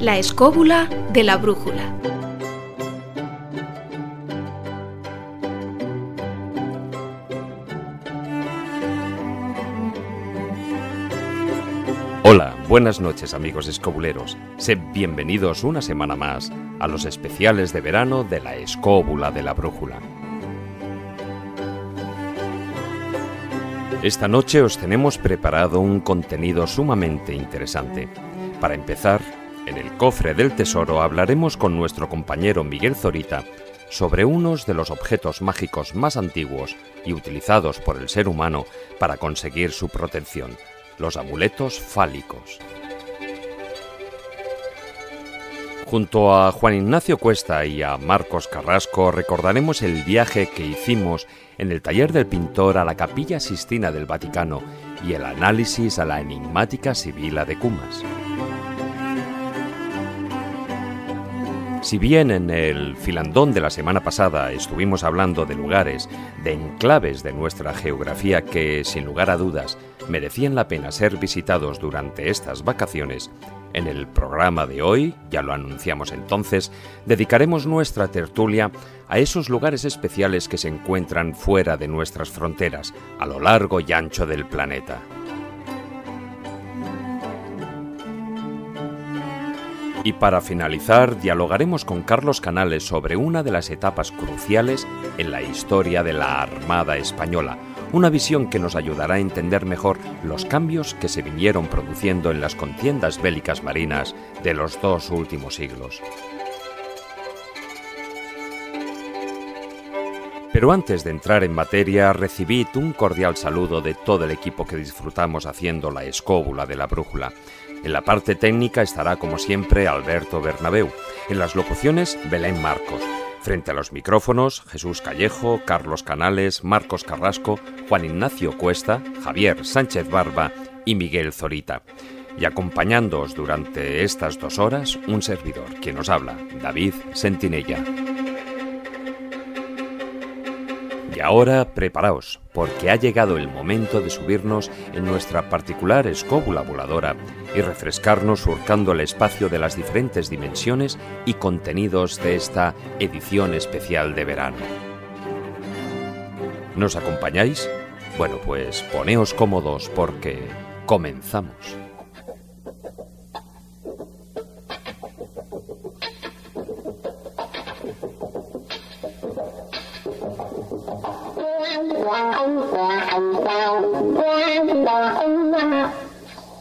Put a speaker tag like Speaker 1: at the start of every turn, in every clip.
Speaker 1: La escóbula de la brújula.
Speaker 2: Hola, buenas noches amigos escobuleros. Sed bienvenidos una semana más a los especiales de verano de la escóbula de la brújula. Esta noche os tenemos preparado un contenido sumamente interesante. Para empezar, en el cofre del tesoro hablaremos con nuestro compañero Miguel Zorita sobre unos de los objetos mágicos más antiguos y utilizados por el ser humano para conseguir su protección, los amuletos fálicos. Junto a Juan Ignacio Cuesta y a Marcos Carrasco recordaremos el viaje que hicimos en el taller del pintor a la Capilla Sistina del Vaticano y el análisis a la enigmática Sibila de Cumas. Si bien en el filandón de la semana pasada estuvimos hablando de lugares, de enclaves de nuestra geografía que, sin lugar a dudas, merecían la pena ser visitados durante estas vacaciones, en el programa de hoy, ya lo anunciamos entonces, dedicaremos nuestra tertulia a esos lugares especiales que se encuentran fuera de nuestras fronteras, a lo largo y ancho del planeta. Y para finalizar, dialogaremos con Carlos Canales sobre una de las etapas cruciales en la historia de la Armada Española, una visión que nos ayudará a entender mejor los cambios que se vinieron produciendo en las contiendas bélicas marinas de los dos últimos siglos. Pero antes de entrar en materia, recibid un cordial saludo de todo el equipo que disfrutamos haciendo la escóbula de la brújula. En la parte técnica estará como siempre Alberto Bernabeu. En las locuciones Belén Marcos. Frente a los micrófonos Jesús Callejo, Carlos Canales, Marcos Carrasco, Juan Ignacio Cuesta, Javier Sánchez Barba y Miguel Zorita. Y acompañándoos durante estas dos horas, un servidor, quien os habla, David Sentinella. Y ahora preparaos, porque ha llegado el momento de subirnos en nuestra particular escóbula voladora y refrescarnos surcando el espacio de las diferentes dimensiones y contenidos de esta edición especial de verano. ¿Nos acompañáis? Bueno, pues poneos cómodos porque comenzamos.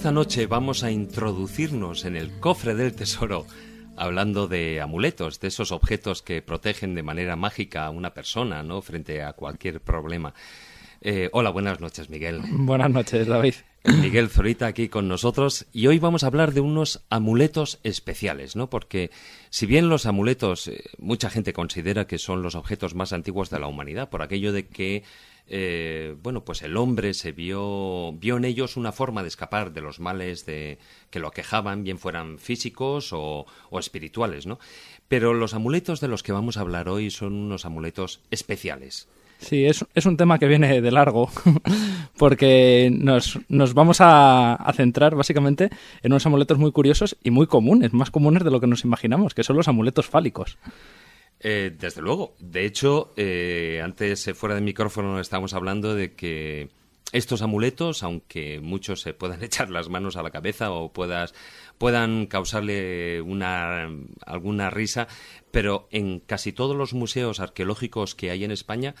Speaker 2: esta noche vamos a introducirnos en el cofre del tesoro hablando de amuletos, de esos objetos que protegen de manera mágica a una persona, ¿no? Frente a cualquier problema. Eh, hola, buenas noches, Miguel.
Speaker 3: Buenas noches, David.
Speaker 2: Miguel Zorita aquí con nosotros y hoy vamos a hablar de unos amuletos especiales, ¿no? Porque si bien los amuletos eh, mucha gente considera que son los objetos más antiguos de la humanidad por aquello de que eh, bueno, pues el hombre se vio, vio en ellos una forma de escapar de los males de, que lo aquejaban, bien fueran físicos o, espirituales, ¿no? Pero los amuletos de los que vamos a hablar hoy son unos amuletos especiales.
Speaker 3: Sí, es, es, un tema que viene de largo, porque nos, nos vamos a, centrar básicamente en unos amuletos muy curiosos y muy comunes, más comunes de lo que nos imaginamos, que son los amuletos fálicos.
Speaker 2: Eh, desde luego. De hecho, eh, antes eh, fuera de micrófono estábamos hablando de que estos amuletos, aunque muchos se puedan echar las manos a la cabeza o puedas, puedan causarle una, alguna risa, pero en casi todos los museos arqueológicos que hay en España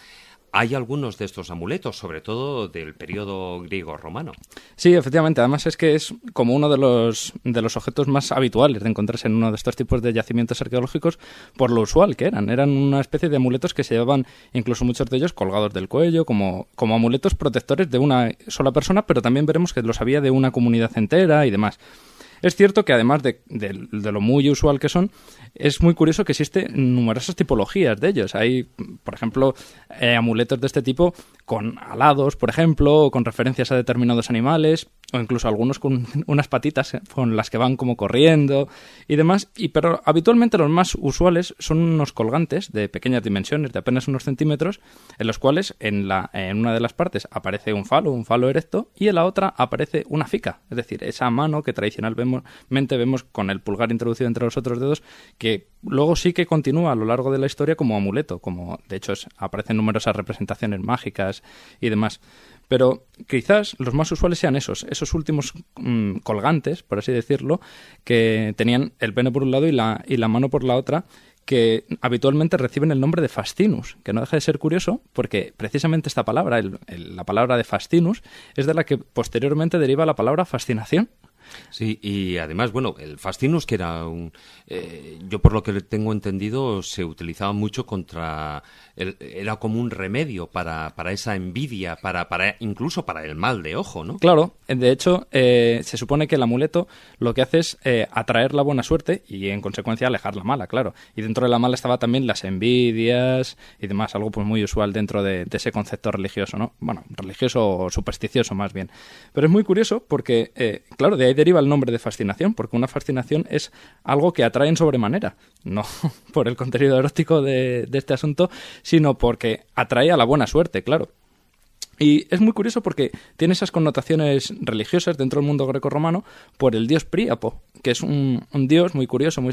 Speaker 2: hay algunos de estos amuletos, sobre todo del periodo griego-romano.
Speaker 3: Sí, efectivamente. Además es que es como uno de los, de los objetos más habituales de encontrarse en uno de estos tipos de yacimientos arqueológicos por lo usual que eran. Eran una especie de amuletos que se llevaban, incluso muchos de ellos, colgados del cuello, como, como amuletos protectores de una sola persona, pero también veremos que los había de una comunidad entera y demás. Es cierto que además de, lo muy usual que son, es muy curioso que existen numerosas tipologías de ellos. Hay, por ejemplo, eh, amuletos de este tipo con alados, por ejemplo, o con referencias a determinados animales, o incluso algunos con unas patitas eh, con las que van como corriendo y demás. Y pero habitualmente los más usuales son unos colgantes de pequeñas dimensiones, de apenas unos centímetros, en los cuales en, la, en una de las partes aparece un falo, un falo erecto, y en la otra aparece una fica, es decir, esa mano que tradicionalmente vemos con el pulgar introducido entre los otros dedos, que luego sí que continúa a lo largo de la historia como amuleto, como de hecho aparecen numerosas representaciones mágicas y demás. Pero quizás los más usuales sean esos, esos últimos mm, colgantes, por así decirlo, que tenían el pene por un lado y la, y la mano por la otra, que habitualmente reciben el nombre de fascinus, que no deja de ser curioso porque precisamente esta palabra, la palabra de fascinus, es de la que posteriormente deriva la palabra fascinación.
Speaker 2: Sí, y además, bueno, el fascinus, que era un... Eh, yo por lo que tengo entendido, se utilizaba mucho contra... era como un remedio para, para esa envidia, para, para incluso para el mal de ojo, ¿no?
Speaker 3: Claro, de hecho, eh, se supone que el amuleto lo que hace es eh, atraer la buena suerte y, en consecuencia, alejar la mala, claro. Y dentro de la mala estaba también las envidias y demás, algo pues muy usual dentro de, de ese concepto religioso, ¿no? Bueno, religioso o supersticioso más bien. Pero es muy curioso porque, eh, claro, de ahí deriva el nombre de fascinación, porque una fascinación es algo que atrae en sobremanera, no por el contenido erótico de, este asunto, sino porque atrae a la buena suerte, claro. Y es muy curioso porque tiene esas connotaciones religiosas dentro del mundo grecorromano por el dios Príapo, que es un dios muy curioso, muy,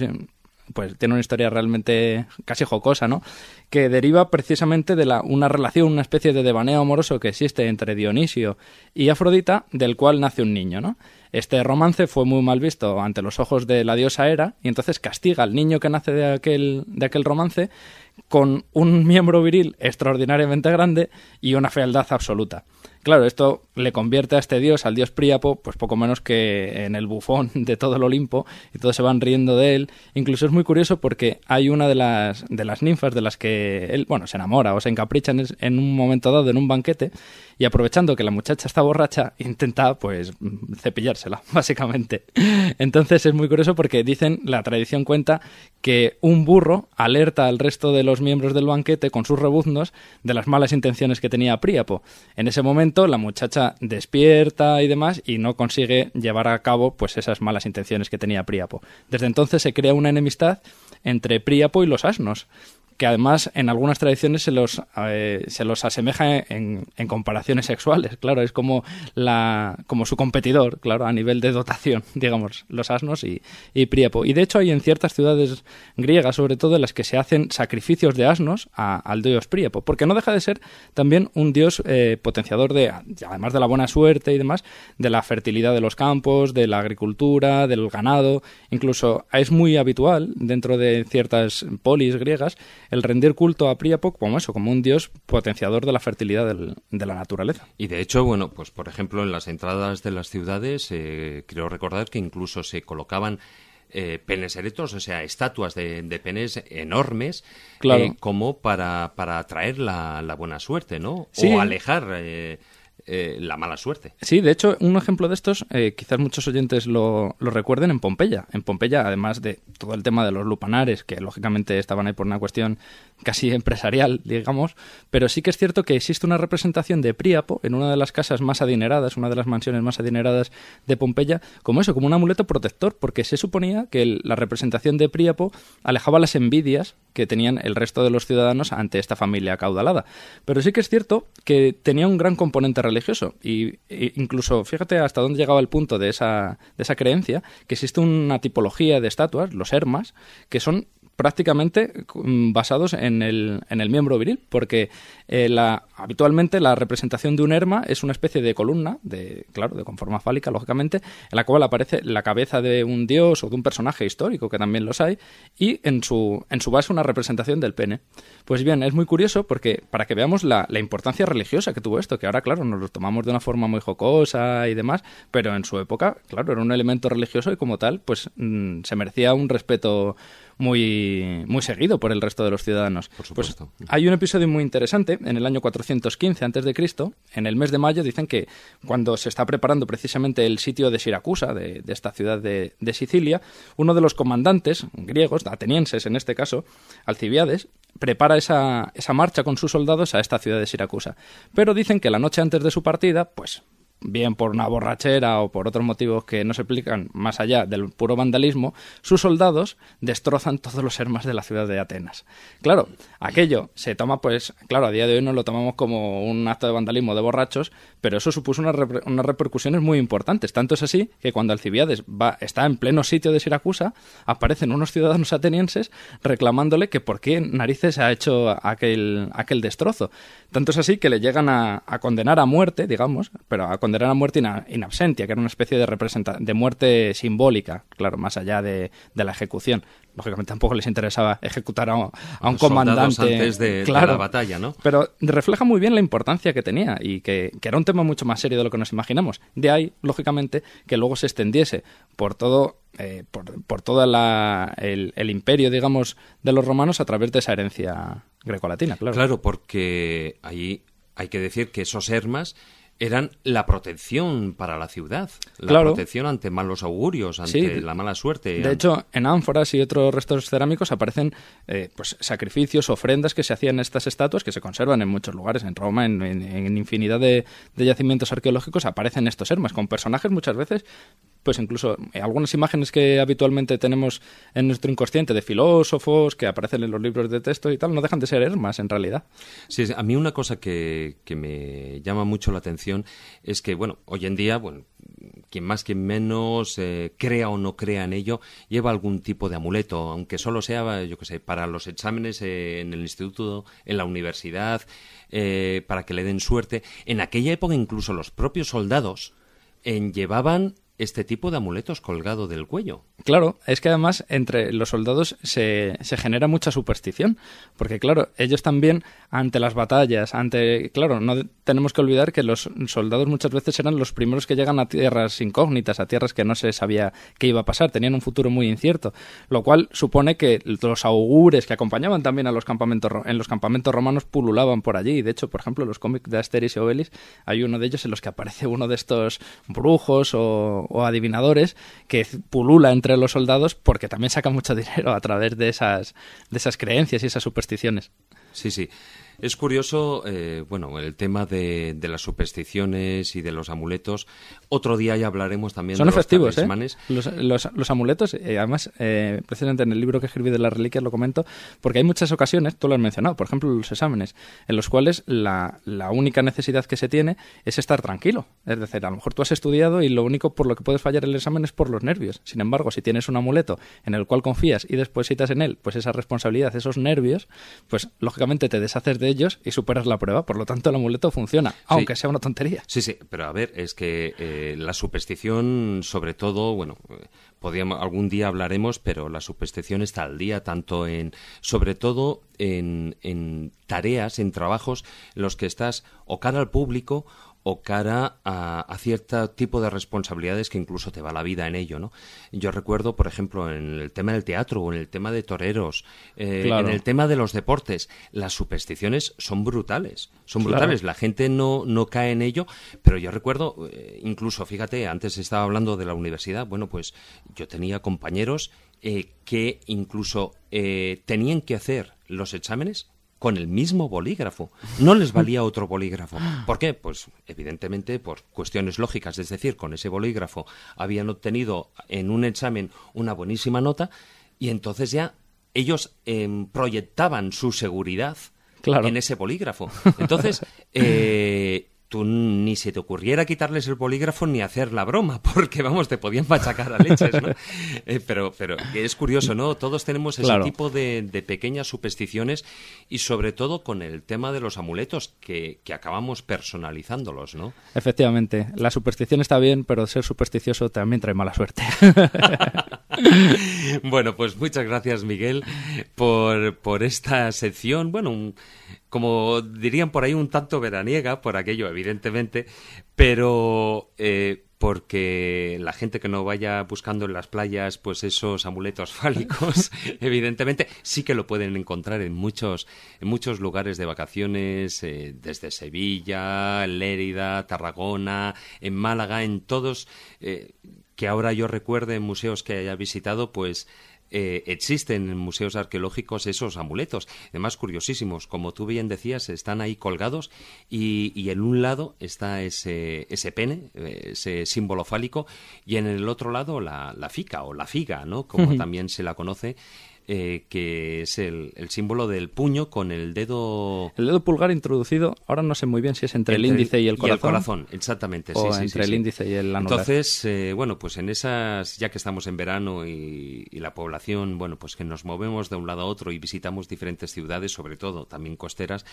Speaker 3: pues tiene una historia realmente casi jocosa, ¿no? Que deriva precisamente de la, una relación, una especie de devaneo amoroso que existe entre Dionisio y Afrodita, del cual nace un niño, ¿no? Este romance fue muy mal visto ante los ojos de la diosa Hera y entonces castiga al niño que nace de aquel, de aquel romance con un miembro viril extraordinariamente grande y una fealdad absoluta. Claro, esto le convierte a este dios, al dios Príapo, pues poco menos que en el bufón de todo el Olimpo, y todos se van riendo de él. Incluso es muy curioso porque hay una de las, de las ninfas de las que él, bueno, se enamora o se encapricha en, en un momento dado en un banquete, y aprovechando que la muchacha está borracha, intenta, pues, cepillársela, básicamente. Entonces es muy curioso porque dicen, la tradición cuenta, que un burro alerta al resto de los miembros del banquete con sus rebuznos de las malas intenciones que tenía Príapo. En ese momento la muchacha despierta y demás y no consigue llevar a cabo pues esas malas intenciones que tenía Príapo. Desde entonces se crea una enemistad entre Príapo y los asnos que además en algunas tradiciones se los, eh, se los asemeja en, en, comparaciones sexuales, claro, es como, la, como su competidor, claro, a nivel de dotación, digamos, los asnos y, y Príapo. Y de hecho hay en ciertas ciudades griegas, sobre todo, en las que se hacen sacrificios de asnos a, al dios Príapo, porque no deja de ser también un dios eh, potenciador de, además de la buena suerte y demás, de la fertilidad de los campos, de la agricultura, del ganado, incluso es muy habitual dentro de ciertas polis griegas el rendir culto a Príapo como eso, como un dios potenciador de la fertilidad del, de la naturaleza.
Speaker 2: Y de hecho, bueno, pues por ejemplo, en las entradas de las ciudades, eh, creo recordar que incluso se colocaban eh, penes erectos, o sea, estatuas de, de penes enormes,
Speaker 3: claro.
Speaker 2: eh, como para, para atraer la, la, buena suerte, ¿no?
Speaker 3: Sí.
Speaker 2: O alejar eh, eh, la mala suerte.
Speaker 3: Sí, de hecho, un ejemplo de estos, eh, quizás muchos oyentes lo, lo, recuerden en Pompeya. En Pompeya, además de todo el tema de los lupanares, que lógicamente estaban ahí por una cuestión casi empresarial, digamos, pero sí que es cierto que existe una representación de Príapo en una de las casas más adineradas, una de las mansiones más adineradas de Pompeya, como eso, como un amuleto protector, porque se suponía que la representación de Príapo alejaba las envidias que tenían el resto de los ciudadanos ante esta familia acaudalada. Pero sí que es cierto que tenía un gran componente religioso y, e incluso fíjate hasta dónde llegaba el punto de esa, de esa creencia, que existe una tipología de estatuas, los hermas, que son prácticamente basados en el, en el miembro viril, porque eh, la, habitualmente la representación de un herma es una especie de columna, de, claro, de con forma fálica, lógicamente, en la cual aparece la cabeza de un dios o de un personaje histórico, que también los hay, y en su, en su base una representación del pene. Pues bien, es muy curioso porque para que veamos la, la importancia religiosa que tuvo esto, que ahora, claro, nos lo tomamos de una forma muy jocosa y demás, pero en su época, claro, era un elemento religioso y como tal, pues mmm, se merecía un respeto muy, muy seguido por el resto de los ciudadanos.
Speaker 2: Por supuesto.
Speaker 3: Pues hay un episodio muy interesante en el año 415 a.C., en el mes de mayo, dicen que cuando se está preparando precisamente el sitio de Siracusa, de, de esta ciudad de, de, Sicilia, uno de los comandantes griegos, atenienses en este caso, Alcibiades, prepara esa, esa marcha con sus soldados a esta ciudad de Siracusa. Pero dicen que la noche antes de su partida, pues bien por una borrachera o por otros motivos que no se explican más allá del puro vandalismo, sus soldados destrozan todos los hermas de la ciudad de Atenas. Claro, aquello se toma, pues, claro, a día de hoy nos lo tomamos como un acto de vandalismo de borrachos, pero eso supuso unas, rep unas repercusiones muy importantes. Tanto es así que cuando Alcibiades va, está en pleno sitio de Siracusa, aparecen unos ciudadanos atenienses reclamándole que por qué narices ha hecho aquel, aquel destrozo. Tanto es así que le llegan a, a condenar a muerte, digamos, pero a cuando era una muerte in, absentia, que era una especie de, de muerte simbólica, claro, más allá de, la ejecución. Lógicamente tampoco les interesaba ejecutar a, un comandante
Speaker 2: antes de, la batalla, ¿no?
Speaker 3: Pero refleja muy bien la importancia que tenía y que, era un tema mucho más serio de lo que nos imaginamos. De ahí, lógicamente, que luego se extendiese por todo eh, por, por todo el, el, imperio, digamos, de los romanos a través de esa herencia grecolatina, claro.
Speaker 2: Claro, porque ahí hay que decir que esos hermas eran la protección para la ciudad, la protección ante malos augurios, ante la mala suerte.
Speaker 3: De hecho, en ánforas y otros restos cerámicos aparecen eh, pues sacrificios, ofrendas que se hacían en estas estatuas, que se conservan en muchos lugares, en Roma, en, infinidad de, yacimientos arqueológicos, aparecen estos hermas, con personajes muchas veces, pues incluso eh, algunas imágenes que habitualmente tenemos en nuestro inconsciente de filósofos que aparecen en los libros de texto y tal, no dejan de ser hermas en realidad.
Speaker 2: Sí, a mí una cosa que, que me llama mucho la atención es que, bueno, hoy en día, bueno, quien más, quien menos, eh, crea o no crea en ello, lleva algún tipo de amuleto, aunque solo sea, yo qué sé, para los exámenes eh, en el instituto, en la universidad, para que le den suerte. En aquella época incluso los propios soldados llevaban este tipo de amuletos colgado del cuello.
Speaker 3: Claro, es que además entre los soldados se, se, genera mucha superstición, porque claro, ellos también ante las batallas, ante, claro, no tenemos que olvidar que los soldados muchas veces eran los primeros que llegan a tierras incógnitas, a tierras que no se sabía qué iba a pasar, tenían un futuro muy incierto, lo cual supone que los augures que acompañaban también a los campamentos en los campamentos romanos pululaban por allí, de hecho, por ejemplo, los cómics de Asterix y Obelix, hay uno de ellos en los que aparece uno de estos brujos o o adivinadores que pulula entre los soldados porque también saca mucho dinero a través de esas, de esas creencias y esas supersticiones.
Speaker 2: Sí, sí. Es curioso, eh, bueno, el tema de, las supersticiones y de los amuletos. Otro día ya hablaremos también
Speaker 3: Son
Speaker 2: de
Speaker 3: los efectivos, ¿eh? Los, los, amuletos, eh, además, eh, precisamente en el libro que escribí de las reliquias lo comento, porque hay muchas ocasiones, tú lo has mencionado, por ejemplo, los exámenes, en los cuales la, la única necesidad que se tiene es estar tranquilo. Es decir, a lo mejor tú has estudiado y lo único por lo que puedes fallar el examen es por los nervios. Sin embargo, si tienes un amuleto en el cual confías y después citas en él, pues esa responsabilidad, esos nervios, pues lógicamente te deshaces de ellos y superas la prueba. Por lo tanto, el amuleto funciona, aunque sea una tontería.
Speaker 2: Sí, sí, pero a ver, es que eh, la superstición, sobre todo, bueno, podíamos, algún día hablaremos, pero la superstición está al día, tanto en, sobre todo en, en tareas, en trabajos en los que estás o cara al público o cara a, cierto tipo de responsabilidades que incluso te va la vida en ello, ¿no? Yo recuerdo, por ejemplo, en el tema del teatro o en el tema de toreros, eh, en el tema de los deportes, las supersticiones son brutales, son brutales. La gente no, no cae en ello, pero yo recuerdo, eh, incluso, fíjate, antes estaba hablando de la universidad, bueno, pues yo tenía compañeros eh, que incluso tenían que hacer los exámenes con el mismo bolígrafo. No les valía otro bolígrafo. ¿Por qué? Pues evidentemente por cuestiones lógicas, es decir, con ese bolígrafo habían obtenido en un examen una buenísima nota y entonces ya ellos em, proyectaban su seguridad en ese bolígrafo. Entonces, eh, tú ni se te ocurriera quitarles el bolígrafo ni hacer la broma, porque vamos, te podían machacar a leches, ¿no? Eh, pero, pero es curioso, ¿no? Todos tenemos ese tipo de, pequeñas supersticiones y sobre todo con el tema de los amuletos que, que acabamos personalizándolos, ¿no?
Speaker 3: Efectivamente, la superstición está bien, pero ser supersticioso también trae mala suerte.
Speaker 2: bueno, pues muchas gracias, Miguel, por, por esta sección. Bueno, un, como dirían por ahí, un tanto veraniega, por aquello, evidentemente, pero eh, porque la gente que no vaya buscando en las playas pues esos amuletos fálicos, evidentemente sí que lo pueden encontrar en muchos, en muchos lugares de vacaciones, eh, desde Sevilla, Lérida, Tarragona, en Málaga, en todos, eh, que ahora yo recuerde en museos que haya visitado, pues eh, existen en museos arqueológicos esos amuletos, además curiosísimos, como tú bien decías, están ahí colgados y, en un lado está ese, ese pene, eh, ese símbolo fálico, y en el otro lado la, la fica o la figa, ¿no? Como también se la conoce, eh, que es el, símbolo del puño con el dedo...
Speaker 3: El dedo pulgar introducido, ahora no sé muy bien si es entre, el índice y el corazón.
Speaker 2: Y el corazón, exactamente.
Speaker 3: O
Speaker 2: sí,
Speaker 3: entre el índice y el anular.
Speaker 2: Entonces, eh, bueno, pues en esas, ya que estamos en verano y, y, la población, bueno, pues que nos movemos de un lado a otro y visitamos diferentes ciudades, sobre todo también costeras,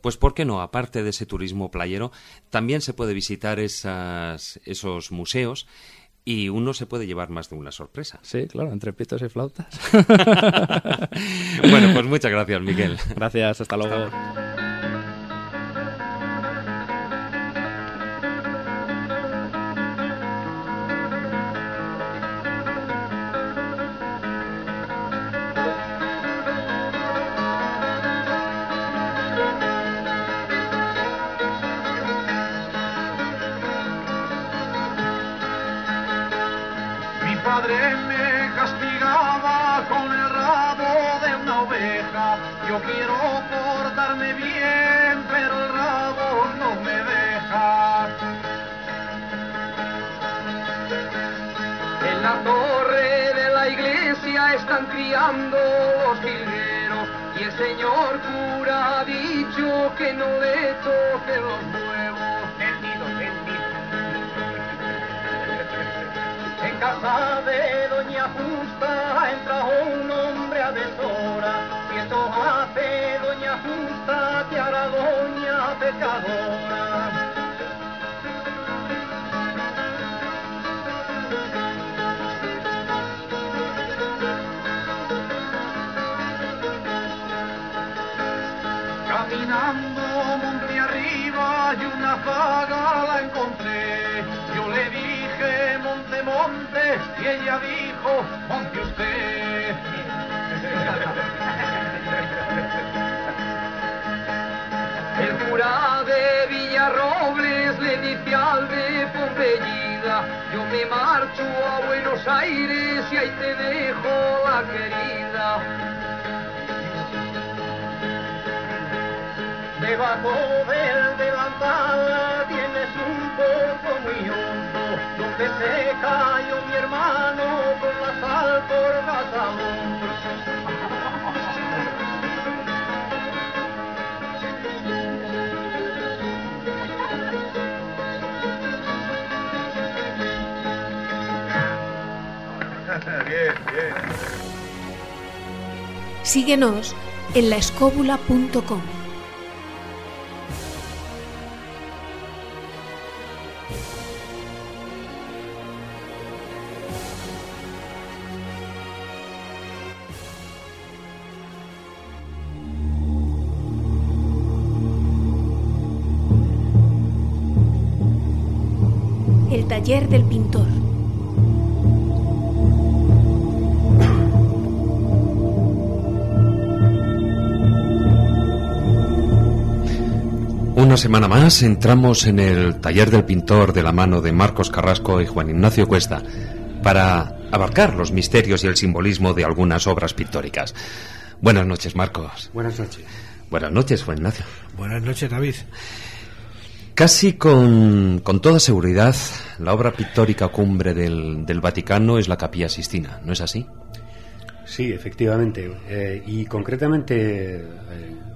Speaker 2: pues ¿por qué no? Aparte de ese turismo playero, también se puede visitar esas, esos museos y uno se puede llevar más de una sorpresa.
Speaker 3: Sí, claro, entre pitos y flautas.
Speaker 2: bueno, pues muchas gracias, Miguel.
Speaker 3: Gracias, hasta luego.
Speaker 4: Los jilgueros y el señor cura ha dicho que no le toque los huevos. Vendido, vendido. En casa de Doña Justa entra un hombre a deshora. Si eso hace Doña Justa, te hará Doña Pecadora. Y ella dijo monte usted. El cura de Villarrobles le dice al de Pompellida, yo me marcho a Buenos Aires y ahí te dejo la querida. Debajo del delantal
Speaker 1: Síguenos en laescóbula.com. taller del pintor.
Speaker 2: Semana más entramos en el taller del pintor de la mano de Marcos Carrasco y Juan Ignacio Cuesta para abarcar los misterios y el simbolismo de algunas obras pictóricas. Buenas noches, Marcos.
Speaker 5: Buenas noches.
Speaker 2: Buenas noches, Juan Ignacio.
Speaker 5: Buenas noches, David.
Speaker 2: Casi con, toda seguridad, la obra pictórica cumbre del, Vaticano es la Capilla Sistina, ¿no es así?
Speaker 5: Sí, efectivamente. Eh, y concretamente, eh,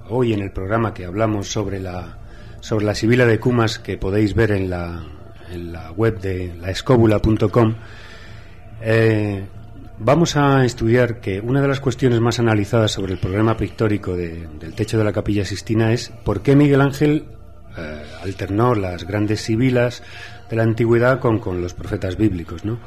Speaker 5: hoy en el programa que hablamos sobre la, sobre la Sibila de Cumas, que podéis ver en la, en la web de laescóbula.com, eh, vamos a estudiar que una de las cuestiones más analizadas sobre el problema pictórico del techo de la Capilla Sistina es por qué Miguel Ángel eh, alternó las grandes sibilas de la antigüedad con, con los profetas bíblicos, ¿no?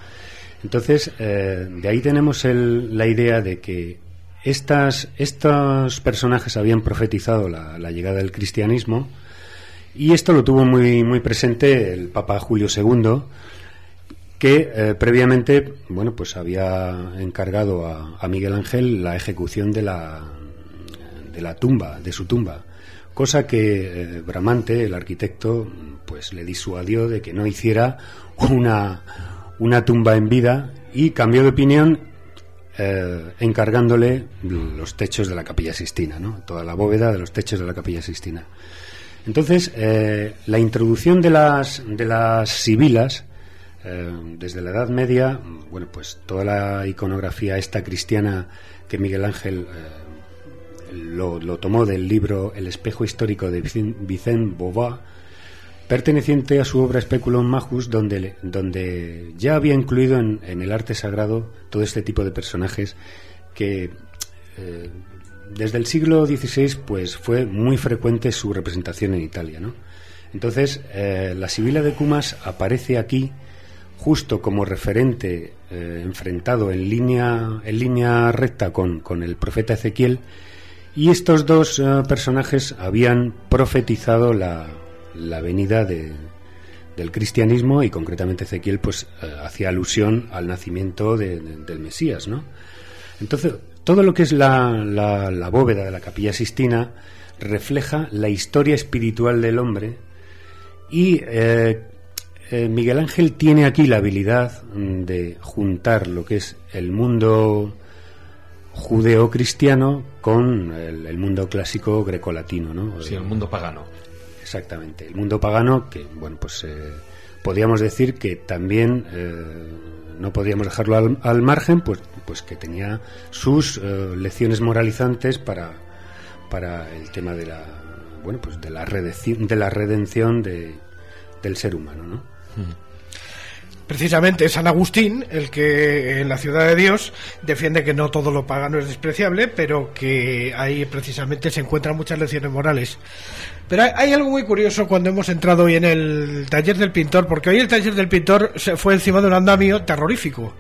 Speaker 5: Entonces, eh, de ahí tenemos la idea de que estas, estos personajes habían profetizado la, llegada del cristianismo y esto lo tuvo muy, muy presente el Papa Julio II, que eh, previamente bueno, pues había encargado a, Miguel Ángel la ejecución de la, de la tumba, de su tumba cosa que eh, Bramante, el arquitecto, pues le disuadió de que no hiciera una, una tumba en vida y cambió de opinión eh, encargándole los techos de la capilla Sistina, ¿no? toda la bóveda de los techos de la capilla Sistina. Entonces, eh, la introducción de las, de las sibilas, desde la Edad Media, bueno, pues toda la iconografía esta cristiana que Miguel Ángel eh, lo, tomó del libro El espejo histórico de Vicente Bova, perteneciente a su obra Speculum Majus, donde, donde ya había incluido en, el arte sagrado todo este tipo de personajes que eh, desde el siglo XVI pues fue muy frecuente su representación en Italia. ¿no? Entonces, eh, la Sibila de Cumas aparece aquí justo como referente eh, enfrentado en línea, en línea recta con, con el profeta Ezequiel, y estos dos personajes habían profetizado la, la venida de, del cristianismo y concretamente Ezequiel pues eh, hacía alusión al nacimiento del Mesías, ¿no? Entonces, todo lo que es la, la, bóveda de la capilla Sistina refleja la historia espiritual del hombre y eh, eh, Miguel Ángel tiene aquí la habilidad de juntar lo que es el mundo judeo-cristiano con el, mundo clásico grecolatino, ¿no?
Speaker 2: Sí, el mundo pagano.
Speaker 5: Exactamente. El mundo pagano, que, bueno, pues eh, podríamos decir que también eh, no podríamos dejarlo al, margen, pues, pues que tenía sus eh, lecciones moralizantes para, para el tema de la, bueno, pues de la redención, de la redención de, del ser humano, ¿no?
Speaker 6: Precisamente es San Agustín el que en la ciudad de Dios defiende que no todo lo pagano es despreciable, pero que ahí precisamente se encuentran muchas lecciones morales. Pero hay, algo muy curioso cuando hemos entrado hoy en el taller del pintor, porque hoy el taller del pintor se fue encima de un andamio terrorífico.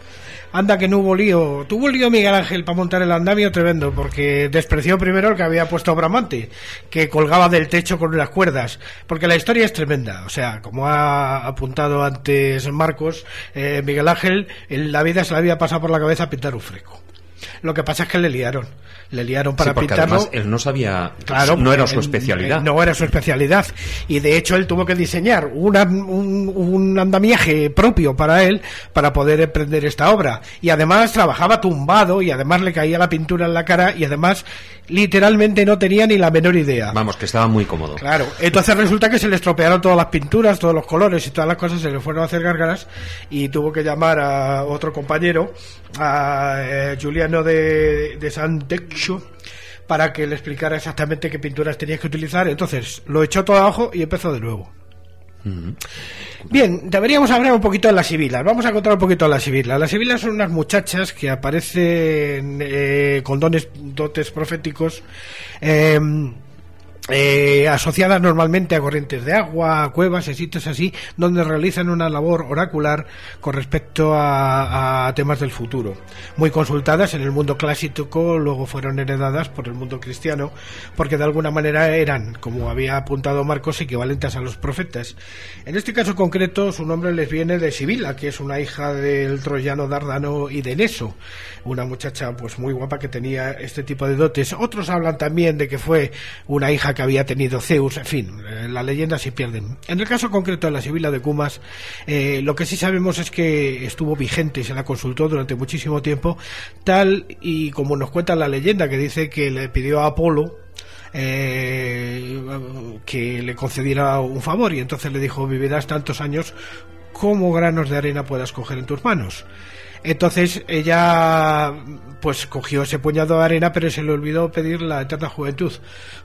Speaker 6: Anda que no hubo lío. Tuvo lío Miguel Ángel para montar el andamio tremendo, porque despreció primero el que había puesto Bramante, que colgaba del techo con unas cuerdas. Porque la historia es tremenda. O sea, como ha apuntado antes Marcos, eh, Miguel Ángel en la vida se le había pasado por la cabeza pintar un freco. Lo que pasa es que le liaron le liaron para
Speaker 2: sí,
Speaker 6: pintarlo.
Speaker 2: él no sabía, claro, no era su especialidad.
Speaker 6: no era su especialidad. Y de hecho él tuvo que diseñar un, un, andamiaje propio para él para poder emprender esta obra. Y además trabajaba tumbado y además le caía la pintura en la cara y además literalmente no tenía ni la menor idea.
Speaker 2: Vamos, que estaba muy cómodo.
Speaker 6: Claro, entonces resulta que se le estropearon todas las pinturas, todos los colores y todas las cosas, se le fueron a hacer gárgaras y tuvo que llamar a otro compañero, a eh, De, de Santexo, para que le explicara exactamente qué pinturas tenías que utilizar. Entonces lo echó todo abajo y empezó de nuevo. Bien, deberíamos hablar un poquito de las sibilas. Vamos a contar un poquito de las sibilas. Las sibilas son unas muchachas que aparecen eh, con dones, dotes proféticos. Eh, eh, asociadas normalmente a corrientes de agua, a cuevas y sitios así, donde realizan una labor oracular con respecto a, temas del futuro. Muy consultadas en el mundo clásico, luego fueron heredadas por el mundo cristiano, porque de alguna manera eran, como había apuntado Marcos, equivalentes a los profetas. En este caso concreto, su nombre les viene de Sibila, que es una hija del troyano Dardano y de Neso, una muchacha pues muy guapa que tenía este tipo de dotes. Otros hablan también de que fue una hija que había tenido Zeus, en fin, eh, las leyendas se pierden. En el caso concreto de la Sibila de Cumas, eh, lo que sí sabemos es que estuvo vigente y se la consultó durante muchísimo tiempo, tal y como nos cuenta la leyenda que dice que le pidió a Apolo, eh, que le concediera un favor y entonces le dijo vivirás tantos años como granos de arena puedas coger en tus manos. Entonces ella pues cogió ese puñado de arena, pero se le olvidó pedir la eterna juventud.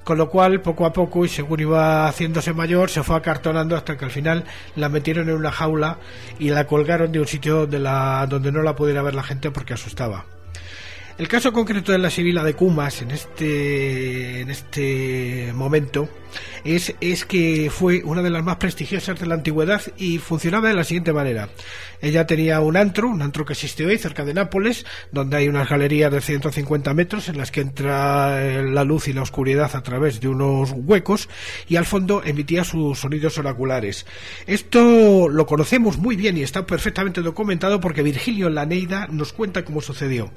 Speaker 6: Con lo cual, poco a poco, y según iba haciéndose mayor, se fue acartonando hasta que al final la metieron en una jaula y la colgaron de un sitio de la, donde no la pudiera ver la gente porque asustaba. El caso concreto de la Sibila de Cumas en este, en este momento es, es que fue una de las más prestigiosas de la antigüedad y funcionaba de la siguiente manera. Ella tenía un antro, un antro que existe hoy cerca de Nápoles, donde hay unas galerías de 150 metros en las que entra eh, la luz y la oscuridad a través de unos huecos y al fondo emitía sus sonidos oraculares. Esto lo conocemos muy bien y está perfectamente documentado porque Virgilio en la nos cuenta cómo sucedió.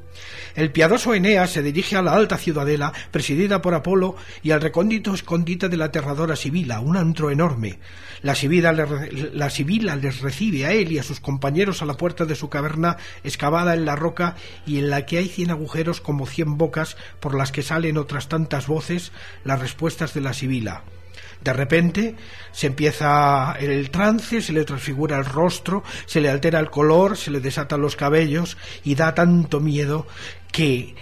Speaker 6: El piadoso Eneas se dirige a la alta ciudadela presidida por Apolo y al recóndito escondite de la aterradora Sibila, un antro enorme. La Sibila, la Sibila les recibe a él y a sus compañeros a la puerta de su caverna excavada en la roca y en la que hay cien agujeros como cien bocas por las que salen otras tantas voces las respuestas de la Sibila. De repente se empieza el trance, se le transfigura el rostro, se le altera el color, se le desatan los cabellos y da tanto miedo que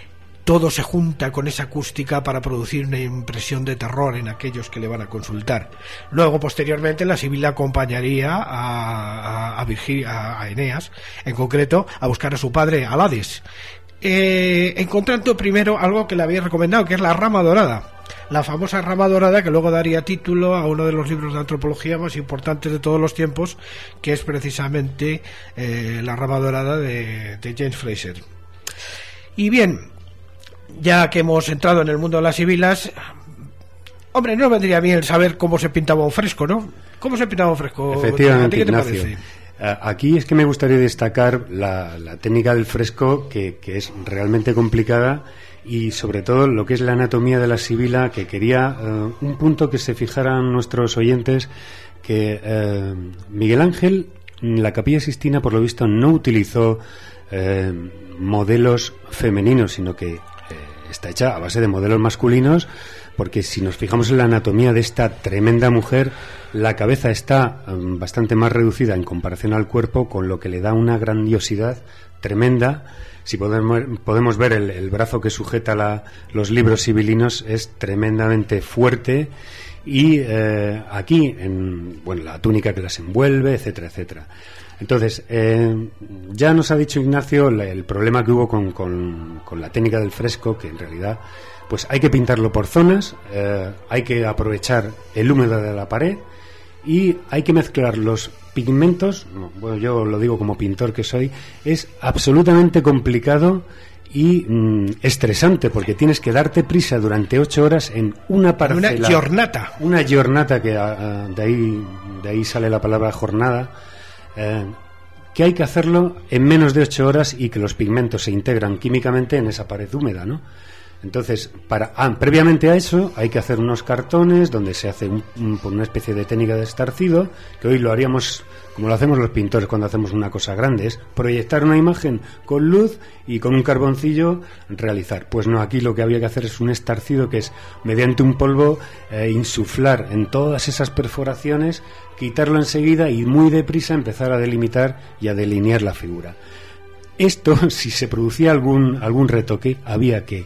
Speaker 6: todo se junta con esa acústica para producir una impresión de terror en aquellos que le van a consultar. Luego, posteriormente, la Sibila acompañaría a, a, a, Eneas, en concreto, a buscar a su padre, Alades, eh, encontrando primero algo que le había recomendado, que es la rama dorada la famosa rama dorada que luego daría título a uno de los libros de antropología más importantes de todos los tiempos, que es precisamente eh, la rama dorada de, James Fraser. Y bien, ya que hemos entrado en el mundo de las sibilas, hombre, no vendría bien saber cómo se pintaba un fresco, ¿no? ¿Cómo se pintaba un fresco?
Speaker 5: Efectivamente, qué te parece? Aquí es que me gustaría destacar la, técnica del fresco, que, que, es realmente complicada y sobre todo lo que es la anatomía de la sibila, que quería eh, un punto que se fijaran nuestros oyentes, que eh, Miguel Ángel, en la capilla Sistina, por lo visto, no utilizó eh, modelos femeninos, sino que está hecha a base de modelos masculinos, porque si nos fijamos en la anatomía de esta tremenda mujer, la cabeza está bastante más reducida en comparación al cuerpo, con lo que le da una grandiosidad tremenda. Si podemos, podemos ver el, brazo que sujeta los libros civilinos es tremendamente fuerte. Y eh, aquí en bueno la túnica que las envuelve etcétera etcétera entonces eh, ya nos ha dicho Ignacio el problema que hubo con, con, la técnica del fresco que en realidad pues hay que pintarlo por zonas eh, hay que aprovechar el húmedo de la pared y hay que mezclar los pigmentos, bueno, yo lo digo como pintor que soy, es absolutamente complicado y mm, estresante porque tienes que darte prisa durante ocho horas en una parcela.
Speaker 6: Una jornata.
Speaker 5: Una jornata que ah, ah, de ahí de ahí sale la palabra jornada. Eh, que hay que hacerlo en menos de ocho horas y que los pigmentos se integran químicamente en esa pared húmeda, ¿no? Entonces, para, ah, previamente a eso hay que hacer unos cartones donde se hace por una especie de técnica de estarcido, que hoy lo haríamos como lo hacemos los pintores cuando hacemos una cosa grande, es proyectar una imagen con luz y con un carboncillo realizar. Pues no, aquí lo que había que hacer es un estarcido que es, mediante un polvo, eh, insuflar en todas esas perforaciones, quitarlo enseguida y muy deprisa empezar a delimitar y a delinear la figura. Esto, si se producía algún, algún retoque, había que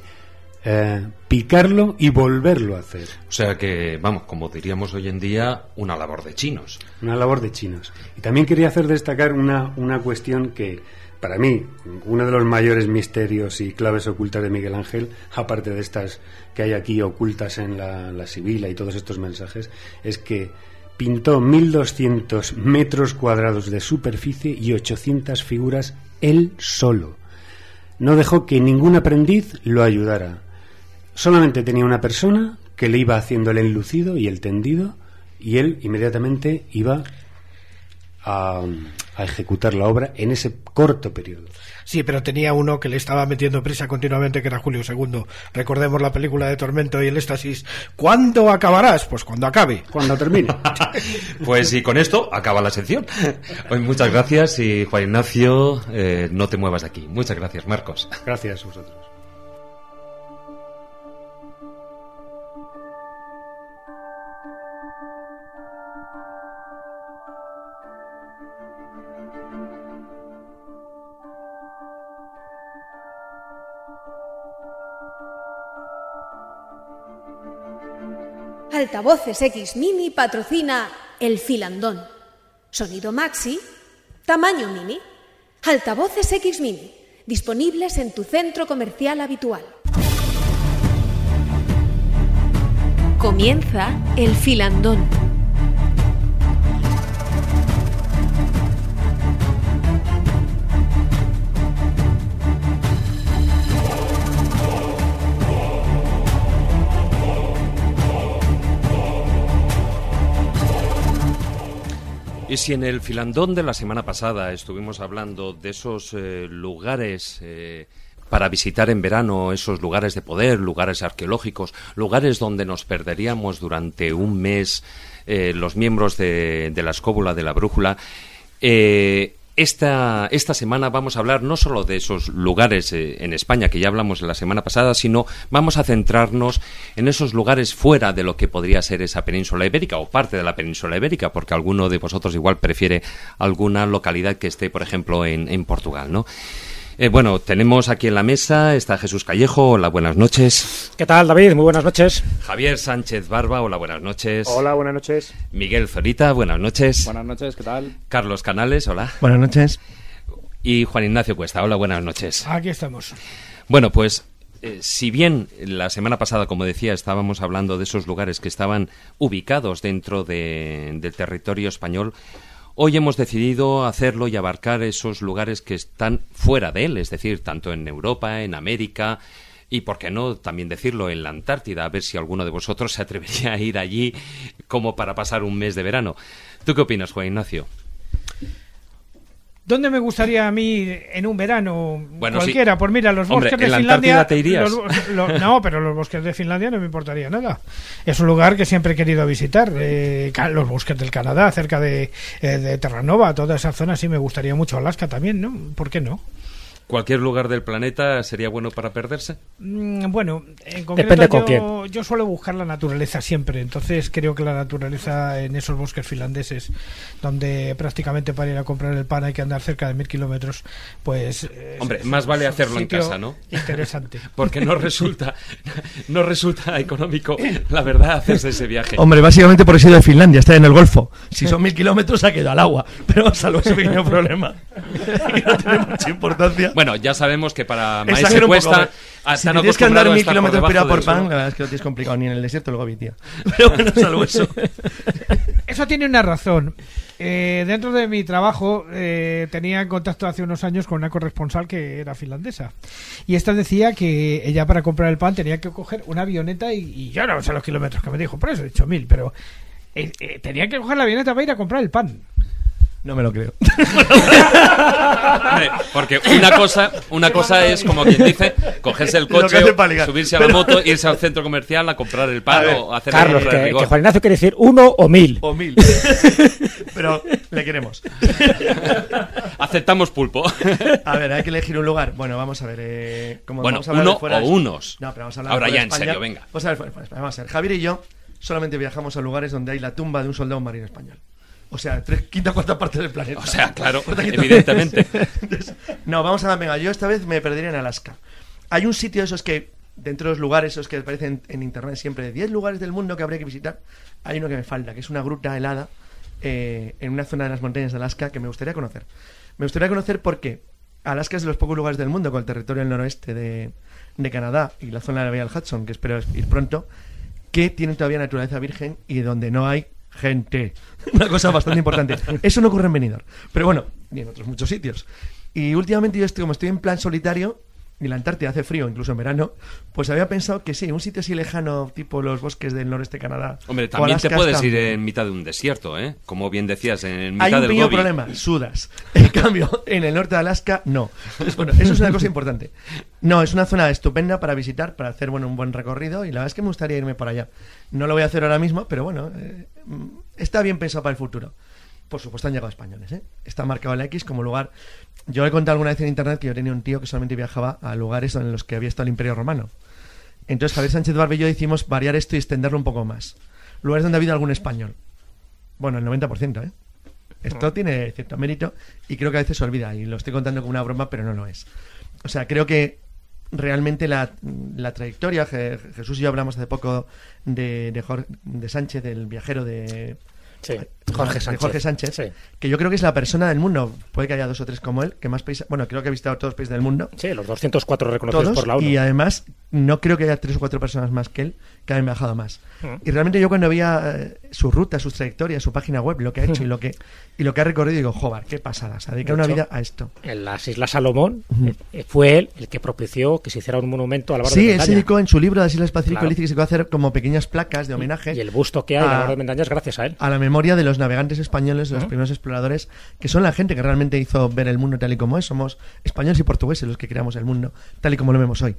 Speaker 5: eh, picarlo y volverlo a hacer.
Speaker 2: O sea que, vamos, como diríamos hoy en día, una labor de chinos.
Speaker 5: Una labor de chinos. Y también quería hacer destacar una, una cuestión que, para mí, uno de los mayores misterios y claves ocultas de Miguel Ángel, aparte de estas que hay aquí ocultas en la, la Sibila y todos estos mensajes, es que pintó 1.200 metros cuadrados de superficie y 800 figuras él solo. No dejó que ningún aprendiz lo ayudara. Solamente tenía una persona que le iba haciendo el enlucido y el tendido y él inmediatamente iba a, ejecutar la obra en ese corto periodo.
Speaker 6: Sí, pero tenía uno que le estaba metiendo prisa continuamente, que era Julio II. Recordemos la película de Tormento y el éxtasis. ¿Cuándo acabarás? Pues cuando acabe.
Speaker 5: Cuando termine.
Speaker 2: pues y con esto acaba la sección. Hoy muchas gracias y Juan Ignacio, eh, no te muevas de aquí. Muchas gracias, Marcos.
Speaker 5: Gracias a vosotros.
Speaker 1: Altavoces X Mini patrocina El Filandón. Sonido maxi, tamaño mini. Altavoces X Mini, disponibles en tu centro comercial habitual. Comienza El Filandón.
Speaker 2: Y si en el filandón de la semana pasada estuvimos hablando de esos eh, lugares eh, para visitar en verano, esos lugares de poder, lugares arqueológicos, lugares donde nos perderíamos durante un mes eh, los miembros de, de, la escóbula de la brújula, esta, esta semana vamos a hablar no solo de esos lugares eh, en España que ya hablamos la semana pasada, sino vamos a centrarnos en esos lugares fuera de lo que podría ser esa península ibérica o parte de la península ibérica, porque alguno de vosotros igual prefiere alguna localidad que esté, por ejemplo, en, en Portugal, ¿no? Eh, bueno, tenemos aquí en la mesa, está Jesús Callejo, hola, buenas noches.
Speaker 7: ¿Qué tal, David? Muy buenas noches.
Speaker 2: Javier Sánchez Barba, hola, buenas noches.
Speaker 8: Hola, buenas noches.
Speaker 2: Miguel Zorita, buenas noches.
Speaker 3: Buenas noches, ¿qué tal?
Speaker 2: Carlos Canales, hola.
Speaker 9: Buenas noches.
Speaker 2: Y Juan Ignacio Cuesta, hola, buenas noches.
Speaker 6: Aquí estamos.
Speaker 2: Bueno, pues eh, si bien la semana pasada, como decía, estábamos hablando de esos lugares que estaban ubicados dentro de- del territorio español, hoy hemos decidido hacerlo y abarcar esos lugares que están fuera de él, es decir, tanto en Europa, en América y, por qué no, también decirlo, en la Antártida, a ver si alguno de vosotros se atrevería a ir allí como para pasar un mes de verano. ¿Tú qué opinas, Juan Ignacio?
Speaker 6: ¿Dónde me gustaría a mí en un verano?
Speaker 2: Bueno,
Speaker 6: cualquiera,
Speaker 2: sí.
Speaker 6: pues mira, los
Speaker 2: Hombre,
Speaker 6: bosques
Speaker 2: ¿en
Speaker 6: de
Speaker 2: la
Speaker 6: Finlandia.
Speaker 2: Antártida te irías?
Speaker 6: los- lo- no, pero los bosques de Finlandia no me importaría nada. Es un lugar que siempre he querido visitar. eh, los bosques del Canadá, cerca de, eh, de Terranova, toda esa zona sí me gustaría mucho. Alaska también, ¿no? ¿Por qué no?
Speaker 2: ¿Cualquier lugar del planeta sería bueno para perderse?
Speaker 6: Mm, Bueno, en concreto
Speaker 7: Depende con
Speaker 6: yo,
Speaker 7: quién.
Speaker 6: yo suelo buscar la naturaleza siempre, entonces creo que la naturaleza en esos bosques finlandeses, donde prácticamente para ir a comprar el pan hay que andar cerca de mil kilómetros, pues... eh,
Speaker 2: Hombre,
Speaker 6: es-
Speaker 2: más vale hacerlo en casa, ¿no?
Speaker 6: Interesante.
Speaker 2: Porque no resulta, no resulta económico, la verdad, hacerse ese viaje.
Speaker 9: Hombre, básicamente porque he sido de Finlandia, está en el Golfo. Si son mil kilómetros, ha quedado al agua. Pero salvo ese pequeño problema, que no tiene mucha importancia.
Speaker 2: Bueno, ya sabemos que para
Speaker 9: un poco,
Speaker 2: Cuesta ah,
Speaker 9: Si tienes que andar mil kilómetros
Speaker 2: por
Speaker 9: por pan, la verdad es que lo tienes complicado, ni en el desierto luego vi, tío. Pero bueno, salvo eso.
Speaker 6: Eso tiene una razón. Eh, dentro de mi trabajo eh, tenía contacto hace unos años con una corresponsal que era finlandesa. Y esta decía que ella para comprar el pan tenía que coger una avioneta y, y yo no sé los kilómetros que me dijo, por eso he dicho mil, pero eh, eh, tenía que coger la avioneta para ir a comprar el pan.
Speaker 9: No me lo creo.
Speaker 2: Hombre, porque una cosa, una cosa es como quien dice, cogerse el coche, subirse a la moto, irse al centro comercial a comprar el pan
Speaker 9: A
Speaker 2: o hacer
Speaker 7: Carlos,
Speaker 2: el
Speaker 7: que, Juan Ignacio quiere decir uno o mil.
Speaker 9: O mil. Pero le queremos.
Speaker 2: Aceptamos pulpo.
Speaker 9: A ver, hay que elegir un lugar. Bueno, vamos a ver. eh, como
Speaker 2: Bueno,
Speaker 9: vamos a
Speaker 2: uno
Speaker 9: fuera de-
Speaker 2: o unos.
Speaker 9: No, pero vamos a hablar de
Speaker 2: Ahora ya,
Speaker 9: de
Speaker 2: en serio, venga.
Speaker 9: Vamos a ver, vamos a ver. Javier y yo solamente viajamos a lugares donde hay la tumba de un soldado marino español. O sea, tres, quinta cuarta parte del planeta.
Speaker 2: O sea, claro, evidentemente.
Speaker 9: Entonces, no, vamos a venga, yo esta vez me perdería en Alaska. Hay un sitio de esos que, dentro de los lugares, esos que aparecen en internet siempre, de 10 lugares del mundo que habría que visitar, hay uno que me falta, que es una gruta helada eh, en una zona de las montañas de Alaska que me gustaría conocer. Me gustaría conocer porque Alaska es de los pocos lugares del mundo con el territorio del noroeste de, de Canadá y la zona de la Bahía del Hudson, que espero ir pronto, que tienen todavía naturaleza virgen y donde no hay gente. Una cosa bastante importante. Eso no ocurre en Benidorm. Pero bueno, y en otros muchos sitios. Y últimamente yo estoy, como estoy en plan solitario, y la Antártida hace frío, incluso en verano, pues había pensado que sí, un sitio así lejano, tipo los bosques del noreste de Canadá.
Speaker 2: Hombre, también te puedes ir en mitad de un desierto, ¿eh? Como bien decías, en mitad
Speaker 9: Hay un
Speaker 2: del
Speaker 9: pequeño
Speaker 2: Gobi.
Speaker 9: problema, sudas. En cambio, en el norte de Alaska, no. Entonces, bueno, eso es una cosa importante. No, es una zona estupenda para visitar, para hacer bueno, un buen recorrido y la verdad es que me gustaría irme por allá. No lo voy a hacer ahora mismo, pero bueno, eh, está bien pensado para el futuro. Por supuesto han llegado españoles, ¿eh? Está marcado la X como lugar... Yo he contado alguna vez en internet que yo tenía un tío que solamente viajaba a lugares en los que había estado el Imperio Romano. Entonces Javier Sánchez Barbe y yo decimos variar esto y extenderlo un poco más. Lugares donde ha habido algún español. Bueno, el 90%, ¿eh? Esto tiene cierto mérito y creo que a veces se olvida y lo estoy contando como una broma, pero no lo es. O sea, creo que realmente la, la trayectoria, Je- Jesús y yo hablamos hace poco de, de, Jorge, de Sánchez, del viajero de,
Speaker 7: Sí, Jorge Sánchez.
Speaker 9: Jorge Sánchez,
Speaker 7: Sí.
Speaker 9: que yo creo que es la persona del mundo, puede que haya dos o tres como él, que más países, bueno, creo que ha visitado todos los países del mundo,
Speaker 7: Sí, los 204 reconocidos
Speaker 9: todos,
Speaker 7: por la ONU.
Speaker 9: y además no creo que haya tres o cuatro personas más que él que hayan viajado más.
Speaker 7: Mm.
Speaker 9: Y realmente yo cuando veía eh, su ruta, sus trayectorias, su página web, lo que ha hecho y lo que y lo que ha recorrido, digo, joder, qué pasada, o sea, dedicar
Speaker 7: De
Speaker 9: una
Speaker 7: hecho,
Speaker 9: vida a esto.
Speaker 7: En las Islas Salomón eh, fue él el que propició que se hiciera un monumento a la Barra
Speaker 9: Sí,
Speaker 7: de
Speaker 9: él se
Speaker 7: Mendaña.
Speaker 9: dedicó en su libro de las Islas Pacífico,
Speaker 7: Claro.
Speaker 9: dice que se a hacer como pequeñas placas de homenaje
Speaker 7: Y el busto que hay
Speaker 9: a-
Speaker 7: de Mendaña es gracias a él.
Speaker 9: a la memoria de los navegantes españoles, de los primeros exploradores, que son la gente que realmente hizo ver el mundo tal y como es. Somos españoles y portugueses los que creamos el mundo tal y como lo vemos hoy.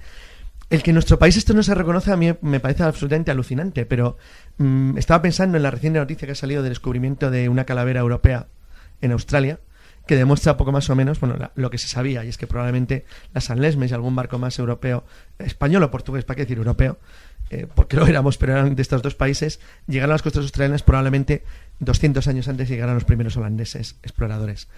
Speaker 9: El que en nuestro país esto no se reconoce a mí me parece absolutamente alucinante, pero mm, estaba pensando en la reciente noticia que ha salido del descubrimiento de una calavera europea en Australia, que demuestra poco más o menos bueno, la- lo que se sabía, y es que probablemente las San Lesmes y algún barco más europeo, español o portugués, ¿para qué decir europeo? eh, porque lo éramos, pero eran de estos dos países, llegaron a las costas australianas probablemente 200 años antes de llegar a los primeros holandeses exploradores.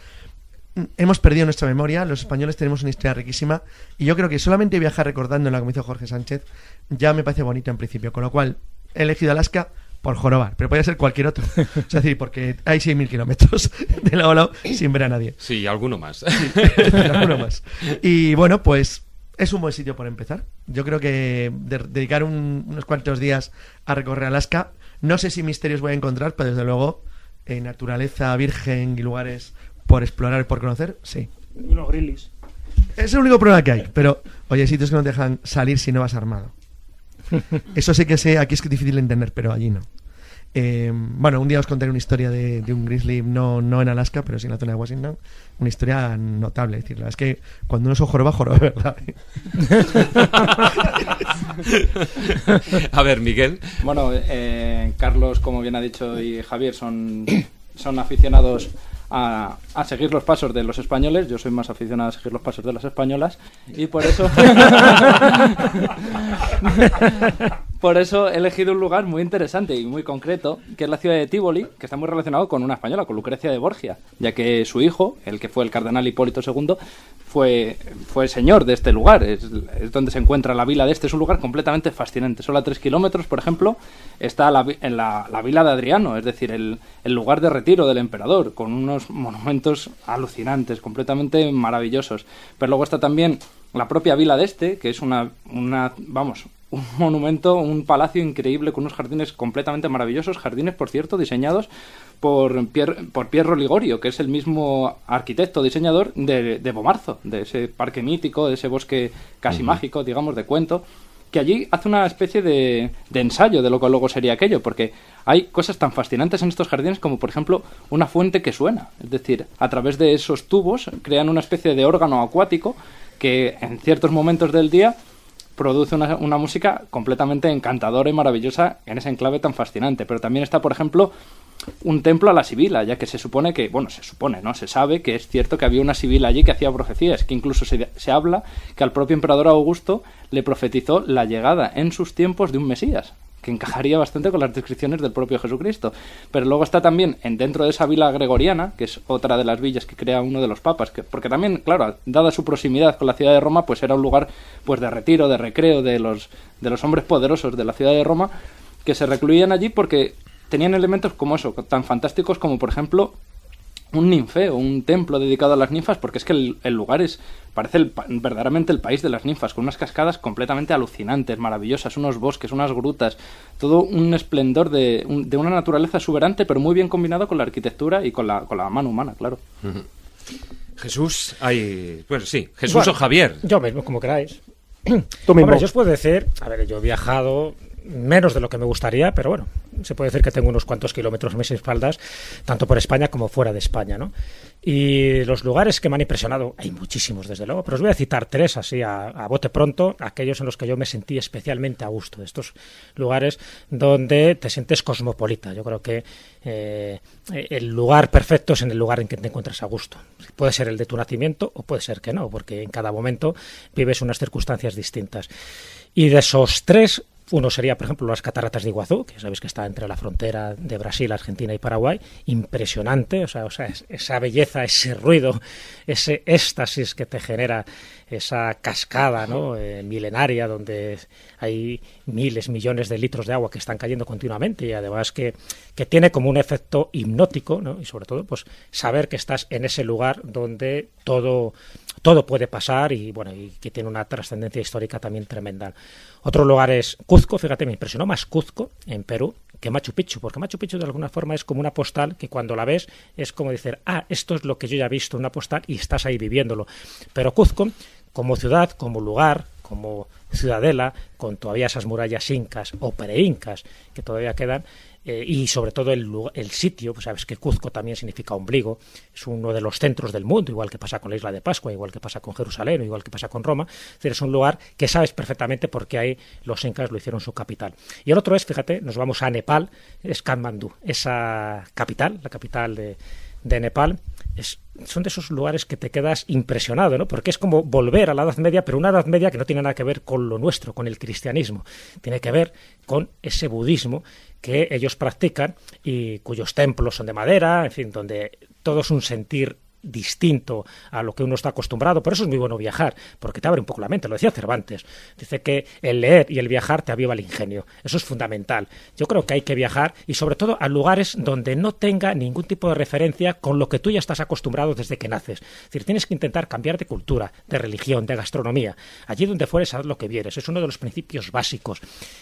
Speaker 9: hemos perdido nuestra memoria, los españoles tenemos una historia riquísima y yo creo que solamente viajar recordando lo que me hizo Jorge Sánchez ya me parece bonito en principio, con lo cual he elegido Alaska por jorobar, pero podría ser cualquier otro. Es decir, porque hay 6.000 kilómetros de lado a lado sin ver a nadie.
Speaker 2: Sí, alguno más.
Speaker 9: alguno más. Y bueno, pues es un buen sitio por empezar. Yo creo que de- dedicar un- unos cuantos días a recorrer Alaska, no sé si misterios voy a encontrar, pero desde luego eh, naturaleza virgen y lugares por explorar y por conocer, sí.
Speaker 7: Unos grillis.
Speaker 9: Es el único problema que hay, pero oye, hay sitios que no te dejan salir si no vas armado. Eso sí que sé, aquí es que es difícil de entender, pero allí no. Eh, bueno, un día os contaré una historia de, de un grizzly, no, no en Alaska, pero sí en la zona de Washington. Una historia notable. Es decir, la verdad es que cuando uno es joroba, joroba, de ¿verdad?
Speaker 2: A ver, Miguel.
Speaker 3: Bueno, eh, Carlos, como bien ha dicho, y Javier son, son aficionados a, a seguir los pasos de los españoles. Yo soy más aficionado a seguir los pasos de las españolas. Y por eso. por eso he elegido un lugar muy interesante y muy concreto, que es la ciudad de Tívoli, que está muy relacionado con una española, con Lucrecia de Borgia, ya que su hijo, el que fue el cardenal Hipólito II, fue, fue señor de este lugar. Es, donde se encuentra la vila de este. Es un lugar completamente fascinante. Solo a tres kilómetros, por ejemplo, está la, en la, la vila de Adriano, es decir, el, el lugar de retiro del emperador, con unos monumentos alucinantes, completamente maravillosos. Pero luego está también la propia vila de este, que es una, una vamos, un monumento, un palacio increíble con unos jardines completamente maravillosos, jardines, por cierto, diseñados por, Pier, por Piero Ligorio, que es el mismo arquitecto, diseñador de, de Bomarzo, de ese parque mítico, de ese bosque casi mágico, digamos, de cuento, que allí hace una especie de, de ensayo de lo que luego sería aquello, porque hay cosas tan fascinantes en estos jardines como, por ejemplo, una fuente que suena. Es decir, a través de esos tubos crean una especie de órgano acuático que en ciertos momentos del día produce una, música completamente encantadora y maravillosa en ese enclave tan fascinante. Pero también está, por ejemplo, un templo a la Sibila, ya que se supone que, bueno, se supone, ¿no? Se sabe que es cierto que había una Sibila allí que hacía profecías, que incluso se, se habla que al propio emperador Augusto le profetizó la llegada en sus tiempos de un Mesías que encajaría bastante con las descripciones del propio Jesucristo. Pero luego está también en dentro de esa vila gregoriana, que es otra de las villas que crea uno de los papas, que, porque también, claro, dada su proximidad con la ciudad de Roma, pues era un lugar pues de retiro, de recreo de los de los hombres poderosos de la ciudad de Roma que se recluían allí porque tenían elementos como eso, tan fantásticos como por ejemplo un ninfeo, un templo dedicado a las ninfas, porque es que el, el lugar es parece el pa- verdaderamente el país de las ninfas, con unas cascadas completamente alucinantes, maravillosas, unos bosques, unas grutas, todo un esplendor de, un- de una naturaleza exuberante, pero muy bien combinado con la arquitectura y con la, con la mano humana, claro.
Speaker 2: Jesús, hay. Bueno, sí, Jesús
Speaker 7: Bueno,
Speaker 2: o Javier.
Speaker 7: Yo mismo, como queráis.
Speaker 8: Tú mismo.
Speaker 7: Hombre, yo os puedo decir, a ver, yo he viajado menos de lo que me gustaría, pero bueno, se puede decir que tengo unos cuantos kilómetros a mis espaldas, tanto por España como fuera de España, ¿no? Y los lugares que me han impresionado, hay muchísimos desde luego, pero os voy a citar tres así a, bote pronto, aquellos en los que yo me sentí especialmente a gusto, estos lugares donde te sientes cosmopolita. Yo creo que eh, el lugar perfecto es en el lugar en que te encuentras a gusto. Puede ser el de tu nacimiento o puede ser que no, porque en cada momento vives unas circunstancias distintas. Y de esos tres, uno sería, por ejemplo, las cataratas de Iguazú, que sabéis que está entre la frontera de Brasil, Argentina y Paraguay. Impresionante, o sea, o sea es- esa belleza, ese ruido, ese éxtasis que te genera esa cascada ¿no? Eh, milenaria donde hay miles, millones de litros de agua que están cayendo continuamente y además que, que tiene como un efecto hipnótico ¿no? y sobre todo pues saber que estás en ese lugar donde todo, todo puede pasar y bueno y que tiene una trascendencia histórica también tremenda. Otro lugar es Cuzco, fíjate, me impresionó más Cuzco en Perú que Machu Picchu, porque Machu Picchu de alguna forma es como una postal que cuando la ves es como decir, ah, esto es lo que yo ya he visto en una postal y estás ahí viviéndolo. Pero Cuzco, como ciudad, como lugar, como ciudadela, con todavía esas murallas incas o preincas que todavía quedan, eh, y sobre todo el, el sitio, pues sabes que Cuzco también significa ombligo, es uno de los centros del mundo, igual que pasa con la isla de Pascua, igual que pasa con Jerusalén, igual que pasa con Roma, es decir, es un lugar que sabes perfectamente porque ahí los incas lo hicieron su capital. Y el otro es, fíjate, nos vamos a Nepal, es Kathmandú, esa capital, la capital de, de Nepal, es, son de esos lugares que te quedas impresionado, ¿no? Porque es como volver a la Edad Media, pero una Edad Media que no tiene nada que ver con lo nuestro, con el cristianismo. Tiene que ver con ese budismo que ellos practican y cuyos templos son de madera, en fin, donde todo es un sentir distinto a lo que uno está acostumbrado. Por eso es muy bueno viajar, porque te abre un poco la mente. Lo decía Cervantes. Dice que el leer y el viajar te aviva el ingenio. Eso es fundamental. Yo creo que hay que viajar y sobre todo a lugares donde no tenga ningún tipo de referencia con lo que tú ya estás acostumbrado desde que naces. Es decir, tienes que intentar cambiar de cultura, de religión, de gastronomía. Allí donde fueres, haz lo que vieres. Es uno de los principios básicos.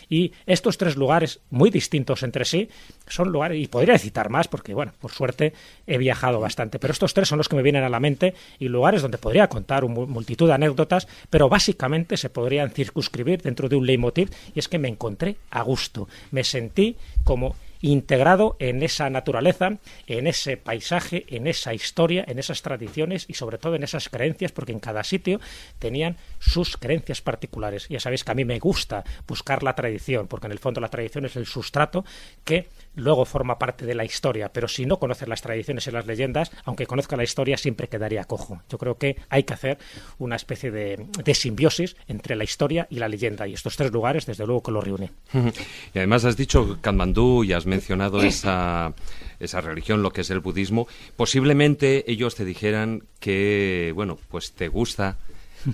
Speaker 7: Y estos tres lugares, muy distintos entre sí, son lugares, y podría citar más, porque, bueno, por suerte he viajado bastante, pero estos tres son los que me vienen a la mente y lugares donde podría contar una multitud de anécdotas, pero básicamente se podrían circunscribir dentro de un leitmotiv, y es que me encontré a gusto. Me sentí como integrado en esa naturaleza, en ese paisaje, en esa historia, en esas tradiciones y sobre todo en esas creencias, porque en cada sitio tenían sus creencias particulares. Ya sabéis que a mí me gusta buscar la tradición, porque en el fondo la tradición es el sustrato que luego forma parte de la historia, pero si no conoces las tradiciones y las leyendas, aunque conozca la historia, siempre quedaría cojo. Yo creo que hay que hacer una especie de, simbiosis entre la historia y la leyenda, y estos tres lugares, desde luego, que lo reúnen.
Speaker 2: Y además has dicho Katmandú y has mencionado esa, esa religión, lo que es el budismo. Posiblemente ellos te dijeran que, bueno, pues te gusta,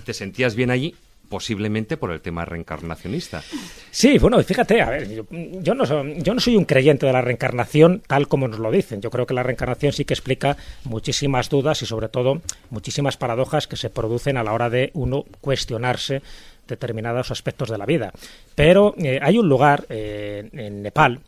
Speaker 2: te sentías bien allí, posiblemente por el tema reencarnacionista.
Speaker 7: Sí, bueno, fíjate, a ver, yo, yo, no soy, yo no soy un creyente de la reencarnación tal como nos lo dicen. Yo creo que la reencarnación sí que explica muchísimas dudas y sobre todo muchísimas paradojas que se producen a la hora de uno cuestionarse determinados aspectos de la vida. Pero eh, hay un lugar eh, en Nepal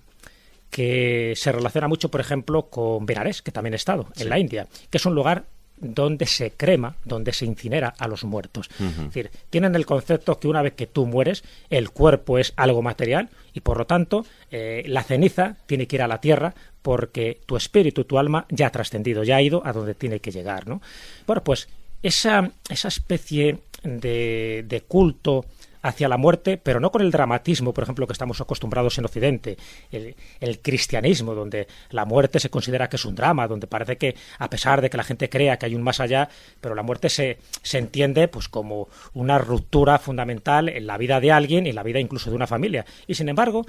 Speaker 7: que se relaciona mucho, por ejemplo, con Benares, que también he estado, en la India, que es un lugar donde se crema, donde se incinera a los muertos. Es decir, tienen el concepto que una vez que tú mueres, el cuerpo es algo material y por lo tanto eh, la ceniza tiene que ir a la tierra porque tu espíritu, tu alma ya ha trascendido, ya ha ido a donde tiene que llegar. ¿no? Bueno, pues esa, esa especie de, de culto hacia la muerte, pero no con el dramatismo, por ejemplo, que estamos acostumbrados en Occidente, el, cristianismo, donde la muerte se considera que es un drama, donde parece que, a pesar de que la gente crea que hay un más allá, pero la muerte se, se entiende pues como una ruptura fundamental en la vida de alguien y en la vida incluso de una familia. Y sin embargo,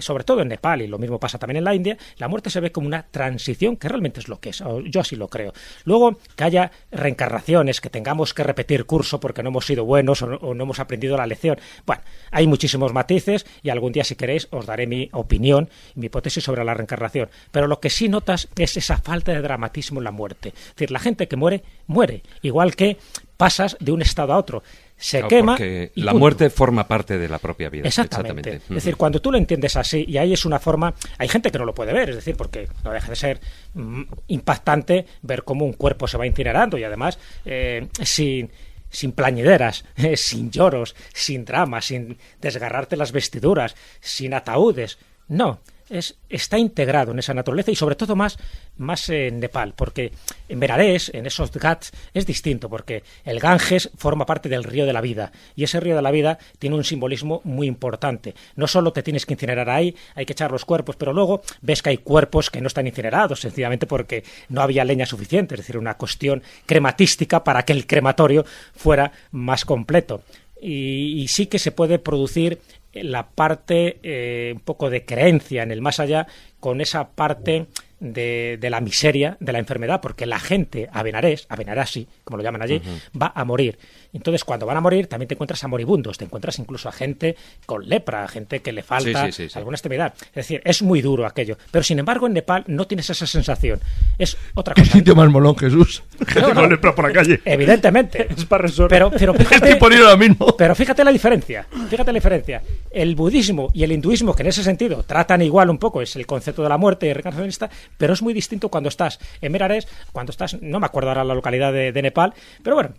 Speaker 7: sobre todo en Nepal, y lo mismo pasa también en la India, la muerte se ve como una transición, que realmente es lo que es, yo así lo creo. Luego, que haya reencarnaciones, que tengamos que repetir curso porque no hemos sido buenos o no, hemos aprendido la lección. Bueno, hay muchísimos matices y algún día, si queréis, os daré mi opinión, mi hipótesis sobre la reencarnación. Pero lo que sí notas es esa falta de dramatismo en la muerte. Es decir, la gente que muere, muere. Igual que pasas de un estado a otro se
Speaker 2: Claro,
Speaker 7: quema.
Speaker 2: porque
Speaker 7: y
Speaker 2: la
Speaker 7: punto.
Speaker 2: muerte forma parte de la propia vida.
Speaker 7: Exactamente. Es decir, cuando tú lo entiendes así, y ahí es una forma, hay gente que no lo puede ver, es decir, porque no deja de ser mm, impactante ver cómo un cuerpo se va incinerando y además eh, sin sin plañideras, eh, sin lloros, sin drama, sin desgarrarte las vestiduras, sin ataúdes. No, es, está integrado en esa naturaleza y sobre todo más, más en Nepal, porque en Benares, en esos Ghats, es distinto, porque el Ganges forma parte del río de la vida y ese río de la vida tiene un simbolismo muy importante. No solo te tienes que incinerar ahí, hay que echar los cuerpos, pero luego ves que hay cuerpos que no están incinerados, sencillamente porque no había leña suficiente, es decir, una cuestión crematística para que el crematorio fuera más completo. Y, y sí que se puede producir la parte eh, un poco de creencia en el más allá con esa parte de, de, la miseria, de la enfermedad, porque la gente a Benarés, a Benarasi, como lo llaman allí, uh -huh. va a morir. Entonces, cuando van a morir, también te encuentras a moribundos, te encuentras incluso a gente con lepra, a gente que le falta
Speaker 2: sí, sí, sí,
Speaker 7: alguna extremidad. Es decir, es muy duro aquello. Pero sin embargo, en Nepal no tienes esa sensación. Es otra cosa.
Speaker 9: ¿Qué sitio más molón, Jesús?
Speaker 7: No, no,
Speaker 9: con lepra por la calle.
Speaker 7: Evidentemente.
Speaker 9: es para resolver.
Speaker 7: Pero, pero fíjate,
Speaker 9: ahora mismo.
Speaker 7: Pero fíjate la diferencia. Fíjate la diferencia. El budismo y el hinduismo, que en ese sentido tratan igual un poco, es el concepto de la muerte y reencarnacionista, pero es muy distinto cuando estás en Merares, cuando estás, no me acuerdo ahora la localidad de, de Nepal, pero bueno,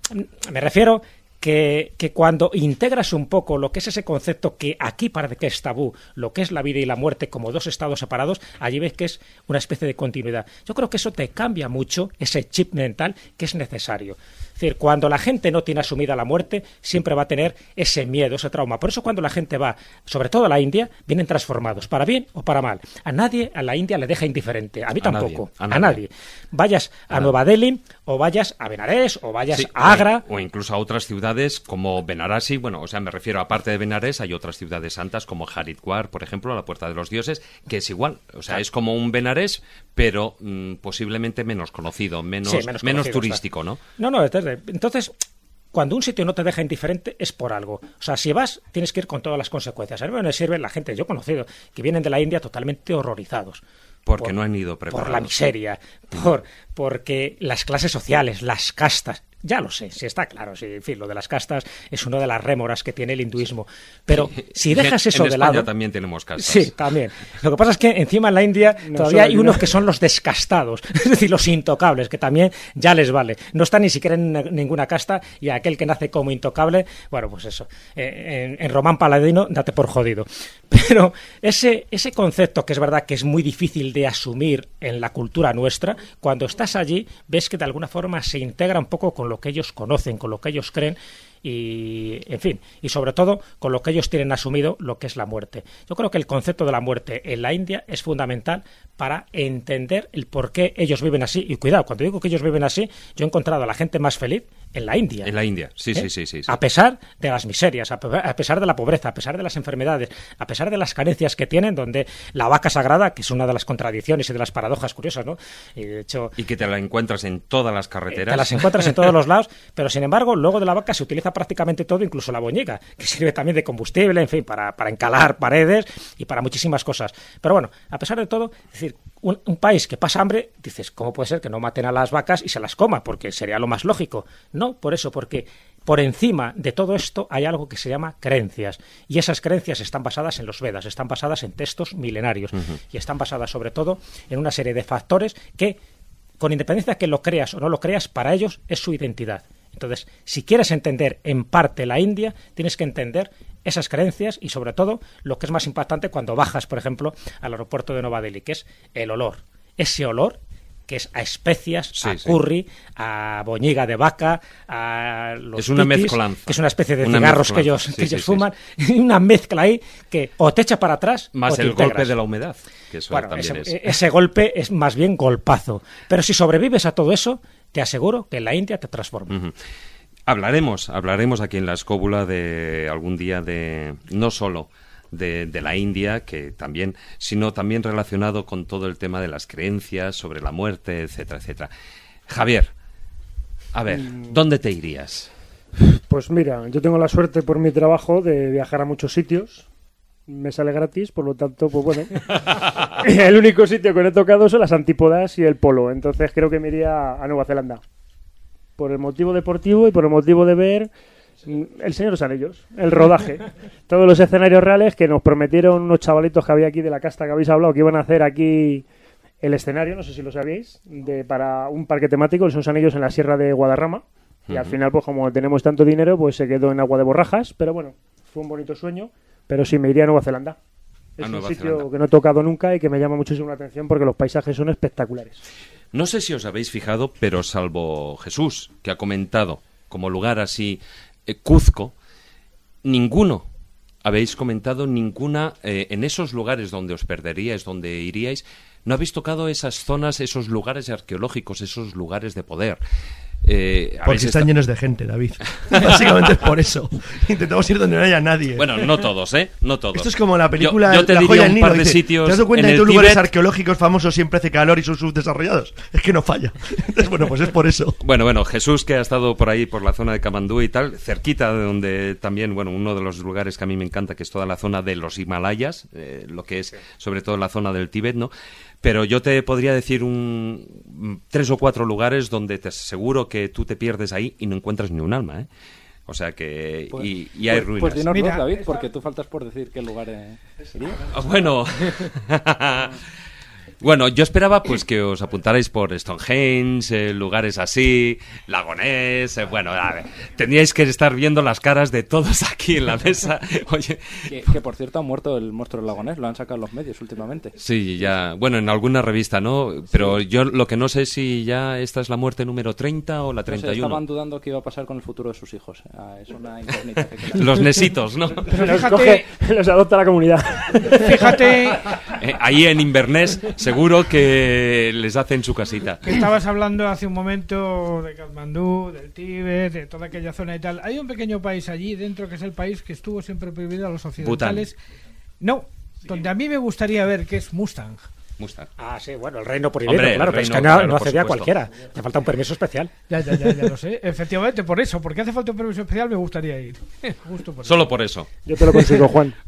Speaker 7: me refiero que, que, cuando integras un poco lo que es ese concepto que aquí parece que es tabú, lo que es la vida y la muerte como dos estados separados, allí ves que es una especie de continuidad. Yo creo que eso te cambia mucho ese chip mental que es necesario. Es decir, cuando la gente no tiene asumida la muerte, siempre va a tener ese miedo, ese trauma. Por eso cuando la gente va, sobre todo a la India, vienen transformados, para bien o para mal. A nadie a la India le deja indiferente, a mí
Speaker 2: a
Speaker 7: tampoco,
Speaker 2: nadie, a,
Speaker 7: nadie. a, nadie. Vayas a,
Speaker 2: a
Speaker 7: Nueva Delhi, o vayas a Benares, o vayas sí, a Agra.
Speaker 2: O, o, incluso a otras ciudades como Benarasi, bueno, o sea, me refiero, aparte de Benares, hay otras ciudades santas como Haridwar, por ejemplo, la Puerta de los Dioses, que es igual, o sea, es como un Benares, pero mm, posiblemente menos conocido, menos,
Speaker 7: Sí,
Speaker 2: menos,
Speaker 7: menos conocido,
Speaker 2: turístico, ¿no?
Speaker 7: No, no, entonces, entonces, cuando un sitio no te deja indiferente es por algo. O sea, si vas, tienes que ir con todas las consecuencias. A mí me sirve la gente, yo he conocido, que vienen de la India totalmente horrorizados.
Speaker 2: Porque
Speaker 7: Por-
Speaker 2: no han ido
Speaker 7: Por
Speaker 2: preparados.
Speaker 7: la miseria, por, porque las clases sociales, las castas, ya lo sé, sí está claro, sí, en fin, lo de las castas es una de las rémoras que tiene el hinduismo. Pero si dejas
Speaker 2: En-
Speaker 7: eso
Speaker 2: en
Speaker 7: de
Speaker 2: España
Speaker 7: lado...
Speaker 2: también tenemos castas.
Speaker 7: Sí, también. Lo que pasa es que encima en la India
Speaker 8: No
Speaker 7: todavía hay unos
Speaker 8: una.
Speaker 7: que son los descastados, es decir, los intocables, que también ya les vale. No están ni siquiera en na- ninguna casta y aquel que nace como intocable, bueno, pues eso. eh, en, en Román Paladino, date por jodido. Pero ese, ese concepto que es verdad que es muy difícil de asumir en la cultura nuestra, cuando estás allí ves que de alguna forma se integra un poco con lo que ellos conocen, con lo que ellos creen y, en fin, y sobre todo con lo que ellos tienen asumido lo que es la muerte. Yo creo que el concepto de la muerte en la India es fundamental para entender el por qué ellos viven así. Y cuidado, cuando digo que ellos viven así, yo he encontrado a la gente más feliz en la India.
Speaker 2: En la India, sí,
Speaker 7: ¿eh?
Speaker 2: sí, sí, sí. sí.
Speaker 7: A pesar de las miserias, a pe- a pesar de la pobreza, a pesar de las enfermedades, a pesar de las carencias que tienen, donde la vaca sagrada, que es una de las contradicciones y de las paradojas curiosas, ¿no? Y de hecho,
Speaker 2: Y que te la encuentras en todas las
Speaker 7: eh,
Speaker 2: carreteras.
Speaker 7: Te las encuentras en todos los lados, pero sin embargo, luego de la vaca se utiliza prácticamente todo, incluso la boñiga, que sirve también de combustible, en fin, para, para encalar paredes y para muchísimas cosas. Pero bueno, a pesar de todo, es decir, un, un país que pasa hambre, dices, ¿cómo puede ser que no maten a las vacas y se las coma? Porque sería lo más lógico. No, por eso, porque por encima de todo esto hay algo que se llama creencias. Y esas creencias están basadas en los Vedas, están basadas en textos milenarios y están basadas sobre todo en una serie de factores que con independencia que lo creas o no lo creas, para ellos es su identidad. Entonces, si quieres entender en parte la India, tienes que entender esas creencias y sobre todo lo que es más impactante cuando bajas, por ejemplo, al aeropuerto de Nueva Delhi, que es el olor. Ese olor que es a especias,
Speaker 2: Sí,
Speaker 7: a
Speaker 2: sí.
Speaker 7: curry, a boñiga de vaca, a los
Speaker 2: Es una
Speaker 7: pitis,
Speaker 2: mezcolanza.
Speaker 7: que es una especie de
Speaker 2: Una
Speaker 7: cigarros que ellos,
Speaker 2: sí,
Speaker 7: que
Speaker 2: sí,
Speaker 7: ellos
Speaker 2: sí,
Speaker 7: fuman, y una mezcla ahí que o te echa para atrás
Speaker 2: Más
Speaker 7: o te
Speaker 2: el golpe de la humedad, que eso
Speaker 7: Bueno,
Speaker 2: también
Speaker 7: ese,
Speaker 2: es.
Speaker 7: ese golpe es más bien golpazo. Pero si sobrevives a todo eso, te aseguro que en la India te transforma.
Speaker 2: Hablaremos, hablaremos aquí en la escóbula de algún día de no solo de, de la India, que también, sino también relacionado con todo el tema de las creencias sobre la muerte, etcétera, etcétera. Javier, a ver,
Speaker 8: Mm.
Speaker 2: ¿dónde te irías?
Speaker 8: Pues mira, yo tengo la suerte por mi trabajo de viajar a muchos sitios. Me sale gratis, por lo tanto, pues bueno. el único sitio que no he tocado son las antípodas y el polo. Entonces creo que me iría a Nueva Zelanda. Por el motivo deportivo y por el motivo de ver mm, El Señor de los Anillos, el rodaje. Todos los escenarios reales que nos prometieron unos chavalitos que había aquí de la casta que habéis hablado que iban a hacer aquí el escenario, no sé si lo sabíais, de, para un parque temático, el Señor de los Anillos en la Sierra de Guadarrama. Y al final, pues como tenemos tanto dinero, pues se quedó en agua de borrajas. Pero bueno, fue un bonito sueño. Pero sí, me iría a Nueva Zelanda. Es
Speaker 2: A
Speaker 8: un
Speaker 2: Nueva
Speaker 8: sitio
Speaker 2: Zelanda.
Speaker 8: que no he tocado nunca y que me llama muchísimo la atención porque los paisajes son espectaculares.
Speaker 2: No sé si os habéis fijado, pero salvo Jesús, que ha comentado como lugar así eh, Cuzco, ninguno habéis comentado ninguna eh, en esos lugares donde os perderíais, donde iríais, no habéis tocado esas zonas, esos lugares arqueológicos, esos lugares de poder. Eh,
Speaker 9: Porque están
Speaker 2: esta-
Speaker 9: llenos de gente, David. Básicamente es por eso. Intentamos ir donde no haya nadie.
Speaker 2: Bueno, no todos, ¿eh? No todos.
Speaker 9: Esto es como la película
Speaker 2: Yo, yo te
Speaker 9: La
Speaker 2: diría
Speaker 9: joya del
Speaker 2: un
Speaker 9: Nilo.
Speaker 2: par de
Speaker 9: dice,
Speaker 2: sitios
Speaker 9: ¿Te has dado cuenta
Speaker 2: en
Speaker 9: que los lugares
Speaker 2: Tíbet?
Speaker 9: arqueológicos famosos siempre hace calor y son subdesarrollados? Es que no falla. Entonces, bueno, pues es por eso.
Speaker 2: Bueno, bueno, Jesús que ha estado por ahí, por la zona de Kamandú y tal, cerquita de donde también, bueno, uno de los lugares que a mí me encanta, que es toda la zona de los Himalayas, eh, lo que es sobre todo la zona del Tíbet, ¿no? Pero yo te podría decir un tres o cuatro lugares donde te aseguro que tú te pierdes ahí y no encuentras ni un alma, ¿eh? O sea que...
Speaker 3: Pues-
Speaker 2: y, y hay
Speaker 3: pues,
Speaker 2: ruinas.
Speaker 3: Pues dinos,
Speaker 6: Mira,
Speaker 3: David, porque tú faltas por decir qué lugar eh, iría.
Speaker 2: Ah, Bueno, bueno, yo esperaba pues que os apuntarais por Stonehenge, eh, lugares así, Lagonés, eh, bueno, a ver, tendríais que estar viendo las caras de todos aquí en la mesa. Oye,
Speaker 3: Que, que, por cierto ha muerto el monstruo del lagonés, lo han sacado los medios últimamente.
Speaker 2: sí, ya, bueno, en alguna revista, ¿no? Pero yo lo que no sé si ya esta es la muerte número 30 o la
Speaker 3: No sé,
Speaker 2: 31.
Speaker 3: estaban dudando qué iba a pasar con el futuro de sus hijos. Ah, es una incógnita. que.
Speaker 2: Los nesitos, ¿no?
Speaker 8: Los,
Speaker 6: Fíjate-
Speaker 8: coge- los adopta la comunidad.
Speaker 6: Fíjate,
Speaker 2: Eh, ahí en Inverness seguro que les hacen su casita.
Speaker 6: Que estabas hablando hace un momento de Katmandú, del Tíbet, de toda aquella zona y tal. Hay un pequeño país allí dentro que es el país que estuvo siempre prohibido a los occidentales. No, donde a mí me gustaría ver que es Mustang.
Speaker 2: Mustang.
Speaker 7: Ah, sí, bueno, el reino prohibido,
Speaker 2: Hombre, el
Speaker 7: claro, pero es que no,
Speaker 2: claro,
Speaker 7: no
Speaker 2: por
Speaker 7: accedía a
Speaker 2: supuesto.
Speaker 7: cualquiera. Te falta un permiso especial.
Speaker 6: Ya, ya, ya, ya lo sé. Efectivamente, por eso, porque hace falta un permiso especial, me gustaría ir. Justo por eso.
Speaker 2: Solo por eso.
Speaker 8: Yo te lo consigo, Juan.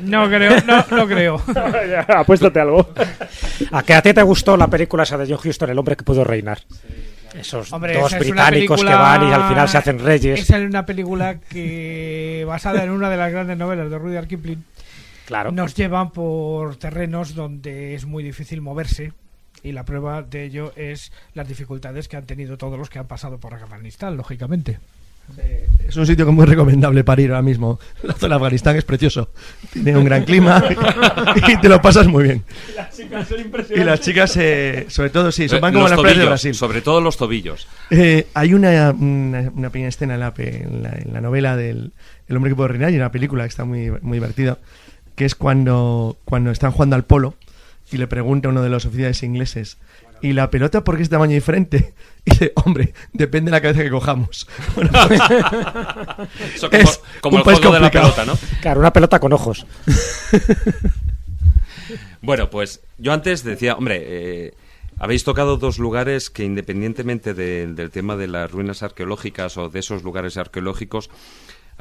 Speaker 6: No creo, no, no creo.
Speaker 8: Ya, Apuéstate algo.
Speaker 7: ¿A que a ti te gustó la película esa de John Huston, El hombre que pudo reinar? Esos
Speaker 6: Hombre,
Speaker 7: dos
Speaker 6: esa es una
Speaker 7: británicos que
Speaker 6: película-
Speaker 7: van y al final se hacen reyes.
Speaker 6: Esa es una película que, basada en una de las grandes novelas de Rudyard Kipling,
Speaker 7: Claro.
Speaker 6: nos llevan por terrenos donde es muy difícil moverse. Y la prueba de ello es las dificultades que han tenido todos los que han pasado por Afganistán, lógicamente.
Speaker 9: Es un sitio que es muy recomendable para ir ahora mismo. La zona de Afganistán es precioso. Tiene un gran clima y te lo pasas muy bien. Y las chicas, eh, sobre todo, sí, son van como
Speaker 2: Los
Speaker 9: las playas de
Speaker 2: tobillos,
Speaker 9: Brasil.
Speaker 2: Sobre todo los tobillos.
Speaker 9: Eh, hay una, una, una pequeña escena en la, pe- en la, en la novela del El hombre que puede reinar y en la película que está muy, muy divertida, que es cuando, cuando están jugando al polo y le pregunta a uno de los oficiales ingleses, ¿y la pelota por qué es de tamaño diferente? Y dice, hombre, depende de la cabeza que cojamos. Bueno, pues,
Speaker 2: Eso como,
Speaker 9: Es
Speaker 2: como
Speaker 9: un
Speaker 2: el juego de la pelota, ¿no?
Speaker 7: Claro, una pelota con ojos.
Speaker 2: Bueno, pues yo antes decía, hombre, eh, habéis tocado dos lugares que independientemente de- del tema de las ruinas arqueológicas o de esos lugares arqueológicos,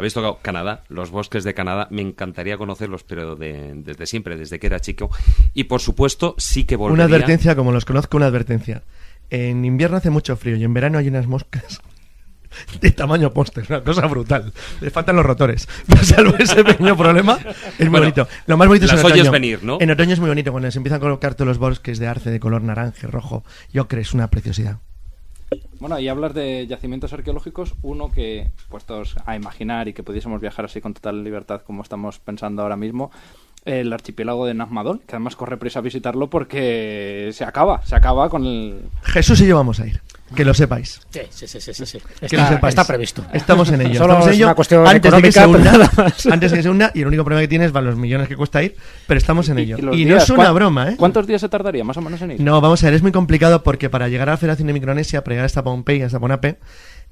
Speaker 2: habéis tocado Canadá, los bosques de Canadá, me encantaría conocerlos, pero de- desde siempre, desde que era chico. Y por supuesto, sí que volvería...
Speaker 9: una advertencia, como los conozco, una advertencia. En invierno hace mucho frío y en verano hay unas moscas de tamaño póster, una cosa brutal. Le faltan los rotores. Salvo ese pequeño problema, es muy
Speaker 2: Bueno,
Speaker 9: bonito. Lo más bonito es en otoño.
Speaker 2: venir, ¿no?
Speaker 9: En otoño es muy bonito, cuando se empiezan a colocar todos los bosques de arce de color naranja, rojo y ocre, es una preciosidad.
Speaker 3: Bueno, y hablas de yacimientos arqueológicos, uno que, puestos a imaginar y que pudiésemos viajar así con total libertad como estamos pensando ahora mismo, el archipiélago de Nazmadol, que además corre prisa a visitarlo porque se acaba, se acaba con el...
Speaker 9: Jesús y yo vamos a ir, que lo sepáis.
Speaker 7: Sí, sí, sí, sí, sí, sí.
Speaker 9: Que lo
Speaker 7: Está,
Speaker 9: sepáis.
Speaker 7: está previsto.
Speaker 9: Estamos en ello.
Speaker 7: Solo
Speaker 9: estamos en
Speaker 7: es
Speaker 9: ello
Speaker 7: una cuestión
Speaker 9: antes de que se
Speaker 7: nada más.
Speaker 9: antes de que se hunda, y el único problema que tiene es van los millones que cuesta ir, pero estamos en ello. Y, no
Speaker 3: días,
Speaker 9: es una
Speaker 3: ¿cuán-
Speaker 9: broma, ¿eh?
Speaker 3: ¿Cuántos días se tardaría más o menos en ir?
Speaker 9: No, vamos a ver, es muy complicado porque para llegar a la Federación de Micronesia, para llegar hasta Pompey, hasta Ponape,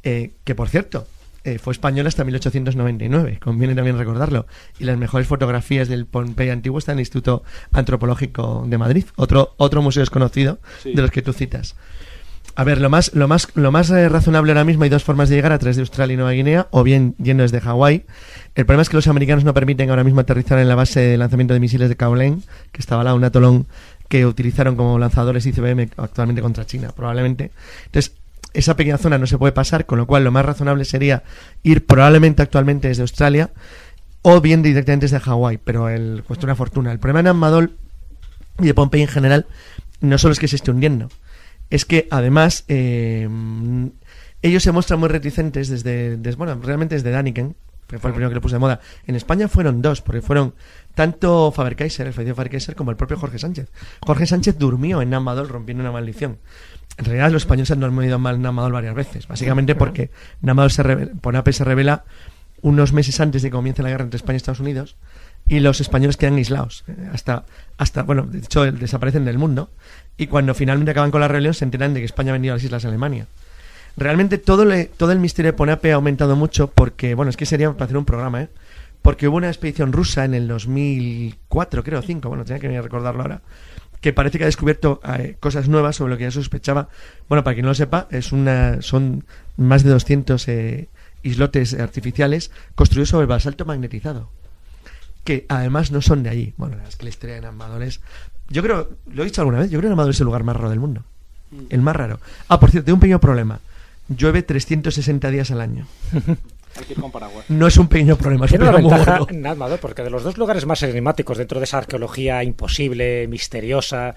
Speaker 9: eh, que por cierto, eh, fue española hasta 1899, conviene también recordarlo. Y las mejores fotografías del Pompey antiguo están en el Instituto Antropológico de Madrid, otro, otro museo desconocido
Speaker 3: Sí.
Speaker 9: de los que tú citas. A ver, lo más, lo más, lo más eh, razonable ahora mismo hay dos formas de llegar a través de Australia y Nueva Guinea, o bien yendo desde Hawái. El problema es que los americanos no permiten ahora mismo aterrizar en la base de lanzamiento de misiles de Kowloon, que estaba al lado, un atolón que utilizaron como lanzadores ICBM actualmente contra China, probablemente. Entonces, esa pequeña zona no se puede pasar, con lo cual lo más razonable sería ir probablemente actualmente desde Australia o bien directamente desde Hawái, pero el, cuesta una fortuna. El problema en Amadol y de Pompey en general no solo es que se esté hundiendo, es que además eh, ellos se muestran muy reticentes desde, desde- bueno, realmente desde Daniken, que fue el primero que le puse de moda. En España fueron dos, porque fueron tanto Faber-Kaiser, el fallecido Faber-Kaiser, como el propio Jorge Sánchez. Jorge Sánchez durmió en Namadol rompiendo una maldición. En realidad los españoles han dormido mal en Namadol varias veces, básicamente porque Namadol se revela, Ponape se revela unos meses antes de que comience la guerra entre España y Estados Unidos y los españoles quedan aislados eh, hasta hasta bueno de hecho desaparecen del mundo y cuando finalmente acaban con la rebelión se enteran de que España ha vendido a las islas de Alemania. Realmente todo le- todo el misterio de Ponape ha aumentado mucho porque bueno es que sería para hacer un programa eh porque hubo una expedición rusa en el 2004 creo 5 bueno tenía que recordarlo ahora que parece que ha descubierto eh, cosas nuevas sobre lo que ya sospechaba. Bueno para quien no lo sepa es una son más de 200 eh, islotes artificiales construidos sobre basalto magnetizado que además no son de allí. Bueno, la verdad es que la historia de Namadol es... Yo creo, lo he dicho alguna vez, yo creo que Namadol es el lugar más raro del mundo. El más raro. Ah, por cierto, tengo un pequeño problema. Llueve 360 días al año.
Speaker 3: Hay que ir con paraguas.
Speaker 9: No es un pequeño problema, es un
Speaker 7: Tiene una
Speaker 9: problema
Speaker 7: ventaja Nadmador, porque de los dos lugares más enigmáticos dentro de esa arqueología imposible, misteriosa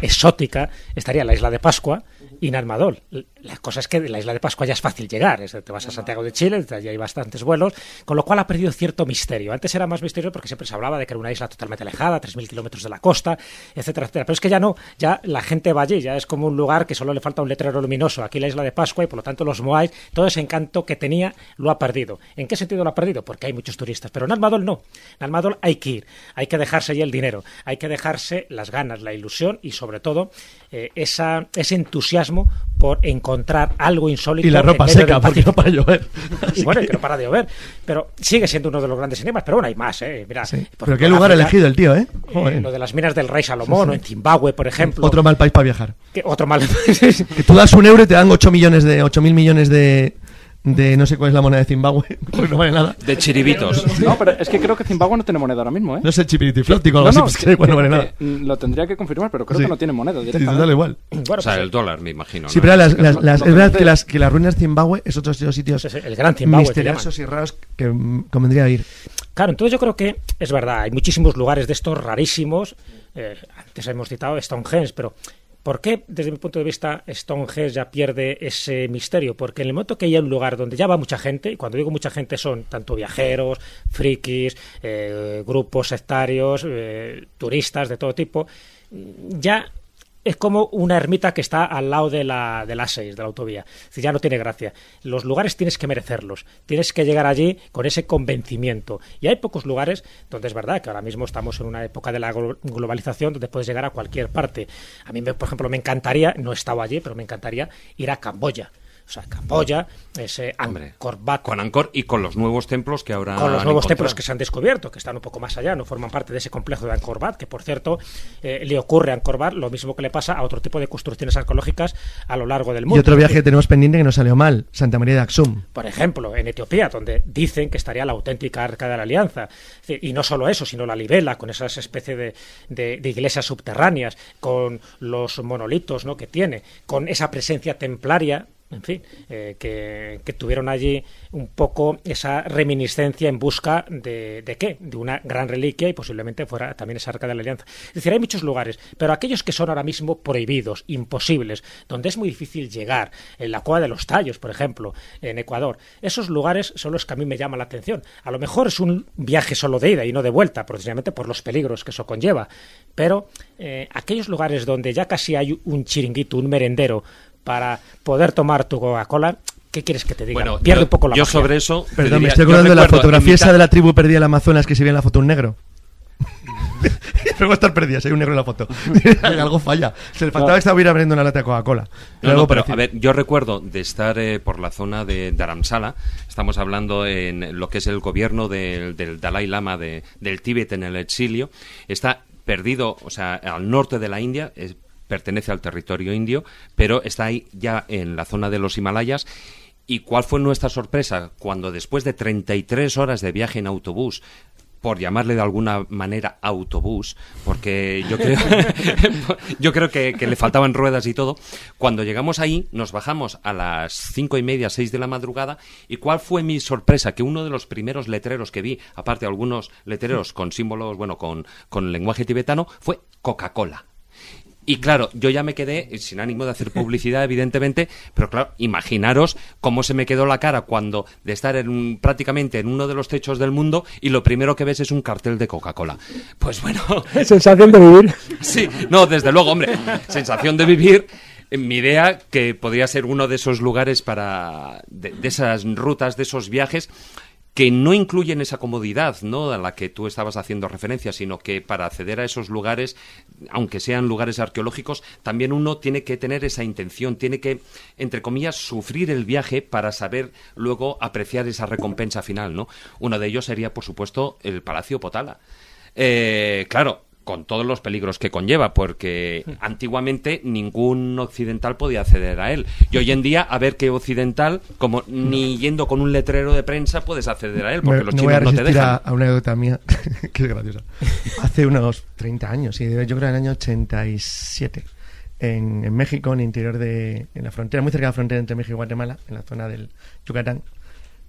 Speaker 7: exótica estaría la isla de Pascua y Narmadol. La cosa es que de la isla de Pascua ya es fácil llegar, es- te vas a Santiago de Chile, allí hay bastantes vuelos, con lo cual ha perdido cierto misterio. Antes era más misterio porque siempre se hablaba de que era una isla totalmente alejada, 3.000 kilómetros de la costa, etcétera, etcétera. Pero es que ya no, ya la gente va allí, ya es como un lugar que solo le falta un letrero luminoso. Aquí la isla de Pascua y por lo tanto los Moais, todo ese encanto que tenía lo ha perdido. ¿En qué sentido lo ha perdido? Porque hay muchos turistas. Pero en Almadol no. En Almadol hay que ir, hay que dejarse allí el dinero, hay que dejarse las ganas, la ilusión y sobre todo eh, esa, ese entusiasmo por encontrar algo insólito.
Speaker 9: Y la ropa seca, porque no para llover.
Speaker 7: Bueno,
Speaker 9: que-
Speaker 7: no para de llover. Pero sigue siendo uno de los grandes enigmas. Pero bueno, hay más, ¿eh? Mira,
Speaker 9: Sí. Pero qué lugar ha elegido el tío, ¿eh?
Speaker 7: eh, lo de las minas del rey Salomón o en Zimbabue, por ejemplo.
Speaker 9: Otro mal país para viajar.
Speaker 7: que- otro mal.
Speaker 9: Que tú das un euro y te dan 8 millones de 8 mil millones de, de no sé cuál es la moneda de Zimbabue, porque no vale nada.
Speaker 2: De chiribitos.
Speaker 3: No, pero es que creo que Zimbabue no tiene moneda ahora mismo, ¿eh?
Speaker 9: No sé, chipiritiflótico o algo
Speaker 3: No, no,
Speaker 9: así, pues, que igual no vale
Speaker 3: que-
Speaker 9: nada.
Speaker 3: que, mm, lo tendría que confirmar, pero creo
Speaker 9: Sí.
Speaker 3: que no tiene moneda
Speaker 9: Sí,
Speaker 3: directamente.
Speaker 9: dale igual.
Speaker 7: bueno,
Speaker 2: O sea,
Speaker 7: pues,
Speaker 2: el dólar, me imagino.
Speaker 9: Sí,
Speaker 2: ¿no?
Speaker 9: pero las- las- las-
Speaker 3: no
Speaker 9: es verdad que las, que las ruinas de Zimbabue es otro de los sitios
Speaker 7: es el gran Zimbabue. que
Speaker 9: misteriosos y raros que convendría ir.
Speaker 7: Claro, entonces yo creo que es verdad, hay muchísimos lugares de estos rarísimos. eh, antes hemos citado Stonehenge, pero ¿por qué, desde mi punto de vista, Stonehenge ya pierde ese misterio? Porque en el momento que hay un lugar donde ya va mucha gente, y cuando digo mucha gente son tanto viajeros, frikis, eh, grupos sectarios, eh, turistas de todo tipo, ya es como una ermita que está al lado de la, de la 6, de la autovía. Es decir, ya no tiene gracia. Los lugares tienes que merecerlos. Tienes que llegar allí con ese convencimiento. Y hay pocos lugares donde es verdad que ahora mismo estamos en una época de la glo- globalización donde puedes llegar a cualquier parte. A mí, por ejemplo, me encantaría, no he estado allí, pero me encantaría ir a Camboya. O sea, Camboya, ese
Speaker 2: Hombre,
Speaker 7: Angkor Wat,
Speaker 2: Con Angkor y con los nuevos templos que ahora.
Speaker 7: con los
Speaker 2: han
Speaker 7: nuevos templos que se han descubierto, que están un poco más allá, no forman parte de ese complejo de Angkor Wat, que por cierto eh, le ocurre a Angkor Wat lo mismo que le pasa a otro tipo de construcciones arqueológicas a lo largo del mundo.
Speaker 9: Y otro viaje que tenemos pendiente que nos salió mal, Santa María de Axum.
Speaker 7: Por ejemplo, en Etiopía, donde dicen que estaría la auténtica arca de la alianza. Y no solo eso, sino la libela, con esas especies de, de- de iglesias subterráneas, con los monolitos ¿no? que tiene, con esa presencia templaria. En fin, eh, que, tuvieron allí un poco esa reminiscencia en busca de, de qué? De una gran reliquia y posiblemente fuera también esa arca de la alianza. Es decir, hay muchos lugares, pero aquellos que son ahora mismo prohibidos, imposibles, donde es muy difícil llegar, en la cueva de los tallos, por ejemplo, en Ecuador, esos lugares son los que a mí me llaman la atención. A lo mejor es un viaje solo de ida y no de vuelta, precisamente por los peligros que eso conlleva, pero eh, aquellos lugares donde ya casi hay un chiringuito, un merendero, para poder tomar tu Coca-Cola, ¿qué quieres que te diga?
Speaker 2: Bueno,
Speaker 7: Pierde
Speaker 2: yo,
Speaker 7: un poco la
Speaker 2: yo
Speaker 7: magia.
Speaker 2: sobre eso.
Speaker 9: Perdón, me
Speaker 2: diría-
Speaker 9: estoy
Speaker 2: yo
Speaker 9: acordando de la
Speaker 2: en
Speaker 9: fotografía esa de la tribu perdida del Amazonas que se ve en la foto un negro. A estar perdida, si hay un negro en la foto. Algo falla. Se le faltaba que estaba ir abriendo una lata de Coca-Cola.
Speaker 2: No, no, pero
Speaker 9: parecido.
Speaker 2: a ver, yo recuerdo de estar eh, por la zona de Dharamsala, estamos hablando en lo que es el gobierno del, del Dalai Lama de- del Tíbet en el exilio, está perdido, o sea, al norte de la India, es- pertenece al territorio indio, pero está ahí ya en la zona de los Himalayas. ¿Y cuál fue nuestra sorpresa cuando después de 33 horas de viaje en autobús por llamarle de alguna manera autobús, porque yo creo, yo creo que, que le faltaban ruedas y todo. Cuando llegamos ahí, nos bajamos a las cinco y media, seis de la madrugada, y cuál fue mi sorpresa, que uno de los primeros letreros que vi, aparte de algunos letreros con símbolos, bueno, con, con lenguaje tibetano, fue Coca-Cola. Y claro, yo ya me quedé, eh, sin ánimo de hacer publicidad, evidentemente, pero claro, imaginaros cómo se me quedó la cara cuando de estar en un- prácticamente en uno de los techos del mundo y lo primero que ves es un cartel de Coca-Cola. Pues bueno,
Speaker 8: Sensación de vivir.
Speaker 2: sí, no, desde luego, hombre, sensación de vivir. eh, Mi idea que podría ser uno de esos lugares para de, de esas rutas, de esos viajes que no incluyen esa comodidad, ¿no? A la que tú estabas haciendo referencia, sino que para acceder a esos lugares, aunque sean lugares arqueológicos, también uno tiene que tener esa intención, tiene que, entre comillas, sufrir el viaje para saber luego apreciar esa recompensa final, ¿no? Uno de ellos sería, por supuesto, el Palacio Potala. Eh, claro, con todos los peligros que conlleva, porque antiguamente ningún occidental podía acceder a él. Y hoy en día, a ver qué occidental, como ni yendo con un letrero de prensa puedes acceder a él, porque
Speaker 9: Me-
Speaker 2: los
Speaker 9: no voy a
Speaker 2: chinos no te
Speaker 9: resistir a,
Speaker 2: dejan.
Speaker 9: a una anécdota mía, que es graciosa. Hace unos 30 años, yo creo en el año 87, en, en México, en el interior de. en la frontera, muy cerca de la frontera entre México y Guatemala, en la zona del Yucatán,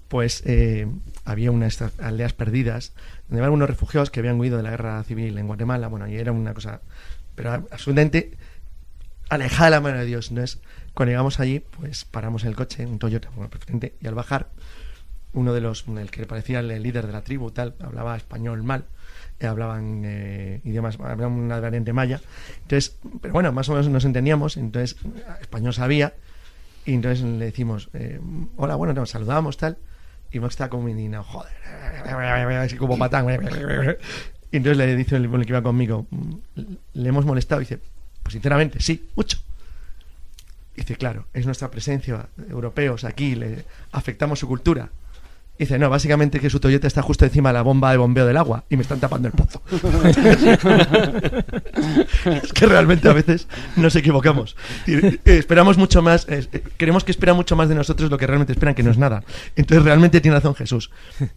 Speaker 9: pues eh, había unas aldeas perdidas donde había unos refugiados que habían huido de la guerra civil en Guatemala. Bueno, y era una cosa. Pero absolutamente alejada de la mano de Dios. Entonces, cuando llegamos allí, pues paramos el coche, un Toyota, perfectamente, y al bajar, uno de los, el que parecía el líder de la tribu, tal, hablaba español mal, eh, hablaban eh, idiomas, hablaban una variante maya. Entonces, pero bueno, más o menos nos entendíamos, entonces español sabía, y entonces le decimos, eh, hola, bueno, nos saludamos, tal, y Max está como indignado, joder, así como patán. Y entonces le dice el, el que iba conmigo, le hemos molestado, y dice, pues sinceramente, sí, mucho. Y dice, claro, es nuestra presencia, europeos aquí, le afectamos su cultura. Y dice, no, básicamente que su Toyota está justo encima de la bomba de bombeo del agua y me están tapando el pozo. es que realmente a veces nos equivocamos. Eh, esperamos mucho más, eh, queremos que esperan mucho más de nosotros lo que realmente esperan, que no es nada. Entonces realmente tiene razón Jesús.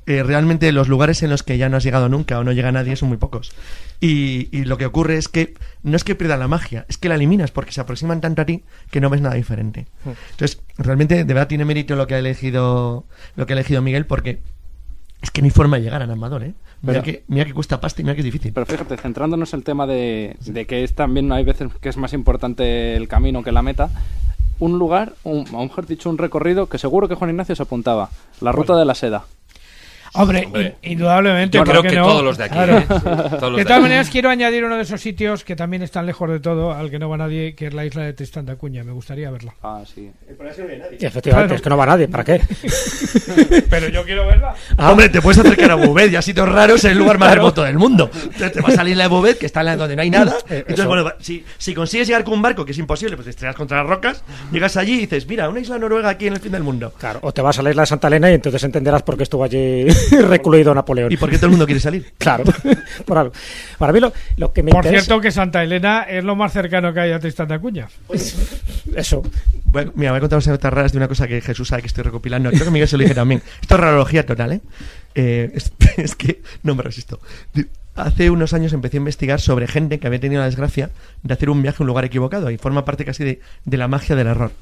Speaker 9: Eh, realmente los lugares en los que ya no has llegado nunca o no llega nadie son muy pocos. Y, y lo que ocurre es que no es que pierdan la magia, es que la eliminas porque se aproximan tanto a ti que no ves nada diferente. Entonces, realmente de verdad tiene mérito lo que ha elegido lo que ha elegido Miguel porque es que no hay forma de llegar a Amador, ¿eh? Mira, que, mira que custa pasta y mira que es difícil.
Speaker 3: Pero fíjate, centrándonos en el tema de, de que es también hay veces que es más importante el camino que la meta, un lugar, un, mejor dicho, un recorrido que seguro que Juan Ignacio se apuntaba, la ruta de la seda.
Speaker 6: Hombre,
Speaker 2: Hombre.
Speaker 6: in- indudablemente.
Speaker 2: Yo creo
Speaker 6: ¿por qué
Speaker 2: que
Speaker 6: no?
Speaker 2: todos los de aquí,
Speaker 6: Claro.
Speaker 2: ¿eh? Sí, todos los
Speaker 6: de todas
Speaker 2: aquí.
Speaker 6: maneras, quiero añadir uno de esos sitios que también están lejos de todo, al que no va nadie, que es la isla de Tristán de Acuña. Me gustaría verla.
Speaker 3: Ah, sí.
Speaker 7: Y efectivamente,
Speaker 6: Claro.
Speaker 7: es que no va nadie, ¿para qué?
Speaker 6: Pero yo quiero verla.
Speaker 9: Hombre, te puedes acercar a Bouvet y a sitios raros en el lugar más remoto del mundo. Entonces te va a salir la de Bouvet, que está en la donde no hay nada. Entonces,
Speaker 7: eso.
Speaker 9: bueno, va- si, si consigues llegar con un barco, que es imposible, pues te estrellas contra las rocas, llegas allí y dices, mira, una isla noruega aquí en el fin del mundo.
Speaker 7: Claro, o te vas a la isla de Santa Elena y entonces entenderás por qué estuvo allí recluido Napoleón.
Speaker 9: ¿Y por qué todo el mundo quiere salir?
Speaker 7: Claro, por algo. Para mí lo, lo que me
Speaker 6: Por
Speaker 7: interesa...
Speaker 6: cierto, que Santa Elena es lo más cercano que hay a Tristán de Acuña.
Speaker 7: Eso.
Speaker 9: Voy a- mira, voy a contar unas anécdotas raras de una cosa que Jesús sabe que estoy recopilando. Creo que Miguel se lo dije también. Esto es rarología total, ¿eh? Eh, es, es que no me resisto. Hace unos años empecé a investigar sobre gente que había tenido la desgracia de hacer un viaje a un lugar equivocado y forma parte casi de, de la magia del error.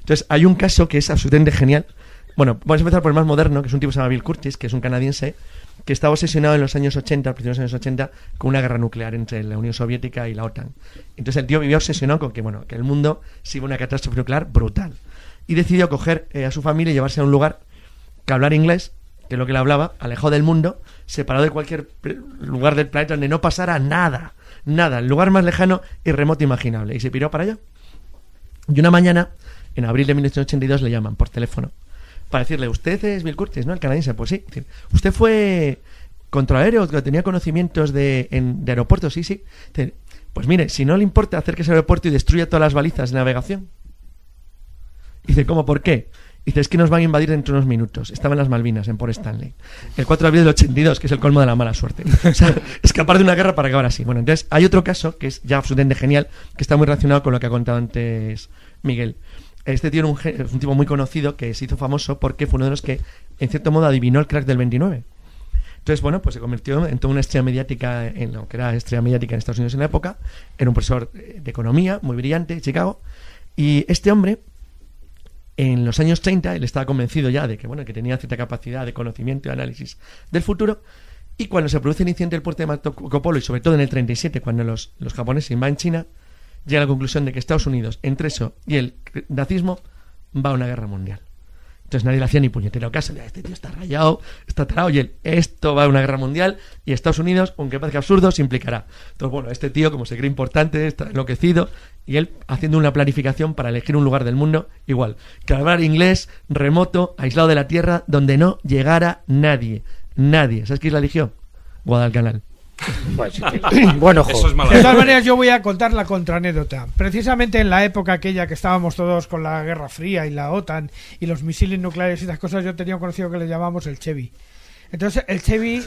Speaker 9: Entonces, hay un caso que es absolutamente genial. Bueno, vamos a empezar por el más moderno, que es un tipo que se llama Bill Curtis, que es un canadiense que estaba obsesionado en los años 80, a principios de los años 80, con una guerra nuclear entre la Unión Soviética y la OTAN. Entonces el tío vivía obsesionado con que, bueno, que el mundo se iba a una catástrofe nuclear brutal. Y decidió coger eh, a su familia y llevarse a un lugar que hablar inglés, que es lo que le hablaba, alejado del mundo, separado de cualquier lugar del planeta donde no pasara nada, nada, el lugar más lejano y remoto imaginable. Y se piró para allá. Y una mañana, en abril de 1982, le llaman por teléfono para decirle, usted es Bill Curtis, ¿no? El canadiense. Pues sí. Usted fue contraaéreo, que tenía conocimientos de, en- aeropuertos, sí, sí. Pues mire, si no le importa, acérquese al aeropuerto y destruya todas las balizas de navegación. Dice, ¿cómo? ¿Por qué? Dice, es que nos van a invadir dentro de unos minutos. Estaban las Malvinas, en Port Stanley. El 4 de abril del 82, que es el colmo de la mala suerte. O sea, escapar de una guerra para acabar así. Bueno, entonces hay otro caso que es ya absolutamente genial, que está muy relacionado con lo que ha contado antes Miguel. Este tío era un, un tipo muy conocido que se hizo famoso porque fue uno de los que, en cierto modo, adivinó el crack del 29. Entonces, bueno, pues se convirtió en toda una estrella mediática, en lo que era estrella mediática en Estados Unidos en la época. Era un profesor eh, de economía muy brillante de Chicago. Y este hombre, en los años 30, él estaba convencido ya de que, bueno, que tenía cierta capacidad de conocimiento y análisis del futuro. Y cuando se produce el incidente del puerto de Marco Polo, y sobre todo en el 37, cuando los, los japoneses invaden China, llega a la conclusión de que Estados Unidos, entre eso y el nazismo, va a una guerra mundial. Entonces nadie le hacía ni puñetero caso. Este tío está rayado, está tarado, y él, esto va a una guerra mundial, y Estados Unidos, aunque parezca absurdo, se implicará. Entonces, bueno, este tío, como se cree importante, está enloquecido, y él haciendo una planificación para elegir un lugar del mundo, igual, que hablar inglés, remoto, aislado de la tierra, donde no llegara nadie. Nadie. ¿Sabes qué isla eligió? Guadalcanal.
Speaker 7: Pues, bueno, ojo.
Speaker 2: Eso es mala
Speaker 6: De todas maneras, yo voy a contar la contraanécdota. Precisamente en la época aquella que estábamos todos con la Guerra Fría y la OTAN y los misiles nucleares y esas cosas, yo tenía un conocido que le llamamos el Chevy. Entonces, el Chevy,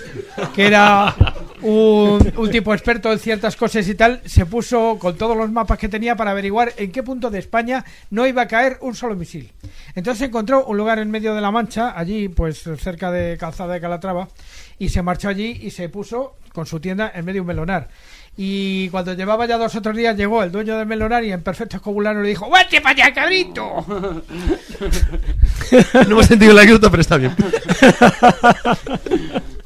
Speaker 6: que era un, un tipo experto en ciertas cosas y tal, se puso con todos los mapas que tenía para averiguar en qué punto de España no iba a caer un solo misil. Entonces encontró un lugar en medio de la Mancha, allí, pues cerca de Calzada de Calatrava, y se marchó allí y se puso con su tienda en medio de un melonar. Y cuando llevaba ya dos o tres días llegó el dueño del melonar y en perfecto escobulano le dijo ¡Vete para allá, cabrito!
Speaker 9: No hemos sentido la anécdota, pero está bien.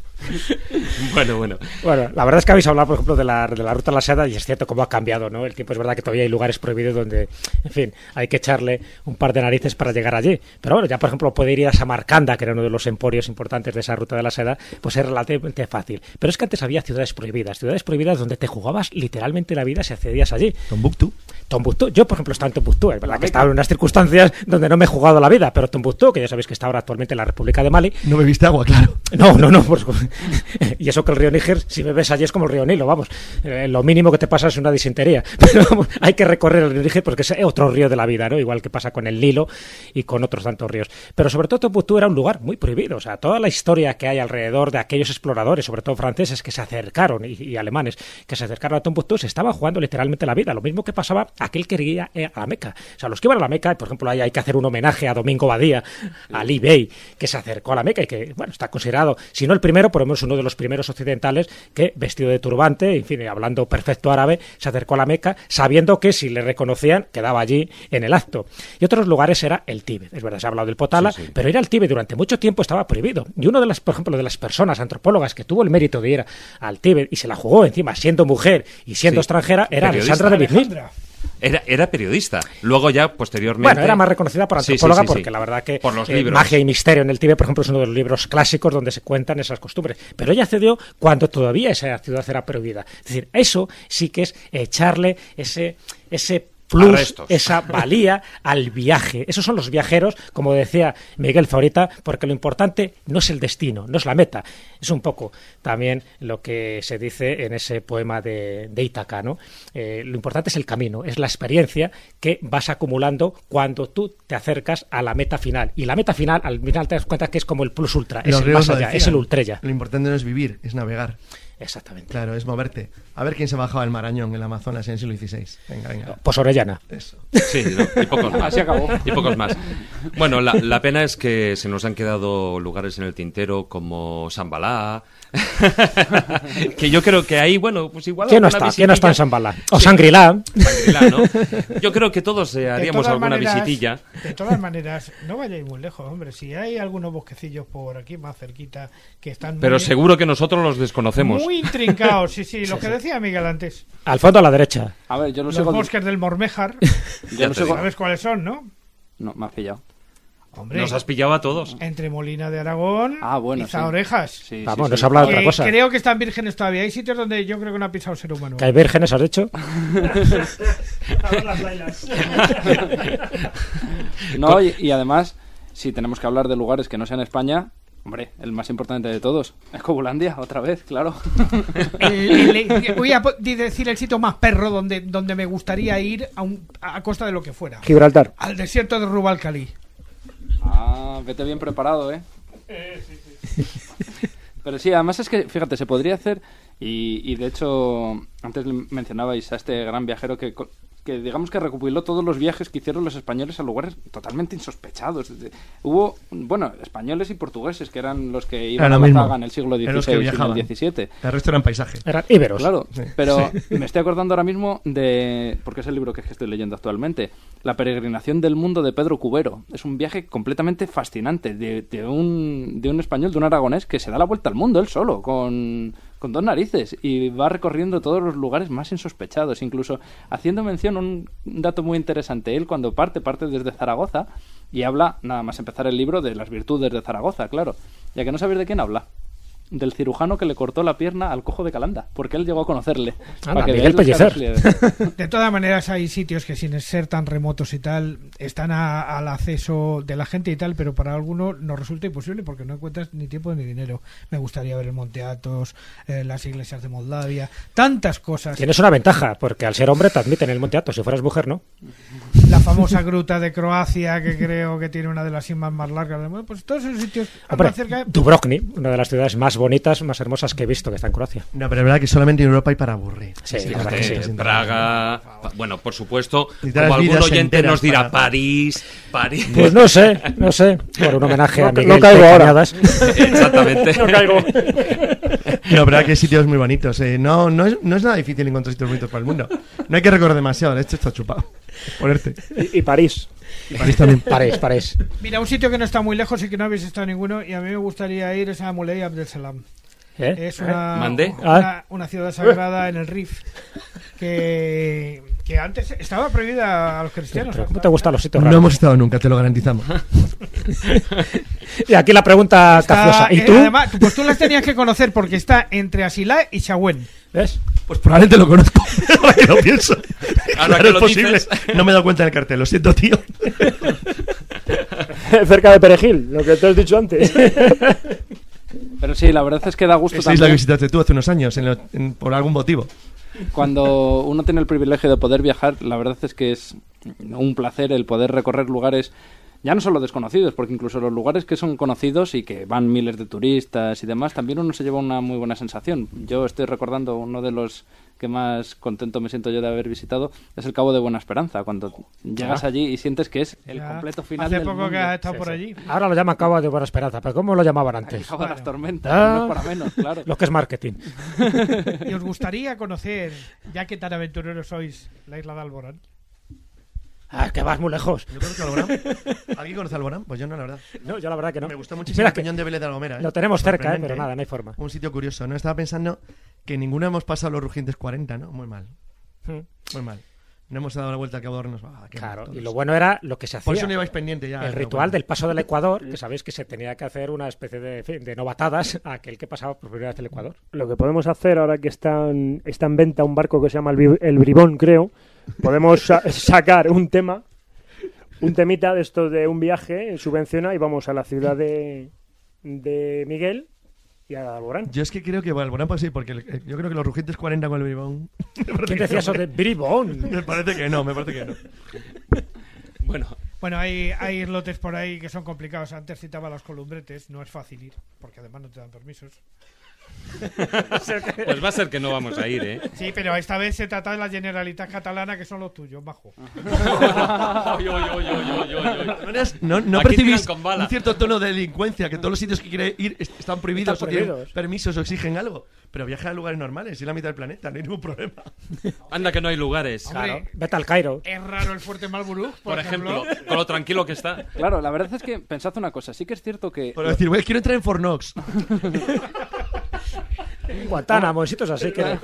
Speaker 2: bueno, bueno.
Speaker 7: Bueno, la verdad es que habéis hablado, por ejemplo, de la, de la ruta a la seda y es cierto cómo ha cambiado, ¿no? El tiempo es verdad que todavía hay lugares prohibidos donde, en fin, hay que echarle un par de narices para llegar allí. Pero bueno, ya por ejemplo poder ir a Samarcanda, que era uno de los emporios importantes de esa ruta de la seda, pues es relativamente fácil. Pero es que antes había ciudades prohibidas, ciudades prohibidas donde te jugabas literalmente la vida si accedías allí.
Speaker 9: Tombuctú.
Speaker 7: Tombuctú, yo por ejemplo estaba en Tombuctú, es verdad que estaba en unas circunstancias donde no me he jugado la vida, pero Tombuctú, que ya sabéis que está ahora actualmente en la República de Mali,
Speaker 9: No bebiste agua, claro.
Speaker 7: no, no, no. por supuesto. y eso que el río Níger, si bebes allí es como el río Nilo, vamos. Eh, lo mínimo que te pasa es una disentería. Pero hay que recorrer el río Níger porque es otro río de la vida, ¿no? Igual que pasa con el Nilo y con otros tantos ríos. Pero sobre todo Tombuctú era un lugar muy prohibido. O sea, toda la historia que hay alrededor de aquellos exploradores, sobre todo franceses, que se acercaron y, alemanes, que se acercaron a Tombuctú, se estaba jugando literalmente la vida. Lo mismo que pasaba aquel que quería ir a la Meca. O sea, los que iban a la Meca, por ejemplo, ahí hay que hacer un homenaje a Domingo Badía, a Ali Bey, que se acercó a la Meca y que, bueno, está considerado, si no el primero, lo menos uno de los primeros occidentales que, vestido de turbante, en fin, hablando perfecto árabe, se acercó a la Meca, sabiendo que si le reconocían, quedaba allí en el acto. Y otros lugares era el Tíbet. Es verdad, se ha hablado del Potala,
Speaker 2: Sí, sí.
Speaker 7: pero ir al Tíbet durante mucho tiempo estaba prohibido. Y uno de las, por ejemplo, de las personas antropólogas que tuvo el mérito de ir al Tíbet y se la jugó encima siendo mujer y siendo
Speaker 2: Sí.
Speaker 7: extranjera era
Speaker 2: Periodista.
Speaker 7: Alexandra de.
Speaker 6: Alejandra.
Speaker 2: Era, era periodista. Luego ya, posteriormente...
Speaker 7: Bueno, era más reconocida por
Speaker 2: sí,
Speaker 7: antropóloga
Speaker 2: sí, sí.
Speaker 7: porque la verdad que
Speaker 2: Por los
Speaker 7: eh,
Speaker 2: libros.
Speaker 7: Magia y Misterio en el Tíbet, por ejemplo, es uno de los libros clásicos donde se cuentan esas costumbres. Pero ella cedió cuando todavía esa ciudad era prohibida. Es decir, eso sí que es echarle ese, ese plus,
Speaker 2: Arrestos.
Speaker 7: esa valía al viaje. Esos son los viajeros, como decía Miguel Zorita, porque lo importante no es el destino, no es la meta. Es un poco también lo que se dice en ese poema de, de Ítaca, ¿no? Eh, lo importante es el camino, es la experiencia que vas acumulando cuando tú te acercas a la meta final. Y la meta final, al final te das cuenta que es como el plus ultra, es el más allá, es el ultrella.
Speaker 9: Lo importante no es vivir, es navegar.
Speaker 7: Exactamente.
Speaker 9: Claro, es moverte. A ver quién se bajaba el Marañón en el Amazonas en el siglo XVI. Venga, venga.
Speaker 7: Pues Orellana.
Speaker 9: Eso.
Speaker 2: Sí, ¿no? y pocos más.
Speaker 3: Así acabó.
Speaker 2: Y pocos más. Bueno, la, la pena es que se nos han quedado lugares en el tintero como Sambalá, que yo creo que ahí, bueno, pues igual...
Speaker 7: ¿Quién no está? ¿Quién no está en Shambhala? O
Speaker 2: Sí.
Speaker 7: Shangri-La.
Speaker 2: ¿no? Yo creo que todos eh, haríamos alguna
Speaker 6: maneras-
Speaker 2: visitilla.
Speaker 6: De todas maneras, no vayáis muy lejos, hombre. Si hay algunos bosquecillos por aquí más cerquita que están
Speaker 2: Pero
Speaker 6: muy,
Speaker 2: seguro que nosotros los desconocemos.
Speaker 6: muy intrincados. Sí, sí, lo que decía Miguel antes.
Speaker 7: Al fondo a la derecha.
Speaker 3: A ver, yo no
Speaker 6: Los
Speaker 3: sé.
Speaker 6: bosques del Morméjar.
Speaker 3: Yo no sé.
Speaker 6: ¿Sabes cuáles son, no?
Speaker 3: No, me has pillado.
Speaker 6: Hombre,
Speaker 2: Nos has pillado a todos.
Speaker 6: entre Molina de Aragón
Speaker 3: Ah, bueno,
Speaker 6: y
Speaker 3: sí.
Speaker 6: Zaorejas.
Speaker 3: Sí,
Speaker 7: Vamos,
Speaker 3: sí,
Speaker 7: no
Speaker 3: sí.
Speaker 7: se habla de
Speaker 6: Que
Speaker 7: otra cosa.
Speaker 6: creo que están vírgenes todavía. Hay sitios donde yo creo que no ha pisado ser humano.
Speaker 7: Que hay vírgenes, has dicho.
Speaker 3: No, y, y además, si tenemos que hablar de lugares que no sean España, hombre, el más importante de todos, Escobulandia, otra vez, claro.
Speaker 6: El- el- voy a decir el sitio más perro donde, donde me gustaría ir a, un- a costa de lo que fuera.
Speaker 7: Gibraltar.
Speaker 6: Al desierto de Rubalcali.
Speaker 3: Ah, vete bien preparado, ¿eh? Pero sí, además es que, fíjate, se podría hacer, y, y de hecho, antes mencionabais a este gran viajero que, que digamos que recopiló todos los viajes que hicieron los españoles a lugares totalmente insospechados. Hubo, bueno, españoles y portugueses que eran los que iban
Speaker 9: Era
Speaker 3: a la
Speaker 9: mismo.
Speaker 3: zaga en el siglo XVI y el. XVII.
Speaker 9: El resto eran paisaje.
Speaker 7: Eran íberos.
Speaker 3: Claro,
Speaker 9: Sí.
Speaker 3: pero me estoy acordando ahora mismo de, porque es el libro que es que estoy leyendo actualmente, La peregrinación del mundo de Pedro Cubero. Es un viaje completamente fascinante de, de un, de un español, de un aragonés, que se da la vuelta al mundo él solo, con, con dos narices, y va recorriendo todos los lugares más insospechados, incluso haciendo mención a un dato muy interesante. Él cuando parte, parte desde Zaragoza y habla, nada más empezar el libro, de las virtudes de Zaragoza, claro. Ya que no sabéis de quién habla. Del cirujano que le cortó la pierna al cojo de Calanda, porque él llegó a conocerle.
Speaker 7: Anda,
Speaker 3: Para que
Speaker 7: Miguel
Speaker 3: casualidades.
Speaker 6: De todas maneras, hay sitios que sin ser tan remotos y tal, están a- al acceso de la gente y tal, pero para algunos nos resulta imposible porque no encuentras ni tiempo ni dinero. Me gustaría ver el Monte Athos, eh, las iglesias de Moldavia, tantas cosas.
Speaker 7: Tienes una ventaja, porque al ser hombre te admiten el Monte Athos. Si fueras mujer, ¿no?
Speaker 6: La famosa gruta de Croacia, que creo que tiene una de las cimas más largas del mundo. Pues todos esos sitios
Speaker 7: Hombre,
Speaker 6: cerca.
Speaker 7: Dubrovnik, una de las ciudades más bonitas, más hermosas que he visto, que está en Croacia.
Speaker 9: No, pero es verdad que solamente en Europa hay para aburrir.
Speaker 7: Sí, la
Speaker 2: Fíjate,
Speaker 7: verdad que sí.
Speaker 9: sí.
Speaker 2: Praga, pa- bueno, por supuesto, como algún oyente nos dirá
Speaker 9: para-
Speaker 2: París, París.
Speaker 7: Pues no sé, no sé. Por un homenaje a Miguel
Speaker 3: no caigo ahora.
Speaker 7: Cañadas.
Speaker 2: Exactamente.
Speaker 3: No caigo.
Speaker 9: No, pero hay que hay sitios muy bonitos. eh. No, no, es, no es nada difícil encontrar sitios bonitos para el mundo. No hay que recorrer demasiado, esto está chupado. Ponerte.
Speaker 3: Y, y París.
Speaker 9: París también.
Speaker 7: París, París.
Speaker 6: Mira, un sitio que no está muy lejos y que no habéis estado ninguno, y a mí me gustaría ir es a Muley Abdel Salam.
Speaker 7: ¿Eh?
Speaker 6: Es una, una ciudad sagrada en el Rif que, que antes estaba prohibida a los cristianos.
Speaker 7: ¿Cómo te gustan los sitios
Speaker 9: No
Speaker 7: raros?
Speaker 9: hemos estado nunca, te lo garantizamos.
Speaker 7: Y aquí la pregunta
Speaker 6: Está-
Speaker 7: capciosa. ¿Y
Speaker 6: eh,
Speaker 7: tú?
Speaker 6: además, pues tú las tenías que conocer porque está entre Asilá y Chagüen.
Speaker 7: ¿Ves?
Speaker 9: Pues probablemente lo conozco, ahora que lo pienso.
Speaker 2: Ahora
Speaker 9: Claro,
Speaker 2: que
Speaker 9: es
Speaker 2: lo
Speaker 9: posible.
Speaker 2: dices.
Speaker 9: No me he dado cuenta del cartel, lo siento, tío.
Speaker 8: Cerca de Perejil, lo que te has dicho antes.
Speaker 3: Pero sí, la verdad es que da gusto
Speaker 9: Esa isla que
Speaker 3: también
Speaker 9: visitaste tú hace unos años, en lo- en- por algún motivo.
Speaker 3: Cuando uno tiene el privilegio de poder viajar, la verdad es que es un placer el poder recorrer lugares ya no solo desconocidos, porque incluso los lugares que son conocidos y que van miles de turistas y demás, también uno se lleva una muy buena sensación. Yo estoy recordando uno de los que más contento me siento yo de haber visitado, es el Cabo de Buena Esperanza, cuando llegas allí y sientes que es el
Speaker 6: Ya,
Speaker 3: completo final
Speaker 6: Hace
Speaker 3: del
Speaker 6: poco
Speaker 3: mundo.
Speaker 6: que has estado
Speaker 7: Sí,
Speaker 6: por
Speaker 7: sí.
Speaker 6: allí.
Speaker 7: Ahora lo llaman Cabo de Buena Esperanza, pero ¿cómo lo llamaban
Speaker 3: El
Speaker 7: antes?
Speaker 3: Cabo de las Tormentas,
Speaker 7: Ah.
Speaker 3: no para menos, claro.
Speaker 7: Lo que es marketing.
Speaker 6: ¿Y os gustaría conocer, ya que tan aventureros sois, la isla de Alborán?
Speaker 7: Ah, que vas muy lejos.
Speaker 9: ¿Yo conozco Alborán? ¿Alguien conoce Alborán? Pues yo no, la verdad.
Speaker 7: No, yo la verdad que no.
Speaker 9: Me gustó muchísimo
Speaker 7: Mira
Speaker 9: el
Speaker 7: que
Speaker 9: peñón de Vélez de la Gomera. ¿eh?
Speaker 7: lo tenemos cerca, eh, pero nada, no hay forma.
Speaker 9: Un sitio curioso, ¿no? Estaba pensando que ninguno hemos pasado los rugientes 40, ¿no? Muy mal,
Speaker 7: Hmm.
Speaker 9: muy mal. No hemos dado la vuelta al Cabo de Hornos. Ah,
Speaker 7: Claro,
Speaker 9: mal
Speaker 7: y lo bueno era lo que se hacía.
Speaker 9: Por eso no ibais pendiente ya.
Speaker 7: el ritual
Speaker 9: bueno.
Speaker 7: del paso del Ecuador, que sabéis que se tenía que hacer una especie de, en fin, de novatadas a aquel que pasaba por primera vez el Ecuador.
Speaker 8: Lo que podemos hacer ahora que está en, está en venta un barco que se llama el, el Bribón, creo, podemos sa- sacar un tema, un temita de esto de un viaje, subvenciona y vamos a la ciudad de, de Miguel y a Alborán.
Speaker 9: Yo es que creo que Alborán pues sí, porque el- yo creo que los rugientes 40 con el bribón.
Speaker 7: ¿Quién decía eso de Bribón?
Speaker 9: Me parece que no, me parece que no.
Speaker 2: Bueno,
Speaker 6: Bueno, hay, hay islotes por ahí que son complicados. Antes citaba los columbretes, no es fácil ir, porque además no te dan permisos.
Speaker 2: pues va a ser que no vamos a ir, ¿eh?
Speaker 6: Sí, pero esta vez se trata de la Generalitat Catalana, que son los tuyos, bajo.
Speaker 9: No, no
Speaker 2: Aquí
Speaker 9: percibís
Speaker 2: tiran con bala.
Speaker 9: un cierto tono de delincuencia, que todos los sitios que quiere ir est- están prohibidos
Speaker 7: Están
Speaker 9: o tienen permisos o exigen algo. Pero viaja a lugares normales, y la mitad del planeta, no hay ningún problema.
Speaker 2: Anda que no hay lugares.
Speaker 6: Hombre,
Speaker 7: Claro, vete al Cairo.
Speaker 6: Es raro el fuerte Malburú, por,
Speaker 2: Por ejemplo, con lo tranquilo que está.
Speaker 3: Claro, la verdad es que pensad una cosa, sí que es cierto que
Speaker 9: Por decir, "Güey, quiero entrar en Fornox.
Speaker 7: Guantánamo, en sitios así que
Speaker 3: en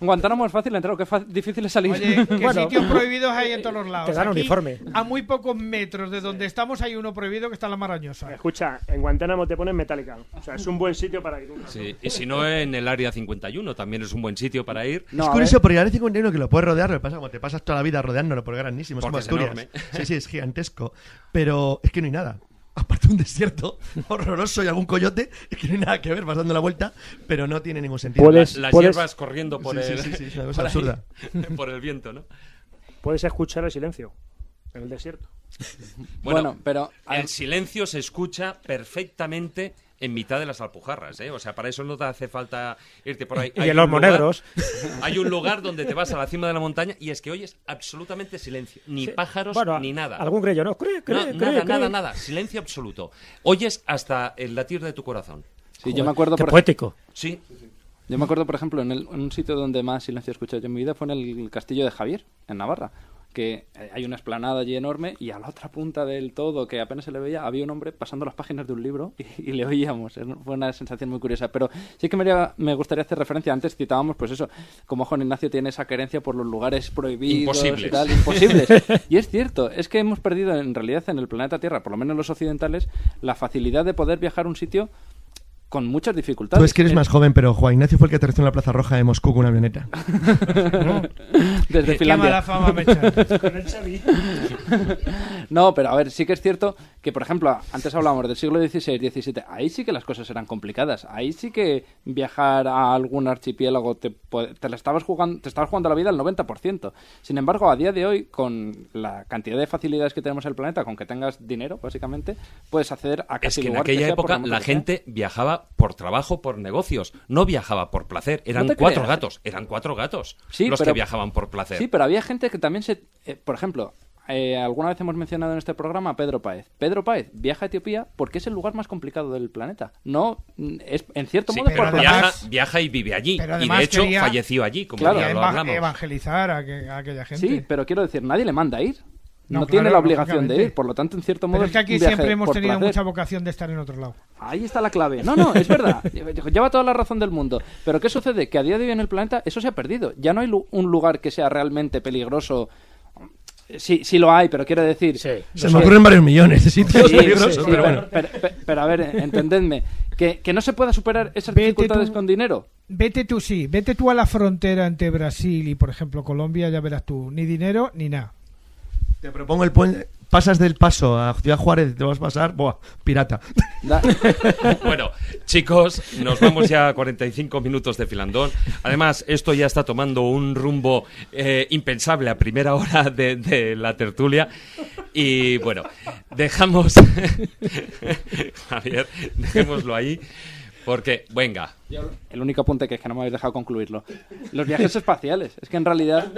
Speaker 3: Guantánamo es fácil entrar, lo que es difícil es salir.
Speaker 6: Oye, ¿qué
Speaker 7: Bueno.
Speaker 6: sitios prohibidos hay en todos los lados?
Speaker 7: Te dan
Speaker 6: Aquí,
Speaker 7: uniforme.
Speaker 6: A muy pocos metros de donde estamos hay uno prohibido que está en la Marañosa.
Speaker 8: Escucha, en Guantánamo te ponen Metallica. O sea, es un buen sitio para ir.
Speaker 2: Sí, y si no, en el área 51 también es un buen sitio para ir.
Speaker 3: No,
Speaker 9: es curioso, porque el área 51 que lo puedes rodear, lo que pasa como te pasas toda la vida rodeándolo, porque es grandísimo, es como Asturias. Sí, sí, es gigantesco. Pero es que no hay nada. Aparte de un desierto horroroso y algún coyote, que no hay nada que ver, vas dando la vuelta, pero no tiene ningún sentido.
Speaker 8: Puedes-
Speaker 2: Las
Speaker 8: puedes-
Speaker 2: hierbas corriendo por
Speaker 9: Sí,
Speaker 2: el.
Speaker 9: sí, sí, es una cosa
Speaker 2: por ahí,
Speaker 9: absurda.
Speaker 2: por el viento, ¿no?
Speaker 8: Puedes escuchar el silencio en el desierto.
Speaker 3: bueno, pero
Speaker 2: El silencio se escucha perfectamente en mitad de las alpujarras, ¿eh? O sea, para eso no te hace falta irte por ahí.
Speaker 7: Y
Speaker 2: Hay
Speaker 7: en los
Speaker 2: lugar-
Speaker 7: monegros.
Speaker 2: Hay un lugar donde te vas a la cima de la montaña y es que oyes absolutamente silencio. Ni
Speaker 7: Sí.
Speaker 2: pájaros
Speaker 7: Bueno,
Speaker 2: ni nada.
Speaker 7: Algún grillo, ¿no? Cree, cree,
Speaker 2: No,
Speaker 7: cree,
Speaker 2: nada,
Speaker 7: cree.
Speaker 2: nada, nada. Silencio absoluto. Oyes hasta el latir de tu corazón.
Speaker 3: sí, yo me acuerdo
Speaker 7: Qué
Speaker 3: por
Speaker 7: poético.
Speaker 2: Sí.
Speaker 3: Yo me acuerdo, por ejemplo, en, el- en un sitio donde más silencio he escuchado yo en mi vida fue en el castillo de Javier, en Navarra. Que eh, hay una esplanada allí enorme y a la otra punta del todo, que apenas se le veía, había un hombre pasando las páginas de un libro y, y le oíamos. Fue una sensación muy curiosa. Pero sí que me, me gustaría hacer referencia. Antes citábamos, pues eso, como Juan Ignacio tiene esa querencia por los lugares prohibidos
Speaker 2: Imposibles.
Speaker 3: y tal, imposibles. y es cierto, es que hemos perdido en realidad en el planeta Tierra, por lo menos los occidentales, la facilidad de poder viajar a un sitio con muchas dificultades.
Speaker 9: Tú es que eres
Speaker 3: Eh,
Speaker 9: más joven, pero Juan Ignacio fue el que aterrizó en la Plaza Roja de Moscú con una avioneta.
Speaker 3: Desde
Speaker 6: Qué
Speaker 3: Finlandia.
Speaker 6: mala fama me echan.
Speaker 3: No, pero a ver, sí que es cierto que, por ejemplo, antes hablábamos del siglo XVI, XVII, ahí sí que las cosas eran complicadas. Ahí sí que viajar a algún archipiélago te, te la estabas jugando, te estabas jugando la vida al 90%. Sin embargo, a día de hoy, con la cantidad de facilidades que tenemos en el planeta, con que tengas dinero, básicamente, puedes acceder a
Speaker 2: Es
Speaker 3: casi
Speaker 2: que en aquella época la gente viajaba por trabajo, por negocios. No viajaba por placer. Eran cuatro
Speaker 3: creas.
Speaker 2: gatos. Eran cuatro gatos
Speaker 3: Sí,
Speaker 2: los
Speaker 3: pero-
Speaker 2: que viajaban por placer.
Speaker 3: Sí, pero había gente que también se... eh, por ejemplo, eh, alguna vez hemos mencionado en este programa a Pedro Páez. Pedro Páez viaja a Etiopía porque es el lugar más complicado del planeta. No, mm, es en cierto
Speaker 2: Sí,
Speaker 3: modo es
Speaker 6: pero
Speaker 3: por
Speaker 2: viaja, viaja y vive allí.
Speaker 6: pero
Speaker 2: Y de hecho
Speaker 6: quería-
Speaker 2: falleció allí, como
Speaker 3: Claro.
Speaker 2: ya lo hablamos.
Speaker 6: evangelizar a, que- a aquella gente.
Speaker 3: Sí, pero quiero decir, nadie le manda a ir. no,
Speaker 6: No,
Speaker 3: tiene la obligación de ir. Por lo tanto, en cierto
Speaker 6: Pero
Speaker 3: modo.
Speaker 6: es que aquí siempre hemos tenido
Speaker 3: placer.
Speaker 6: mucha vocación de estar en otro lado.
Speaker 3: Ahí está la clave. No, no, es verdad. Lleva toda la razón del mundo. Pero ¿qué sucede? Que a día de hoy en el planeta eso se ha perdido. Ya no hay lu- un lugar que sea realmente peligroso. Sí, sí lo hay, pero quiero decir...
Speaker 9: Se me ocurren varios millones de sitios
Speaker 3: Sí,
Speaker 9: peligrosos,
Speaker 3: sí,
Speaker 9: pero bueno.
Speaker 3: Pero, pero- pero, a ver, entendedme. Que, que no se pueda superar esas
Speaker 6: Vete
Speaker 3: dificultades
Speaker 6: tú-
Speaker 3: con dinero.
Speaker 6: Vete tú, sí, vete tú a la frontera entre Brasil y, por ejemplo, Colombia, ya verás tú, ni dinero ni nada.
Speaker 9: Te propongo el puente. Pasas del paso a Ciudad Juárez y te vas a pasar. Buah, pirata.
Speaker 2: Bueno, chicos, nos vamos ya a 45 minutos de filandón. Además, esto ya está tomando un rumbo eh, impensable a primera hora de, de la tertulia. Y bueno, dejamos. Javier, dejémoslo ahí. Porque, venga.
Speaker 3: El único apunte que es que no me habéis dejado concluirlo. Los viajes espaciales. Es que en realidad...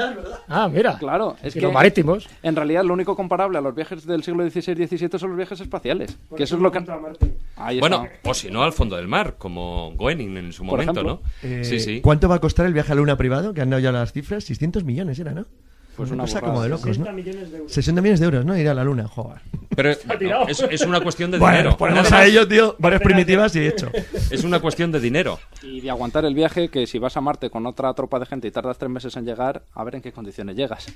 Speaker 7: Ah, mira.
Speaker 3: Claro. Es
Speaker 7: Y
Speaker 3: que
Speaker 7: los marítimos.
Speaker 3: En realidad lo único comparable a los viajes del siglo XVI y XVII son los viajes espaciales. que eso es lo que... Ahí está.
Speaker 2: Bueno, o si no, al fondo del mar, como Goening en su
Speaker 3: Por
Speaker 2: momento,
Speaker 3: ejemplo.
Speaker 2: ¿no?
Speaker 9: Eh,
Speaker 2: sí, sí.
Speaker 9: ¿Cuánto va a costar el viaje a la Luna privado? Que han dado ya las cifras. 600 millones era, ¿no?
Speaker 3: Pues
Speaker 9: una cosa como de locos,
Speaker 8: 60
Speaker 9: ¿no?
Speaker 8: millones de euros.
Speaker 9: 60 millones de euros, ¿no? Ir a la Luna, joder.
Speaker 2: Pero no, es, es una cuestión de
Speaker 9: Bueno,
Speaker 2: dinero.
Speaker 9: ponemos a ello, tío. Varias primitivas y hecho.
Speaker 2: Es una cuestión de dinero.
Speaker 3: Y de aguantar el viaje, que si vas a Marte con otra tropa de gente y tardas tres meses en llegar, a ver en qué condiciones llegas.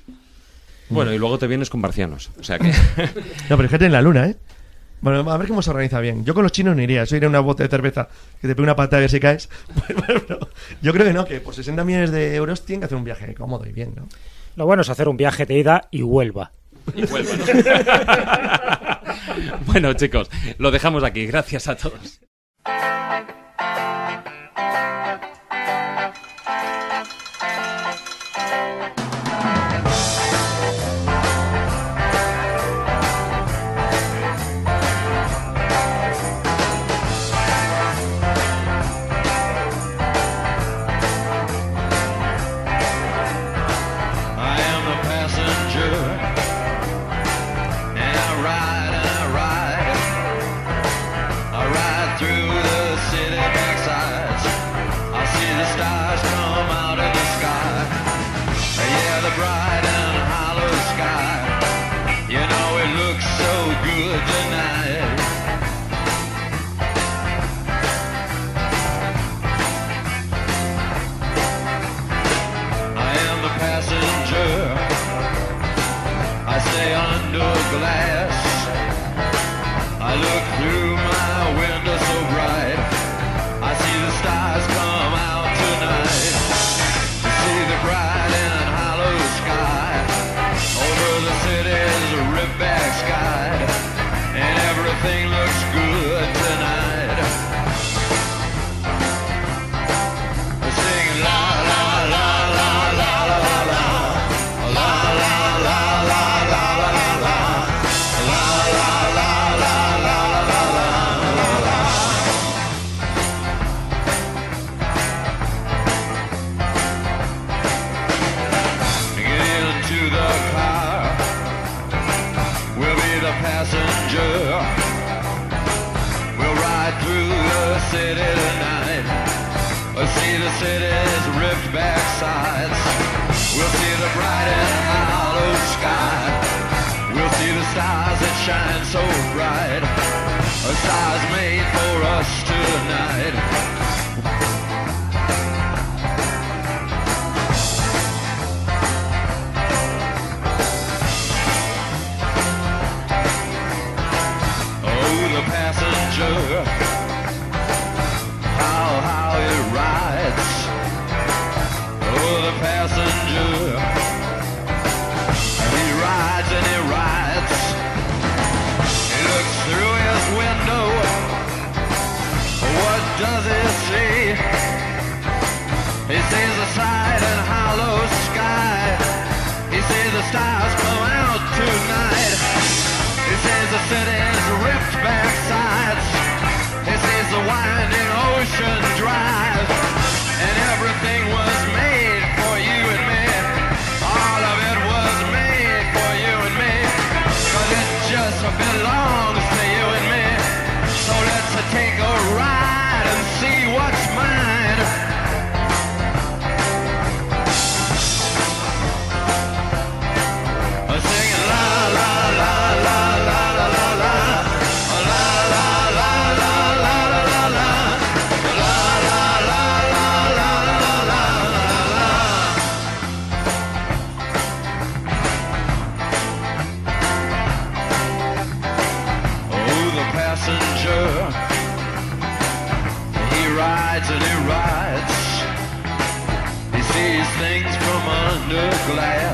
Speaker 2: Bueno, y luego te vienes con marcianos. O sea que.
Speaker 9: No, pero fíjate en la Luna, ¿eh? Bueno, a ver cómo se organiza bien. Yo con los chinos no iría. Eso iría a una bote de cerveza que te pegue una patada y se caes. Bueno, pero yo creo que no, que por 60 millones de euros tienen que hacer un viaje cómodo y bien, ¿no?
Speaker 7: Lo bueno es hacer un viaje de ida y vuelva.
Speaker 2: Y vuelva, ¿no? bueno, chicos, lo dejamos aquí. Gracias a todos.
Speaker 10: fantasma stars come out tonight. He sees the city's ripped back sides. He sees the winding ocean drive. under glass.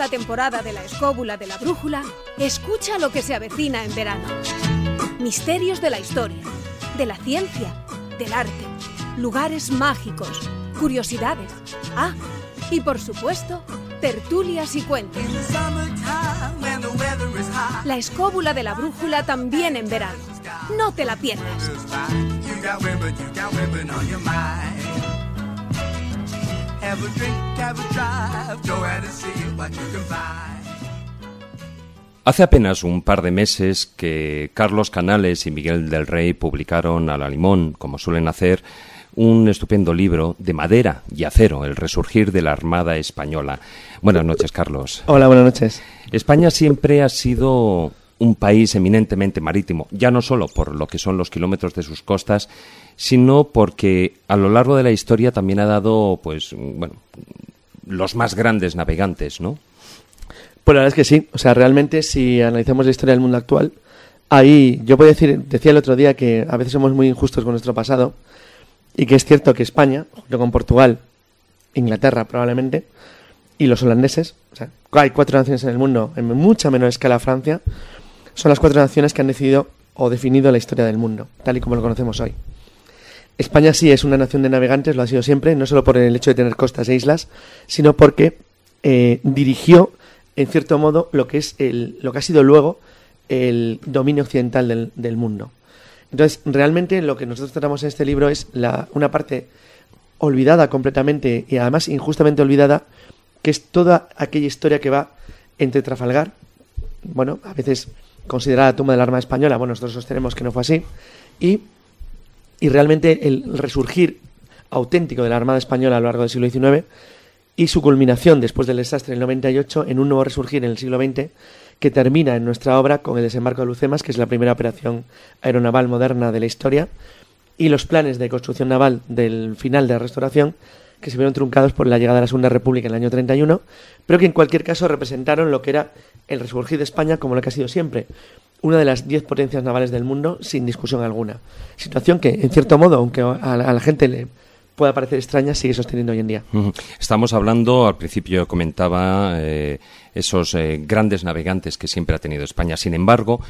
Speaker 10: La
Speaker 1: temporada de la escóbula de la brújula, escucha lo que se avecina en verano. Misterios de la historia, de la ciencia, del arte, lugares mágicos, curiosidades. Ah, y por supuesto, tertulias y cuentos. La escóbula de la brújula también en verano. No te la pierdas.
Speaker 11: Have a drink, have a drive, go out and see what you can find.
Speaker 2: Hace apenas un par de meses que Carlos Canales y Miguel del Rey publicaron a la limón, como suelen hacer, un estupendo libro de madera y acero, El resurgir de la Armada Española. Buenas noches, Carlos.
Speaker 9: Hola, buenas noches.
Speaker 2: España siempre ha sido un país eminentemente marítimo, ya no solo por lo que son los kilómetros de sus costas, sino porque a lo largo de la historia también ha dado, pues, bueno, los más grandes navegantes, ¿no?
Speaker 9: Pues la verdad es que sí. O sea, realmente si analizamos la historia del mundo actual, ahí yo puedo decir, decía el otro día que a veces somos muy injustos con nuestro pasado y que es cierto que España, junto con Portugal, Inglaterra probablemente, y los holandeses, o sea, hay cuatro naciones en el mundo, en mucha menor escala Francia, son las cuatro naciones que han decidido o definido la historia del mundo, tal y como lo conocemos hoy. España sí es una nación de navegantes, lo ha sido siempre, no solo por el hecho de tener costas e islas, sino porque eh, dirigió, en cierto modo, lo que, es el, lo que ha sido luego el dominio occidental del, del mundo. Entonces, realmente lo que nosotros tratamos en este libro es la, una parte olvidada completamente y además injustamente olvidada, que es toda aquella historia que va entre Trafalgar, bueno, a veces considerada tumba de la Armada Española, bueno, nosotros sostenemos que no fue así, y, y realmente el resurgir auténtico de la Armada Española a lo largo del siglo XIX y su culminación después del desastre del 98 en un nuevo resurgir en el siglo XX que termina en nuestra obra con el desembarco de Lucemas, que es la primera operación aeronaval moderna de la historia, y los planes de construcción naval del final de la restauración, que se vieron truncados por la llegada de la Segunda República en el año 31, pero que en cualquier caso representaron lo que era el resurgir de España como lo que ha sido siempre, una de las diez potencias navales del mundo sin discusión alguna. Situación que, en cierto modo, aunque a la, gente le pueda parecer extraña, sigue sosteniendo hoy en día.
Speaker 2: Estamos hablando, al principio comentaba, eh, esos eh, grandes navegantes que siempre ha tenido España. Sin embargo,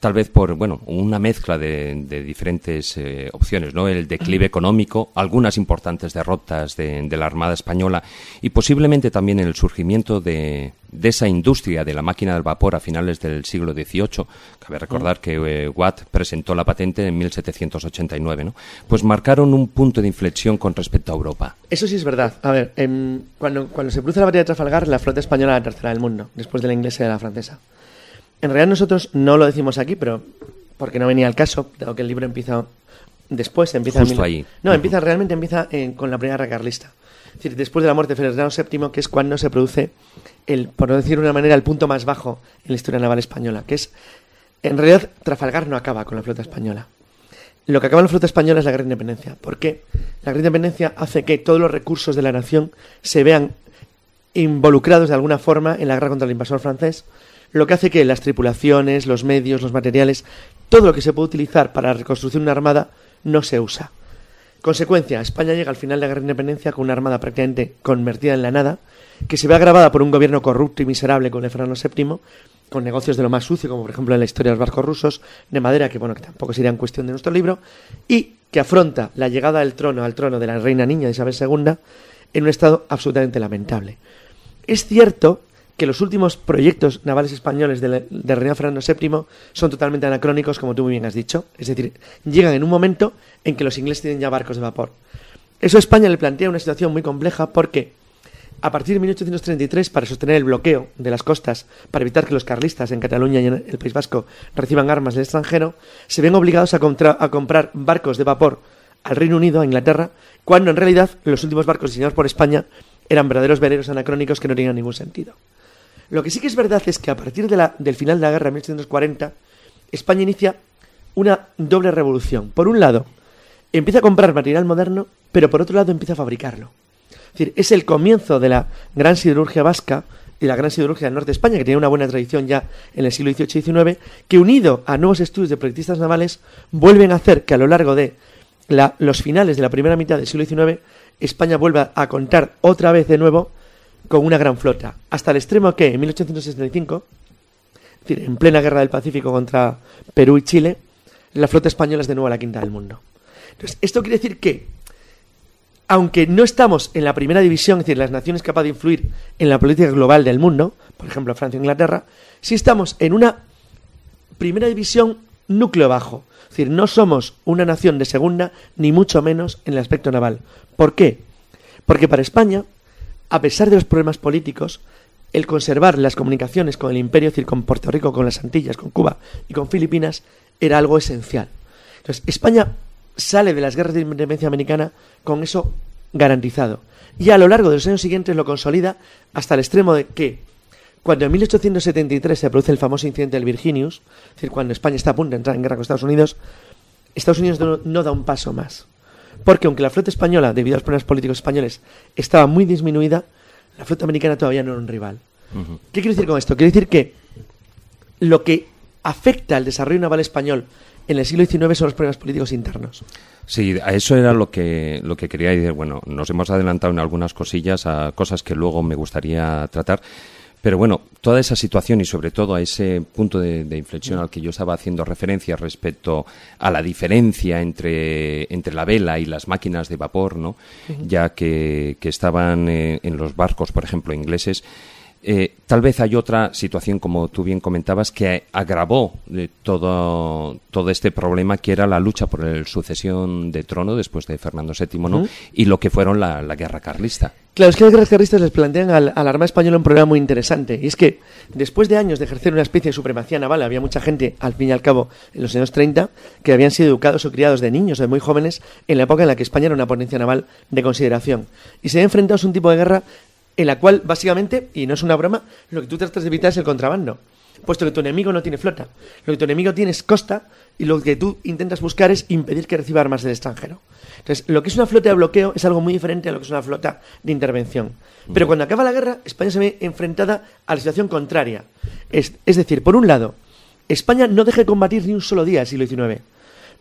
Speaker 2: tal vez por bueno una mezcla de, de diferentes eh, opciones, ¿no? El declive económico, algunas importantes derrotas de, de la Armada Española y posiblemente también el surgimiento de, de esa industria de la máquina del vapor a finales del siglo XVIII. Cabe recordar que eh, Watt presentó la patente en 1789, ¿no? Pues marcaron un punto de inflexión con respecto a Europa.
Speaker 9: Eso sí es verdad. A ver, em, cuando, cuando se produce la batalla de Trafalgar, la flota española era la tercera del mundo, después de la inglesa y de la francesa. En realidad nosotros no lo decimos aquí, pero porque no venía al caso, dado que el libro empieza después, empieza en
Speaker 2: Justo
Speaker 9: mil-
Speaker 2: ahí.
Speaker 9: No, empieza realmente empieza eh, con la primera guerra carlista. Es decir, después de la muerte de Fernando VII, que es cuando se produce el, por no decir de una manera, el punto más bajo en la historia naval española, que es en realidad Trafalgar no acaba con la flota española. Lo que acaba en la flota española es la guerra de independencia. ¿Por qué? La guerra de independencia hace que todos los recursos de la nación se vean involucrados de alguna forma en la guerra contra el invasor francés, lo que hace que las tripulaciones, los medios, los materiales, todo lo que se puede utilizar para la reconstrucción de una armada no se usa. Consecuencia, España llega al final de la guerra de independencia con una armada prácticamente convertida en la nada, que se ve agravada por un gobierno corrupto y miserable con el Fernando VII, con negocios de lo más sucio, como por ejemplo en la historia de los barcos rusos, de madera, que bueno, que tampoco sería en cuestión de nuestro libro, y que afronta la llegada del trono al trono de la reina niña Isabel II en un estado absolutamente lamentable. Es cierto que los últimos proyectos navales españoles del rey Fernando VII son totalmente anacrónicos, como tú muy bien has dicho. Es decir, llegan en un momento en que los ingleses tienen ya barcos de vapor. Eso a España le plantea una situación muy compleja porque a partir de 1833, para sostener el bloqueo de las costas, para evitar que los carlistas en Cataluña y en el País Vasco reciban armas del extranjero, se ven obligados a, a comprar barcos de vapor al Reino Unido, a Inglaterra, cuando en realidad los últimos barcos diseñados por España eran verdaderos veleros anacrónicos que no tenían ningún sentido. Lo que sí que es verdad es que a partir del final de la guerra, en 1840, España inicia una doble revolución. Por un lado, empieza a comprar material moderno, pero por otro lado empieza a fabricarlo. Es decir, es el comienzo de la gran siderurgia vasca y la gran siderurgia del norte de España, que tiene una buena tradición ya en el siglo XVIII y XIX, que unido a nuevos estudios de proyectistas navales, vuelven a hacer que a lo largo de los finales de la primera mitad del siglo XIX, España vuelva a contar otra vez de nuevo con una gran flota, hasta el extremo que en 1865, es decir, en plena guerra del Pacífico contra Perú y Chile, la flota española es de nuevo la quinta del mundo. Entonces, esto quiere decir que, aunque no estamos en la primera división, es decir, las naciones capaces de influir en la política global del mundo, por ejemplo Francia e Inglaterra, sí estamos en una primera división núcleo bajo. Es decir, no somos una nación de segunda, ni mucho menos en el aspecto naval. ¿Por qué? Porque para España, a pesar de los problemas políticos, el conservar las comunicaciones con el imperio, es decir, con Puerto Rico, con las Antillas, con Cuba y con Filipinas, era algo esencial. Entonces, España sale de las guerras de independencia americana con eso garantizado. Y a lo largo de los años siguientes lo consolida hasta el extremo de que cuando en 1873 se produce el famoso incidente del Virginius, es decir, cuando España está a punto de entrar en guerra con Estados Unidos, Estados Unidos no, no da un paso más. Porque aunque la flota española, debido a los problemas políticos españoles, estaba muy disminuida, la flota americana todavía no era un rival. ¿Qué quiero decir con esto? Quiero decir que lo que afecta al desarrollo naval español en el siglo XIX son los problemas políticos internos.
Speaker 2: Sí, a eso era lo que, lo que quería decir. Bueno, nos hemos adelantado en algunas cosillas a cosas que luego me gustaría tratar. Pero bueno, toda esa situación y sobre todo a ese punto de, de inflexión al que yo estaba haciendo referencia respecto a la diferencia entre, entre la vela y las máquinas de vapor, ¿no? ya que, que estaban eh, en los barcos, por ejemplo, ingleses, eh, tal vez hay otra situación, como tú bien comentabas, que agravó eh, todo, todo este problema, que era la lucha por la sucesión de trono después de Fernando VII, ¿no? Y lo que fueron la, la guerra carlista.
Speaker 9: Claro, es que los guerras carlistas les plantean al, a la Armada Española un problema muy interesante. Y es que después de años de ejercer una especie de supremacía naval, había mucha gente, al fin y al cabo, en los años 30, que habían sido educados o criados de niños, de muy jóvenes, en la época en la que España era una potencia naval de consideración. Y se habían enfrentado a un tipo de guerra en la cual, básicamente, y no es una broma, lo que tú tratas de evitar es el contrabando. Puesto que tu enemigo no tiene flota. Lo que tu enemigo tiene es costa y lo que tú intentas buscar es impedir que reciba armas del extranjero. Entonces, lo que es una flota de bloqueo es algo muy diferente a lo que es una flota de intervención. Pero cuando acaba la guerra, España se ve enfrentada a la situación contraria. Es, es decir, por un lado, España no deja de combatir ni un solo día el siglo XIX.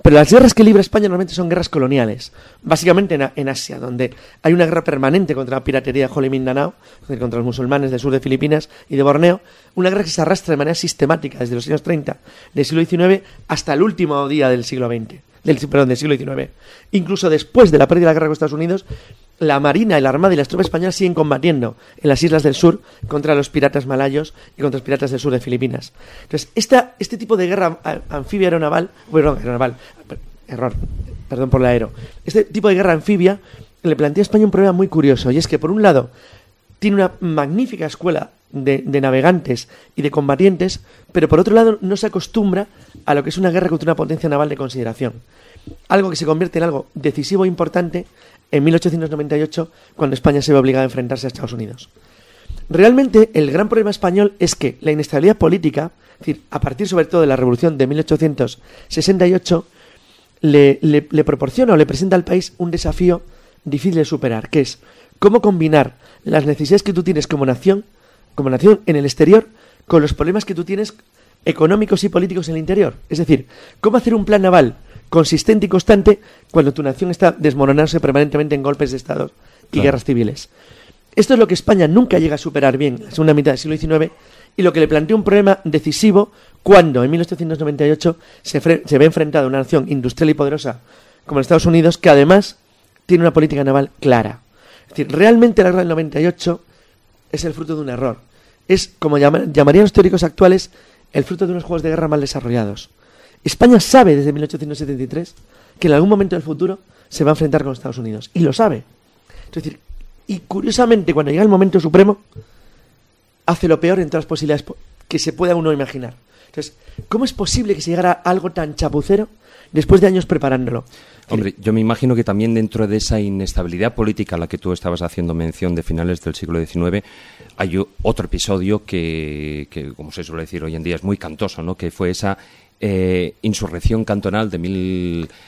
Speaker 9: Pero las guerras que libra España normalmente son guerras coloniales, básicamente en, Asia, donde hay una guerra permanente contra la piratería de Hole Mindanao, contra los musulmanes del sur de Filipinas y de Borneo, una guerra que se arrastra de manera sistemática desde los años 30 del siglo XIX hasta el último día del siglo XX, del, perdón, del siglo XIX. Incluso después de la pérdida de la guerra con Estados Unidos, la Marina, la Armada y las tropas españolas siguen combatiendo en las islas del sur contra los piratas malayos y contra los piratas del sur de Filipinas. Entonces, esta, este tipo de guerra anfibia aeronaval, perdón, aeronaval, error, perdón por la aero, este tipo de guerra anfibia le plantea a España un problema muy curioso, y es que por un lado tiene una magnífica escuela de, de navegantes y de combatientes, pero por otro lado no se acostumbra a lo que es una guerra contra una potencia naval de consideración. Algo que se convierte en algo decisivo e importante en 1898, cuando España se ve obligada a enfrentarse a Estados Unidos. Realmente el gran problema español es que la inestabilidad política, es decir, a partir sobre todo de la revolución de 1868, le, le- le proporciona o le presenta al país un desafío difícil de superar, que es cómo combinar las necesidades que tú tienes como nación, como nación en el exterior, con los problemas que tú tienes económicos y políticos en el interior. Es decir, cómo hacer un plan naval consistente y constante cuando tu nación está desmoronándose permanentemente en golpes de Estado y
Speaker 2: Claro.
Speaker 9: guerras civiles. Esto es lo que España nunca llega a superar bien en la segunda mitad del siglo XIX y lo que le plantea un problema decisivo cuando en 1898 se, se ve enfrentada a una nación industrial y poderosa como los Estados Unidos que además tiene una política naval clara. Es decir, realmente la guerra del 98 es el fruto de un error. es, como llama- llamarían los teóricos actuales, el fruto de unos juegos de guerra mal desarrollados. España sabe desde 1873 que en algún momento del futuro se va a enfrentar con Estados Unidos. Y lo sabe. Es decir, y curiosamente, cuando llega el momento supremo, hace lo peor en todas las posibilidades po- que se pueda uno imaginar. Entonces, ¿cómo es posible que se llegara a algo tan chapucero después de años preparándolo?
Speaker 2: Hombre, yo me imagino que también dentro de esa inestabilidad política a la que tú estabas haciendo mención de finales del siglo XIX, hay otro episodio que, que, como se suele decir hoy en día, es muy cantoso, ¿no? Que fue esa eh, insurrección cantonal de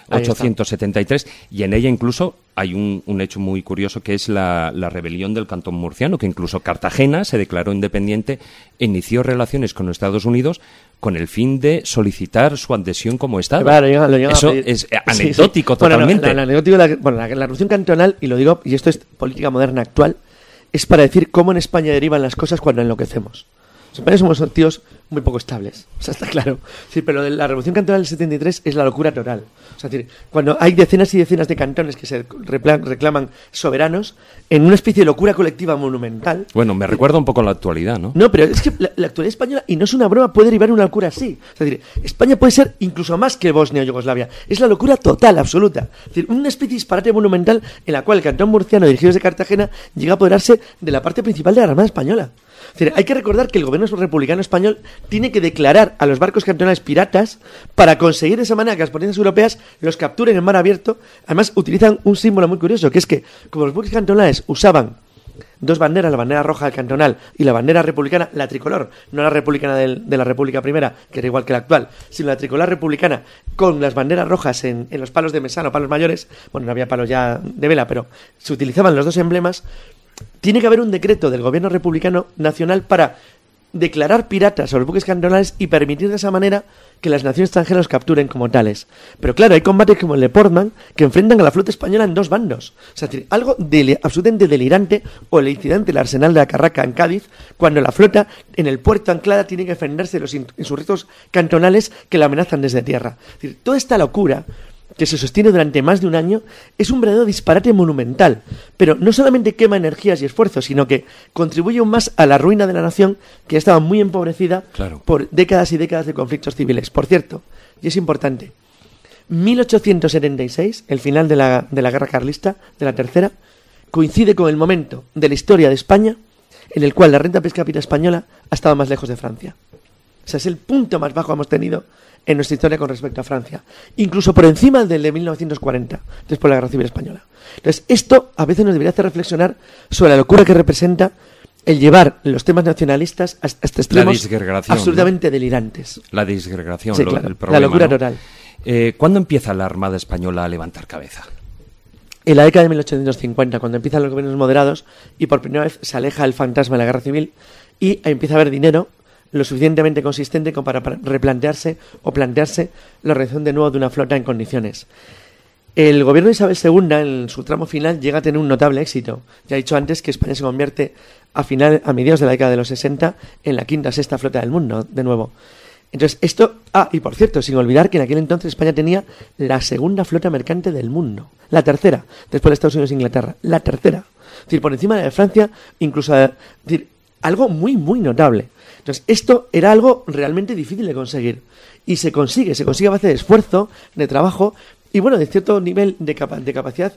Speaker 2: 1873 y en ella incluso hay un, un hecho muy curioso que es la, la rebelión del cantón murciano, que incluso Cartagena se declaró independiente e inició relaciones con Estados Unidos con el fin de solicitar su adhesión como Estado.
Speaker 9: Claro,
Speaker 2: Eso es
Speaker 9: Sí,
Speaker 2: anecdótico
Speaker 9: sí. Bueno, no,
Speaker 2: totalmente.
Speaker 9: la- la bueno, la, revolución cantonal, y lo digo, y esto es política moderna actual, es para decir cómo en España derivan las cosas cuando enloquecemos. Somos tíos muy poco estables, o sea, está claro. Sí, pero de la revolución cantonal del 73 es la locura total. O sea, es decir, cuando hay decenas y decenas de cantones que se reclaman soberanos, en una especie de locura colectiva monumental,
Speaker 2: Bueno, me recuerda un poco a la actualidad, ¿no?
Speaker 9: no, pero es que la, la actualidad española, y no es una broma, puede derivar en una locura así. Es decir, España puede ser incluso más que Bosnia o Yugoslavia. Es la locura total, absoluta. Es decir, una especie de disparate monumental en la cual el cantón murciano, dirigido desde Cartagena, llega a apoderarse de la parte principal de la Armada Española. Hay que recordar que el gobierno republicano español tiene que declarar a los barcos cantonales piratas para conseguir de esa manera que las potencias europeas los capturen en mar abierto. Además, utilizan un símbolo muy curioso, que es que, como los buques cantonales usaban dos banderas, la bandera roja del cantonal y la bandera republicana, la tricolor, no la republicana de la República Primera, que era igual que la actual, sino la tricolor republicana con las banderas rojas en, en los palos de mesano, palos mayores, bueno, no había palos ya de vela, pero se utilizaban los dos emblemas, tiene que haber un decreto del gobierno republicano nacional para declarar piratas los buques cantonales y permitir de esa manera que las naciones extranjeras los capturen como tales. Pero claro, hay combates como el de Portman que enfrentan a la flota española en dos bandos. O sea, algo deli- absolutamente delirante o el incidente del arsenal de la Carraca en Cádiz, cuando la flota en el puerto anclada tiene que defenderse de los in- insurrectos cantonales que la amenazan desde tierra. Es decir, toda esta locura que se sostiene durante más de un año, es un verdadero disparate monumental. Pero no solamente quema energías y esfuerzos, sino que contribuye aún más a la ruina de la nación, que ya estaba muy empobrecida
Speaker 2: Claro.
Speaker 9: por décadas y décadas de conflictos civiles. Por cierto, y es importante, 1876, el final de la, de la guerra carlista, de la tercera, coincide con el momento de la historia de España en el cual la renta per cápita española ha estado más lejos de Francia. O sea, es el punto más bajo que hemos tenido en nuestra historia con respecto a Francia. Incluso por encima del de 1940, después de la Guerra Civil Española. Entonces, esto a veces nos debería hacer reflexionar sobre la locura que representa el llevar los temas nacionalistas hasta hasta extremos absolutamente delirantes.
Speaker 2: La disgregación,
Speaker 9: Sí,
Speaker 2: lo-
Speaker 9: claro,
Speaker 2: el
Speaker 9: la
Speaker 2: problema.
Speaker 9: locura
Speaker 2: ¿no?
Speaker 9: total.
Speaker 2: Eh, ¿Cuándo empieza la Armada Española a levantar cabeza?
Speaker 9: En la década de 1850, cuando empiezan los gobiernos moderados y por primera vez se aleja el fantasma de la guerra civil y empieza a haber dinero lo suficientemente consistente como para replantearse o plantearse la realización de nuevo de una flota en condiciones. El gobierno de Isabel II, en su tramo final, llega a tener un notable éxito. Ya he dicho antes que España se convierte a, final, a mediados de la década de los 60 en la quinta sexta flota del mundo, de nuevo. Entonces, esto. Ah, y por cierto, sin olvidar que en aquel entonces España tenía la segunda flota mercante del mundo. La tercera, después de Estados Unidos e Inglaterra. La tercera. Es decir, por encima de Francia, incluso. Es decir, algo muy, muy notable. Entonces, esto era algo realmente difícil de conseguir. Y se consigue, se consigue a base de esfuerzo, de trabajo y, bueno, de cierto nivel de, capa- de capacidad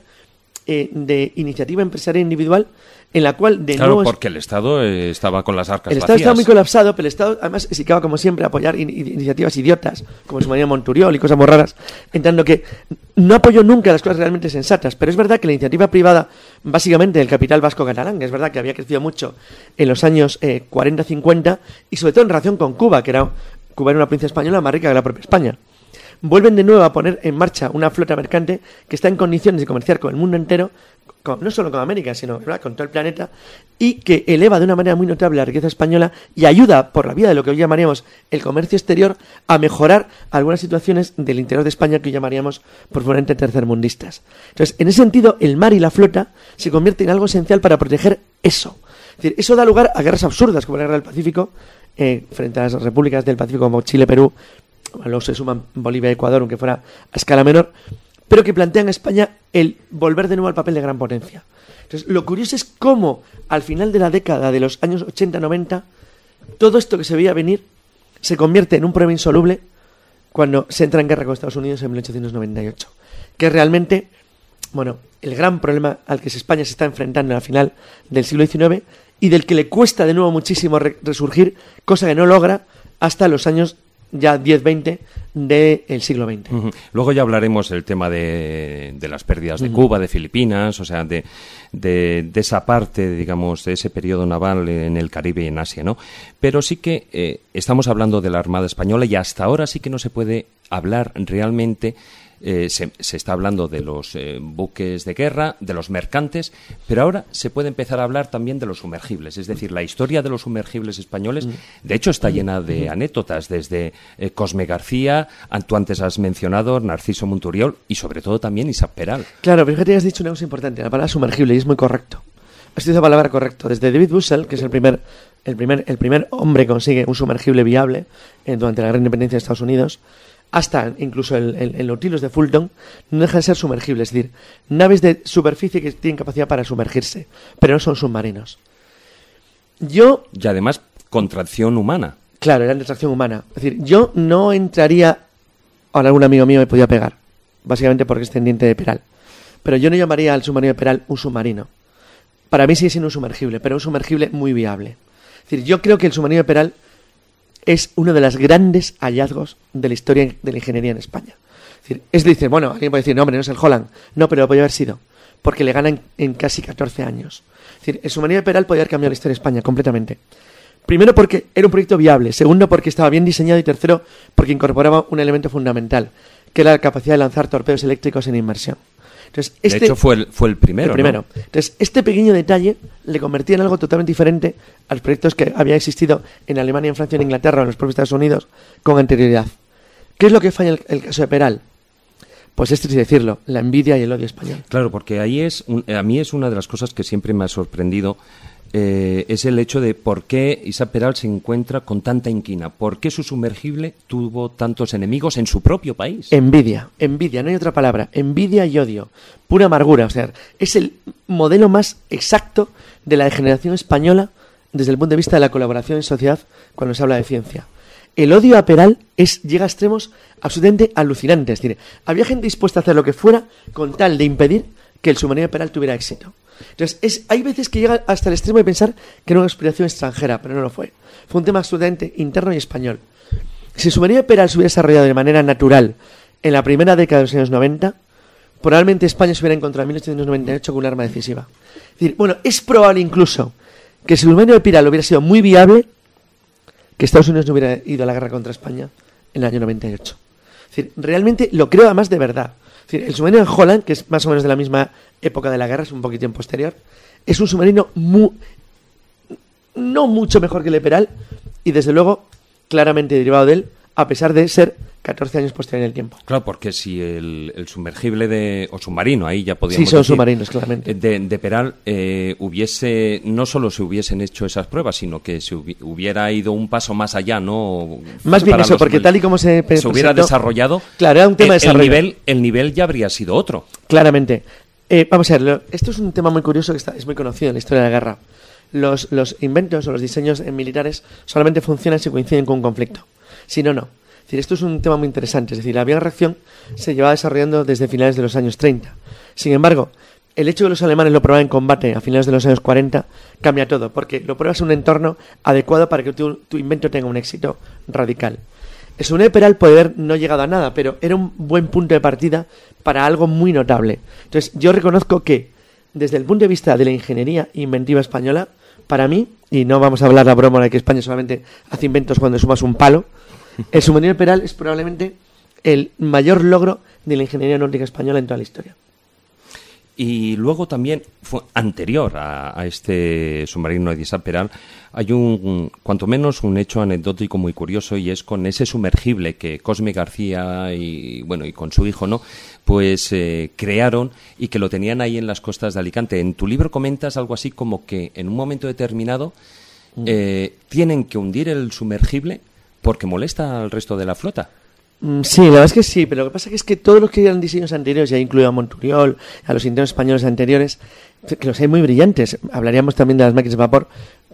Speaker 9: eh, de iniciativa empresarial individual, en la cual, de
Speaker 2: claro,
Speaker 9: nuevo.
Speaker 2: porque el Estado eh, estaba con las arcas
Speaker 9: el Estado
Speaker 2: vacías.
Speaker 9: estaba muy colapsado, pero el Estado además se dedicaba como siempre a apoyar in- in- iniciativas idiotas, como su manía Monturiol y cosas muy raras, entrando que no apoyó nunca las cosas realmente sensatas, pero es verdad que la iniciativa privada, básicamente del capital vasco catalán, que es verdad que había crecido mucho en los años eh, 40-50, y sobre todo en relación con Cuba, que era Cuba era una provincia española más rica que la propia España vuelven de nuevo a poner en marcha una flota mercante que está en condiciones de comerciar con el mundo entero, no solo con América, sino con todo el planeta, y que eleva de una manera muy notable la riqueza española y ayuda, por la vía de lo que hoy llamaríamos el comercio exterior, a mejorar algunas situaciones del interior de España que hoy llamaríamos profundamente tercermundistas. Entonces, en ese sentido, el mar y la flota se convierten en algo esencial para proteger eso. Es decir, eso da lugar a guerras absurdas, como la guerra del Pacífico, eh, frente a las repúblicas del Pacífico como Chile, Perú, luego se suman Bolivia y Ecuador, aunque fuera a escala menor, pero que plantean a España el volver de nuevo al papel de gran potencia. Entonces, lo curioso es cómo al final de la década de los años 80-90 todo esto que se veía venir se convierte en un problema insoluble cuando se entra en guerra con Estados Unidos en 1898. Que realmente, bueno, el gran problema al que España se está enfrentando al final del siglo XIX y del que le cuesta de nuevo muchísimo re- resurgir, cosa que no logra hasta los años ya 10-20 del siglo XX.
Speaker 2: Luego ya hablaremos del tema de, de las pérdidas de. Cuba, de Filipinas, o sea, de, de, de esa parte, digamos, de ese periodo naval en el Caribe y en Asia, ¿no? Pero sí que eh, estamos hablando de la Armada Española y hasta ahora sí que no se puede hablar realmente. Eh, se, está hablando de los eh, buques de guerra, de los mercantes, pero ahora se puede empezar a hablar también de los sumergibles. Es decir, la historia de los sumergibles españoles, de hecho, está llena de anécdotas, desde eh, Cosme García, tú antes has mencionado Narciso Monturiol y sobre todo también Isaac Peral.
Speaker 9: Claro, pero fíjate has dicho una cosa importante, la palabra sumergible, y es muy correcto. Has dicho la palabra correcto. Desde David Bussell, que es el primer, el primer, el primer hombre consigue un sumergible viable eh, durante la gran independencia de Estados Unidos, hasta incluso el, el Nautilus de Fulton, no dejan de ser sumergibles, es decir, naves de superficie que tienen capacidad para sumergirse, pero no son submarinos. Yo
Speaker 2: Y además, contracción humana.
Speaker 9: Claro, eran de tracción humana. Es decir, yo no entraría. Ahora algún amigo mío me podía pegar. Básicamente porque es tendiente de Peral. Pero yo no llamaría al submarino de Peral un submarino. Para mí sigue siendo un sumergible, pero un sumergible muy viable. Es decir, yo creo que el submarino de Peral es uno de los grandes hallazgos de la historia de la ingeniería en España. Es decir, bueno, alguien puede decir, no, hombre, no es el Holland. No, pero podría haber sido. Porque le ganan en casi 14 años. Es decir, el submarino de Peral podía haber cambiado la historia de España completamente. Primero porque era un proyecto viable, segundo porque estaba bien diseñado y tercero porque incorporaba un elemento fundamental, que era la capacidad de lanzar torpedos eléctricos en inmersión. Entonces, este,
Speaker 2: de hecho, fue el, fue el primero.
Speaker 9: el primero.
Speaker 2: ¿no?
Speaker 9: Entonces, este pequeño detalle le convertía en algo totalmente diferente a los proyectos que había existido en Alemania, en Francia, en Inglaterra o en los propios Estados Unidos con anterioridad. ¿Qué es lo que falla el caso de Peral? Pues es triste decirlo, la envidia y el odio español.
Speaker 2: Claro, porque ahí es, un- a mí es una de las cosas que siempre me ha sorprendido, eh, es el hecho de por qué Isaac Peral se encuentra con tanta inquina, por qué su sumergible tuvo tantos enemigos en su propio país.
Speaker 9: Envidia, envidia, no hay otra palabra. Envidia y odio. Pura amargura. O sea, es el modelo más exacto de la degeneración española desde el punto de vista de la colaboración en sociedad cuando se habla de ciencia. El odio a Peral es, llega a extremos absolutamente alucinantes. Es decir, había gente dispuesta a hacer lo que fuera con tal de impedir que el submarino Peral tuviera éxito. Entonces, es, hay veces que llega hasta el extremo de pensar que era una aspiración extranjera, pero no lo fue. Fue un tema absolutamente interno y español. Si submarino de Peral se hubiera desarrollado de manera natural en la primera década de los años 90, probablemente España se hubiera encontrado en 1898 con un arma decisiva. Es bueno, es probable incluso que si submarino de Peral hubiera sido muy viable, que Estados Unidos no hubiera ido a la guerra contra España en el año 98. Es decir, realmente lo creo además de verdad. El submarino Holland, que es más o menos de la misma época de la guerra, es un poquitín posterior, es un submarino mu- no mucho mejor que el de Peral y desde luego claramente derivado de él, a pesar de ser 14 años posterior en el tiempo.
Speaker 2: Claro, porque si el, el sumergible de, o submarino, ahí ya podíamos
Speaker 9: Sí, son
Speaker 2: decir,
Speaker 9: submarinos, claramente.
Speaker 2: eh, De, de Peral eh, hubiese, no solo se hubiesen hecho esas pruebas, sino que se hubi- hubiera ido un paso más allá, ¿no?
Speaker 9: Más bien eso, porque tal y como se
Speaker 2: se hubiera desarrollado,
Speaker 9: Claro, era un tema
Speaker 2: el,
Speaker 9: de
Speaker 2: el
Speaker 9: desarrollo.
Speaker 2: nivel, el nivel ya habría sido otro.
Speaker 9: Claramente. Eh, vamos a ver, lo- esto es un tema muy curioso que está, es muy conocido en la historia de la guerra. Los, los inventos o los diseños eh, militares solamente funcionan si coinciden con un conflicto. Si no, no. Esto es un tema muy interesante. Es decir, la vía de reacción se lleva desarrollando desde finales de los años 30. Sin embargo, el hecho de que los alemanes lo probaran en combate a finales de los años 40 cambia todo, porque lo pruebas en un entorno adecuado para que tu, invento tenga un éxito radical. De Peral puede haber no llegado a nada, pero era un buen punto de partida para algo muy notable. Entonces, yo reconozco que, desde el punto de vista de la ingeniería inventiva española, para mí, y no vamos a hablar la broma de que España solamente hace inventos cuando sumas un palo, el submarino Peral es probablemente el mayor logro de la ingeniería náutica española en toda la historia.
Speaker 2: Y luego también, fue anterior a, a este submarino de Isaac Peral, hay un, un- cuanto menos un hecho anecdótico muy curioso y es con ese sumergible que Cosme García y bueno y con su hijo no pues eh, crearon y que lo tenían ahí en las costas de Alicante. En tu libro comentas algo así como que en un momento determinado eh, tienen que hundir el sumergible porque molesta al resto de la flota.
Speaker 9: Mm, Sí, la verdad es que sí, pero lo que pasa es que todos los que eran diseños anteriores, ya incluido a Monturiol, a los intentos españoles anteriores, que los hay muy brillantes, hablaríamos también de las máquinas de vapor,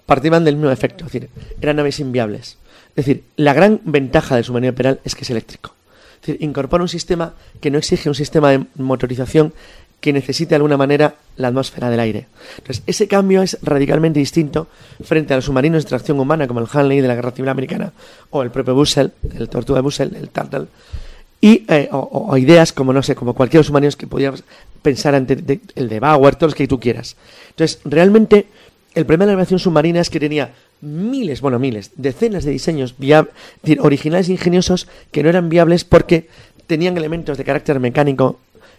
Speaker 9: partían del mismo efecto, es decir, eran naves inviables. Es decir, la gran ventaja del submarino imperial es que es eléctrico. Es decir, incorpora un sistema que no exige un sistema de motorización que necesite de alguna manera la atmósfera del aire. Entonces, ese cambio es radicalmente distinto frente a los submarinos de tracción humana como el Hanley de la Guerra Civil Americana o el propio Bussell, el Tortuga de Bussell, el Turtle, y eh, o, ideas como no sé, como cualquier submarino que podías pensar ante de- el de Bauer, todos los que tú quieras. Entonces, realmente el problema de la navegación submarina es que tenía miles, bueno, miles, decenas de diseños via- decir, originales e ingeniosos que no eran viables porque tenían elementos de carácter mecánico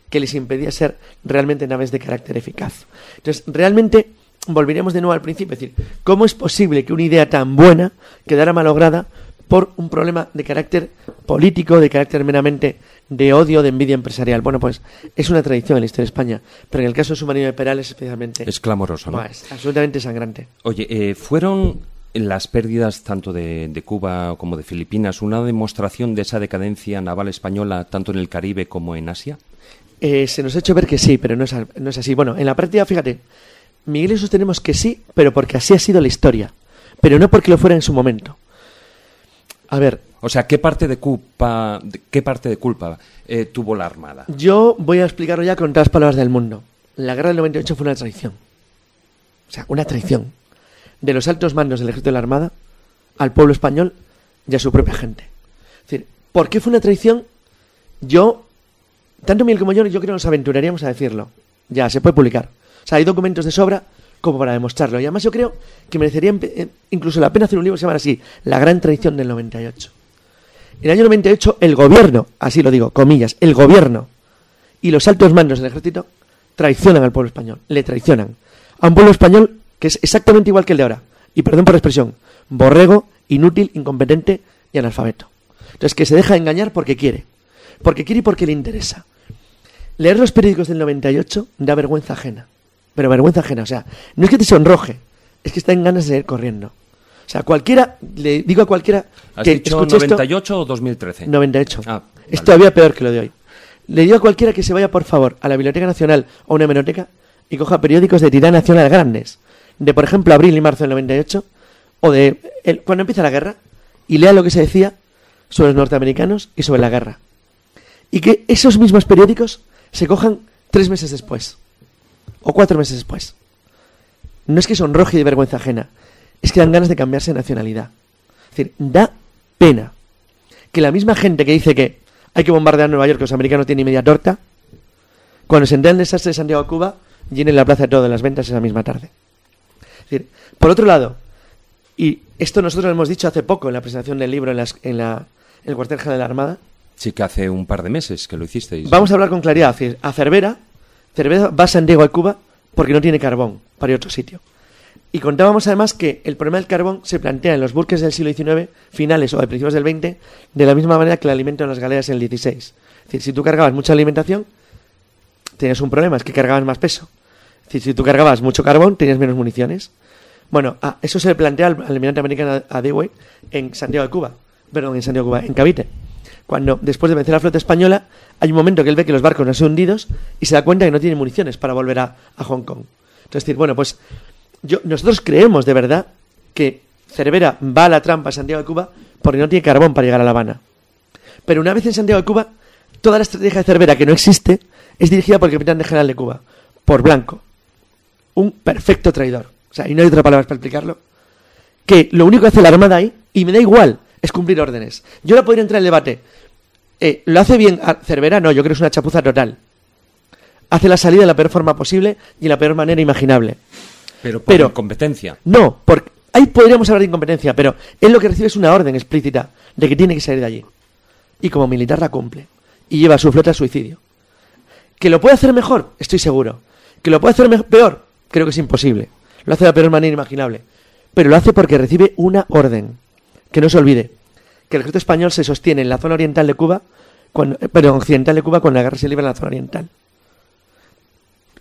Speaker 9: que les impedía ser realmente naves de carácter eficaz. Entonces, realmente volveríamos de nuevo al principio, es decir, ¿cómo es posible que una idea tan buena quedara malograda por un problema de carácter político, de carácter meramente de odio, de envidia empresarial? Bueno, pues es una tradición en la historia de España, pero en el caso del submarino de Perales especialmente
Speaker 2: Es clamoroso, ¿no?
Speaker 9: Es absolutamente sangrante.
Speaker 2: Oye, eh, ¿fueron las pérdidas tanto de, de Cuba como de Filipinas una demostración de esa decadencia naval española tanto en el Caribe como en Asia?
Speaker 9: Eh, se nos ha hecho ver que sí, pero no es, no es así. Bueno, en la práctica, fíjate, Miguel y yo sostenemos que sí, pero porque así ha sido la historia, pero no porque lo fuera en su momento. A ver,
Speaker 2: O sea, ¿qué parte de culpa, qué parte de culpa eh, tuvo la Armada?
Speaker 9: yo voy a explicarlo ya con todas las palabras del mundo. La guerra del 98 fue una traición. O sea, una traición. De los altos mandos del ejército de la Armada al pueblo español y a su propia gente. Es decir, ¿por qué fue una traición? Yo, tanto Miguel como yo, yo creo que nos aventuraríamos a decirlo. Ya, se puede publicar. O sea, hay documentos de sobra como para demostrarlo. Y además yo creo que merecería eh, incluso la pena hacer un libro que se llama así, La Gran Traición del 98. En el año 98, el gobierno, así lo digo, comillas, el gobierno y los altos mandos del ejército traicionan al pueblo español, le traicionan. A un pueblo español que es exactamente igual que el de ahora. Y perdón por la expresión, borrego, inútil, incompetente y analfabeto. Entonces, que se deja engañar porque quiere. Porque quiere y porque le interesa. Leer los periódicos del 98 da vergüenza ajena. Pero vergüenza ajena. O sea, no es que te sonroje, es que está en ganas de ir corriendo. O sea, cualquiera, le digo a cualquiera
Speaker 2: ¿Has
Speaker 9: que
Speaker 2: dicho
Speaker 9: escuche esto-
Speaker 2: 98 o 2013?
Speaker 9: 98.
Speaker 2: Ah,
Speaker 9: Es todavía peor que lo de hoy. Le digo a cualquiera que se vaya, por favor, a la Biblioteca Nacional o a una hemeroteca y coja periódicos de tirada nacional grandes. De, por ejemplo, abril y marzo del 98. O de el- cuando empieza la guerra. Y lea lo que se decía sobre los norteamericanos y sobre la guerra. Y que esos mismos periódicos se cojan tres meses después. O cuatro meses después. No es que sonroje de vergüenza ajena. Es que dan ganas de cambiarse de nacionalidad. Es decir, da pena que la misma gente que dice que hay que bombardear Nueva York, que los americanos tienen media torta, cuando se entera el desastre de Santiago Cuba, llenen la plaza de todas las ventas esa misma tarde. Por otro lado, y esto nosotros lo hemos dicho hace poco en la presentación del libro en, las- en la- en el cuartel general de la Armada,
Speaker 2: Sí que hace un par de meses que lo hicisteis.
Speaker 9: vamos a hablar con claridad. A Cervera, Cervera va a Santiago de Cuba porque no tiene carbón para ir a otro sitio. Y contábamos además que el problema del carbón se plantea en los buques del siglo XIX, finales o de principios del XX, de la misma manera que el alimento en las galeras en el XVI. Es decir, si tú cargabas mucha alimentación, tenías un problema, es que cargabas más peso. Es decir, si tú cargabas mucho carbón, tenías menos municiones. Bueno, ah, eso se plantea al, al almirante americano a Dewey en Santiago de Cuba. Perdón, en Santiago de Cuba, en Cavite. Cuando, después de vencer a la flota española, hay un momento que él ve que los barcos no son hundidos y se da cuenta que no tiene municiones para volver a, Hong Kong. Entonces, decir, bueno, pues nosotros creemos de verdad que Cervera va a la trampa a Santiago de Cuba porque no tiene carbón para llegar a La Habana. Pero una vez en Santiago de Cuba, toda la estrategia de Cervera, que no existe, es dirigida por el capitán de general de Cuba, por Blanco. Un perfecto traidor. O sea, y no hay otra palabra para explicarlo. Que lo único que hace la Armada ahí, y me da igual, es cumplir órdenes. Yo ahora podría entrar en el debate. Eh, ¿Lo hace bien Cervera? No, yo creo que es una chapuza total. Hace la salida de la peor forma posible y de la peor manera imaginable.
Speaker 2: Pero por
Speaker 9: pero-
Speaker 2: incompetencia.
Speaker 9: No, porque ahí podríamos hablar de incompetencia, pero él lo que recibe es una orden explícita de que tiene que salir de allí. Y como militar la cumple. Y lleva a su flota al suicidio. ¿Que lo puede hacer mejor? Estoy seguro. ¿Que lo puede hacer peor? Creo que es imposible. Lo hace de la peor manera imaginable. Pero lo hace porque recibe una orden. Que no se olvide. Que el ejército español se sostiene en la zona oriental de Cuba, cuando, eh, perdón, occidental de Cuba, cuando la guerra se libra en la zona oriental.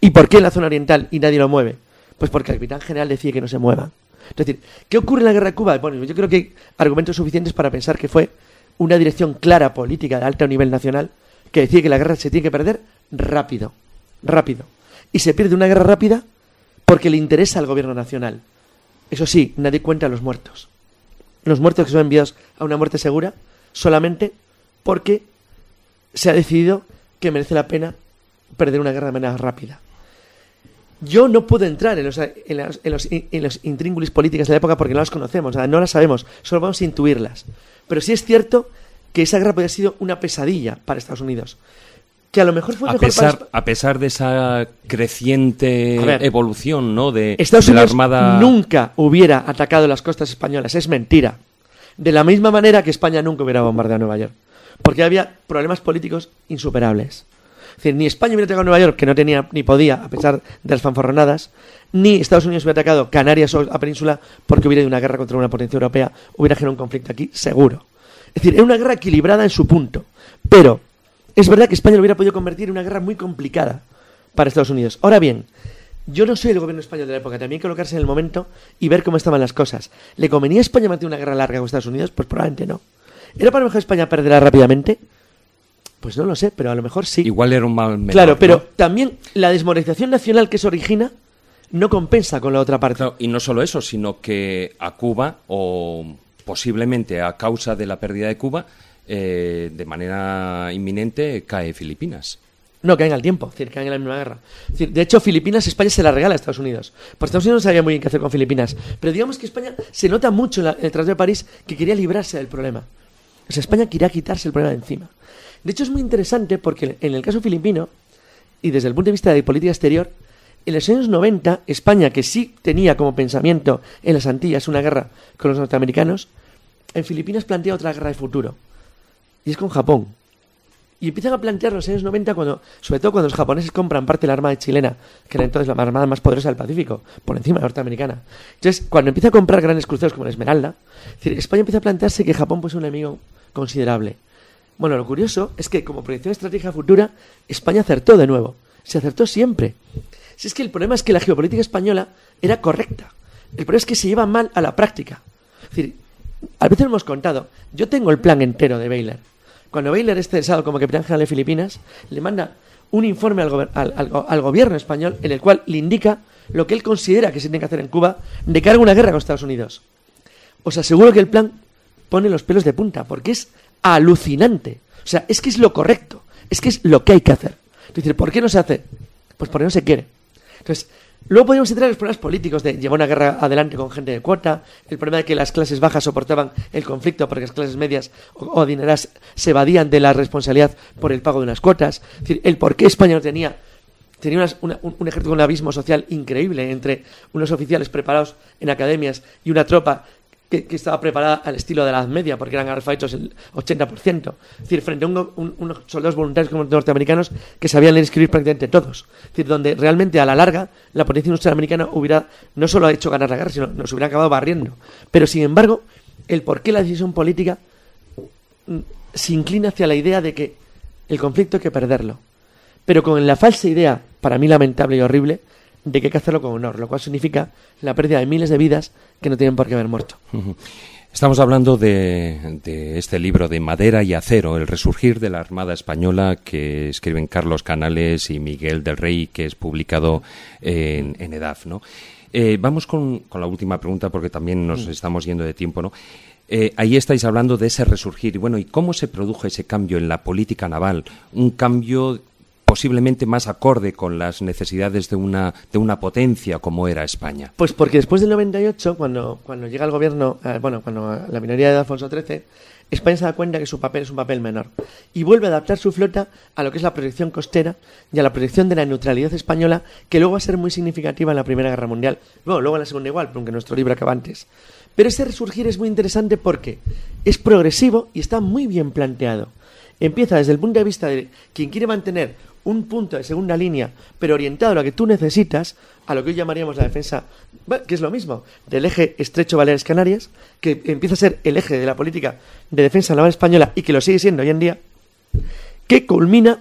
Speaker 9: ¿Y por qué en la zona oriental y nadie lo mueve? Pues porque el capitán general decide que no se mueva. Es decir, ¿qué ocurre en la guerra de Cuba? Bueno, yo creo que hay argumentos suficientes para pensar que fue una dirección clara política de alto nivel nacional que decide que la guerra se tiene que perder rápido, rápido. Y se pierde una guerra rápida porque le interesa al gobierno nacional. Eso sí, nadie cuenta los muertos. Los muertos que son enviados a una muerte segura solamente porque se ha decidido que merece la pena perder una guerra de manera rápida. Yo no puedo entrar en los, en en los, intríngulis políticas de la época porque no las conocemos, no las sabemos, solo vamos a intuirlas. Pero sí es cierto que esa guerra podría haber sido una pesadilla para Estados Unidos. Que a lo mejor fue
Speaker 2: A
Speaker 9: mejor para
Speaker 2: pesar, a pesar de esa creciente
Speaker 9: ver,
Speaker 2: evolución ¿no? de,
Speaker 9: Estados
Speaker 2: de la
Speaker 9: Unidos
Speaker 2: Armada.
Speaker 9: nunca hubiera atacado las costas españolas, es mentira. De la misma manera que España nunca hubiera bombardeado Nueva York. Porque había problemas políticos insuperables. Es decir, ni España hubiera atacado Nueva York, que no tenía ni podía, a pesar de las fanfarronadas, ni Estados Unidos hubiera atacado Canarias o la península porque hubiera ido una guerra contra una potencia europea, hubiera generado un conflicto aquí, seguro. Es decir, era una guerra equilibrada en su punto. Pero es verdad que España lo hubiera podido convertir en una guerra muy complicada para Estados Unidos. Ahora bien, yo no soy el gobierno español de la época, también hay que colocarse en el momento y ver cómo estaban las cosas. ¿Le convenía a España mantener una guerra larga con Estados Unidos? Pues probablemente no. ¿Era para lo mejor España perderá rápidamente? Pues no lo sé, pero a lo mejor sí.
Speaker 2: Igual era un mal menor,
Speaker 9: claro, pero
Speaker 2: ¿no?
Speaker 9: también la desmoralización nacional que se origina no compensa con la otra parte.
Speaker 2: Claro, y no solo eso, sino que a Cuba, o posiblemente a causa de la pérdida de Cuba, eh, de manera inminente cae Filipinas.
Speaker 9: No, caen al tiempo, es decir, caen en la misma guerra. De hecho, Filipinas, España se la regala a Estados Unidos. Pues Estados Unidos no sabía muy bien qué hacer con Filipinas. Pero digamos que España se nota mucho en el Tratado de París que quería librarse del problema. O sea, España quería quitarse el problema de encima. De hecho, es muy interesante porque en el caso filipino, y desde el punto de vista de política exterior, en los años 90, España, que sí tenía como pensamiento en las Antillas una guerra con los norteamericanos, en Filipinas plantea otra guerra de futuro. Y es con Japón. Y empiezan a plantear los años 90, cuando, sobre todo cuando los japoneses compran parte de la armada chilena, que era entonces la armada más poderosa del Pacífico, por encima de la norteamericana. Entonces, cuando empieza a comprar grandes cruceros como la Esmeralda, es España empieza a plantearse que Japón puede ser un enemigo considerable. Bueno, lo curioso es que como proyección estratégica futura, España acertó de nuevo. Se acertó siempre. Si es que el problema es que la geopolítica española era correcta. El problema es que se lleva mal a la práctica. Es decir, a veces lo hemos contado. Yo tengo el plan entero de Baylor. Cuando Baylor es cesado como capitán general de Filipinas, le manda un informe al, al- gobierno español en el cual le indica lo que él considera que se tiene que hacer en Cuba de cara a una guerra con Estados Unidos. Os aseguro que el plan pone los pelos de punta, porque es alucinante. O sea, es que es lo correcto, es que es lo que hay que hacer. Es decir, ¿por qué no se hace? Pues porque no se quiere. Entonces, luego podríamos entrar en los problemas políticos de llevar una guerra adelante con gente de cuota, el problema de que las clases bajas soportaban el conflicto porque las clases medias o, adineradas se evadían de la responsabilidad por el pago de unas cuotas. Es decir, el por qué España no tenía tenía un, un ejército con un abismo social increíble entre unos oficiales preparados en academias y una tropa que, estaba preparada al estilo de la Edad Media, porque eran alfaitos el 80%. Es decir, frente a un unos soldados voluntarios como norteamericanos que sabían leer y escribir prácticamente todos. Es decir, donde realmente a la larga la potencia industrial americana hubiera no solo hecho ganar la guerra, sino nos hubiera acabado barriendo. Pero sin embargo, el por qué la decisión política mm, se inclina hacia la idea de que el conflicto hay que perderlo pero con la falsa idea, para mí lamentable y horrible, de que hay que hacerlo con honor, lo cual significa la pérdida de miles de vidas que no tienen por qué haber muerto.
Speaker 2: Estamos hablando de, de este libro de Madera y Acero, El resurgir de la Armada Española, que escriben Carlos Canales y Miguel del Rey, que es publicado en, en EDAF. ¿no? Eh, vamos con, con la última pregunta, porque también nos estamos yendo de tiempo. ¿no? Eh, ahí estáis hablando de ese resurgir. Y bueno, ¿y cómo se produjo ese cambio en la política naval? Un cambio posiblemente más acorde con las necesidades de una, de una potencia como era España.
Speaker 9: Pues porque después del 98, cuando, cuando llega el gobierno, eh, bueno, cuando la minoría de Alfonso XIII, España se da cuenta que su papel es un papel menor y vuelve a adaptar su flota a lo que es la protección costera y a la protección de la neutralidad española, que luego va a ser muy significativa en la Primera Guerra Mundial. Bueno, luego en la Segunda igual, aunque nuestro libro acaba antes. Pero ese resurgir es muy interesante porque es progresivo y está muy bien planteado. Empieza desde el punto de vista de quien quiere mantener un punto de segunda línea, pero orientado a lo que tú necesitas, a lo que hoy llamaríamos la defensa, que es lo mismo, del eje estrecho Baleares-Canarias, que empieza a ser el eje de la política de defensa naval española y que lo sigue siendo hoy en día, que culmina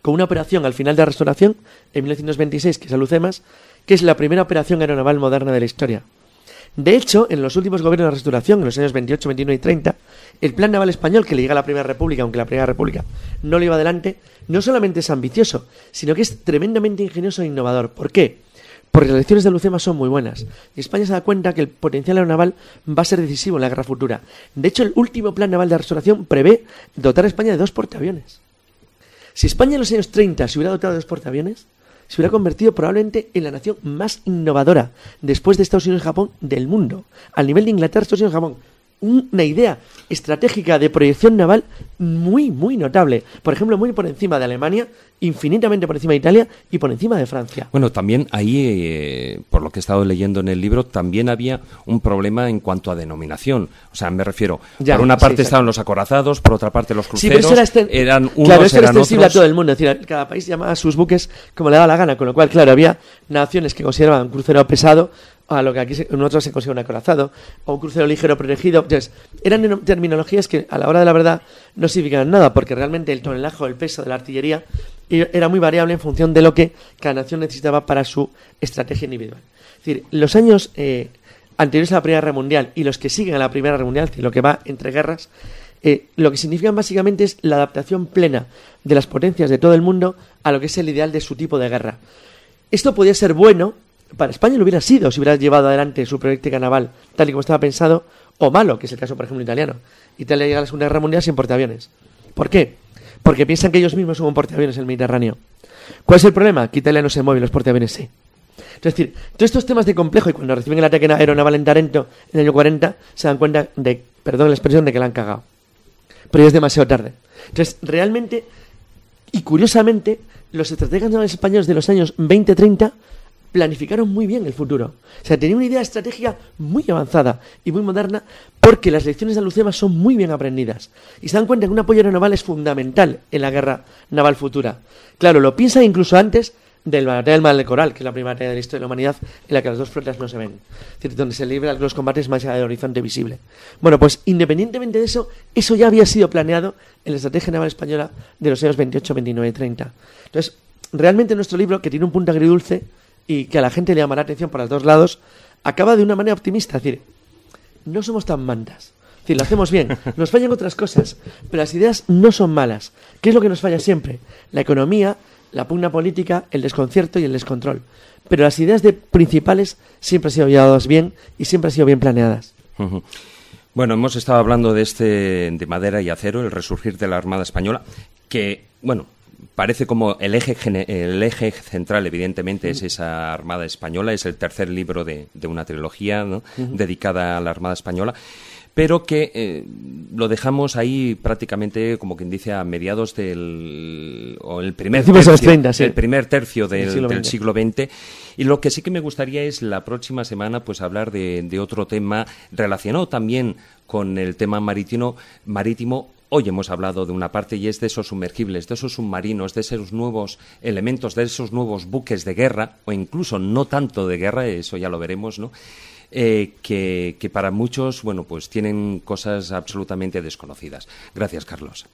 Speaker 9: con una operación al final de la restauración, en 1926, que es Alucemas, que es la primera operación aeronaval moderna de la historia. De hecho, en los últimos gobiernos de restauración, en los años 28, 29 y 30, el plan naval español que le llega a la Primera República, aunque la Primera República no lo iba adelante, no solamente es ambicioso, sino que es tremendamente ingenioso e innovador. ¿Por qué? porque las lecciones de Lucema son muy buenas. Y España se da cuenta que el potencial aeronaval va a ser decisivo en la guerra futura. De hecho, el último plan naval de restauración prevé dotar a España de dos portaaviones. Si España en los años 30 se hubiera dotado de dos portaaviones, se hubiera convertido probablemente en la nación más innovadora después de Estados Unidos y Japón del mundo. Al nivel de Inglaterra, Estados Unidos y Japón. Una idea estratégica de proyección naval muy, muy notable. Por ejemplo, muy por encima de Alemania, infinitamente por encima de Italia y por encima de Francia.
Speaker 2: Bueno, también ahí, eh, por lo que he estado leyendo en el libro, también había un problema en cuanto a denominación. O sea, me refiero,
Speaker 9: Ya,
Speaker 2: por una
Speaker 9: sí,
Speaker 2: parte estaban los acorazados, por otra parte los
Speaker 9: Sí,
Speaker 2: cruceros.
Speaker 9: pero eso era, exten-
Speaker 2: eran unos,
Speaker 9: claro, eso era
Speaker 2: eran
Speaker 9: extensible
Speaker 2: otros.
Speaker 9: a todo el mundo. Es decir, cada país llamaba a sus buques como le daba la gana, con lo cual, claro, había naciones que consideraban un crucero pesado a lo que aquí se- en otros se considera un acorazado, o un crucero ligero protegido. Entonces, eran terminologías que a la hora de la verdad no significaban nada, porque realmente el tonelaje o el peso de la artillería era muy variable en función de lo que cada nación necesitaba para su estrategia individual. Es decir, los años eh, anteriores a la Primera Guerra Mundial y los que siguen a la Primera Guerra Mundial, lo que va entre guerras, eh, lo que significan básicamente es la adaptación plena de las potencias de todo el mundo a lo que es el ideal de su tipo de guerra. Esto podía ser bueno, para España lo hubiera sido si hubiera llevado adelante su práctica naval tal y como estaba pensado, o malo, que es el caso, por ejemplo, italiano. Italia llega a la Segunda Guerra Mundial sin portaaviones. ¿Por qué? Porque piensan que ellos mismos son un portaaviones en el Mediterráneo. ¿Cuál es el problema? Que Italia no se mueve los portaaviones sí. Es decir, todos estos temas de complejo y cuando reciben el ataque aeronaval en Tarento en el año 40 se dan cuenta de, perdón la expresión, de que la han cagado. Pero ya es demasiado tarde. Entonces, realmente, y curiosamente, los estrategas navales españoles de los años 20-30 planificaron muy bien el futuro. O sea, tenían una idea estratégica muy avanzada y muy moderna porque las lecciones de Lucema son muy bien aprendidas. Y se dan cuenta que un apoyo aeronaval es fundamental en la guerra naval futura. Claro, lo piensan incluso antes del batalla del Mar del Coral, que es la primera batalla de la historia de la humanidad en la que las dos flotas no se ven. Donde se libran los combates más allá del horizonte visible. Bueno, pues independientemente de eso, eso ya había sido planeado en la estrategia naval española de los años 28, 29 y 30. Entonces, realmente nuestro libro, que tiene un punto agridulce y que a la gente le llamará atención por los dos lados, acaba de una manera optimista. Es decir, no somos tan mandas. Es decir, lo hacemos bien. Nos fallan otras cosas, pero las ideas no son malas. ¿Qué es lo que nos falla siempre? La economía, la pugna política, el desconcierto y el descontrol. Pero las ideas de principales siempre han sido llevadas bien y siempre han sido bien planeadas.
Speaker 2: Bueno, hemos estado hablando de este de madera y acero, el resurgir de la Armada Española, que, bueno, parece como el eje, gene- el eje central, evidentemente, es esa Armada Española, es el tercer libro de, de una trilogía dedicada a la Armada Española, pero que eh, lo dejamos ahí prácticamente, como quien dice, a mediados del... o el primer tercio,
Speaker 9: 30, sí.
Speaker 2: el primer tercio del,
Speaker 9: siglo
Speaker 2: del
Speaker 9: XX.
Speaker 2: siglo XX. Y lo que sí que me gustaría es la próxima semana pues hablar de, de otro tema relacionado también con el tema marítimo, marítimo. Hoy hemos hablado de una parte y es de esos sumergibles, de esos submarinos, de esos nuevos elementos, de esos nuevos buques de guerra, o incluso no tanto de guerra, eso ya lo veremos, ¿no? Eh, que, que para muchos, bueno, pues tienen cosas absolutamente desconocidas. Gracias, Carlos.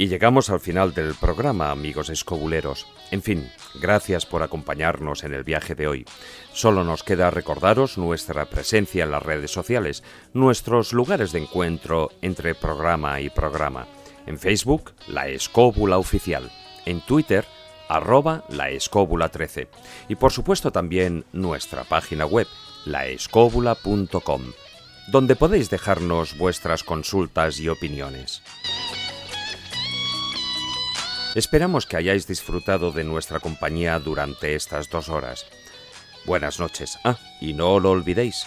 Speaker 2: Y llegamos al final del programa, amigos escobuleros. En fin, gracias por acompañarnos en el viaje de hoy. Solo nos queda recordaros nuestra presencia en las redes sociales, nuestros lugares de encuentro entre programa y programa. En Facebook, La Escóbula Oficial. En Twitter, arroba La Escóbula 13. Y por supuesto también nuestra página web, laescóbula.com, donde podéis dejarnos vuestras consultas y opiniones. Esperamos que hayáis disfrutado de nuestra compañía durante estas dos horas. Buenas noches. Ah, y no lo olvidéis.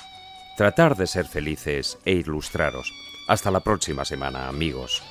Speaker 2: Tratar de ser felices e ilustraros. Hasta la próxima semana, amigos.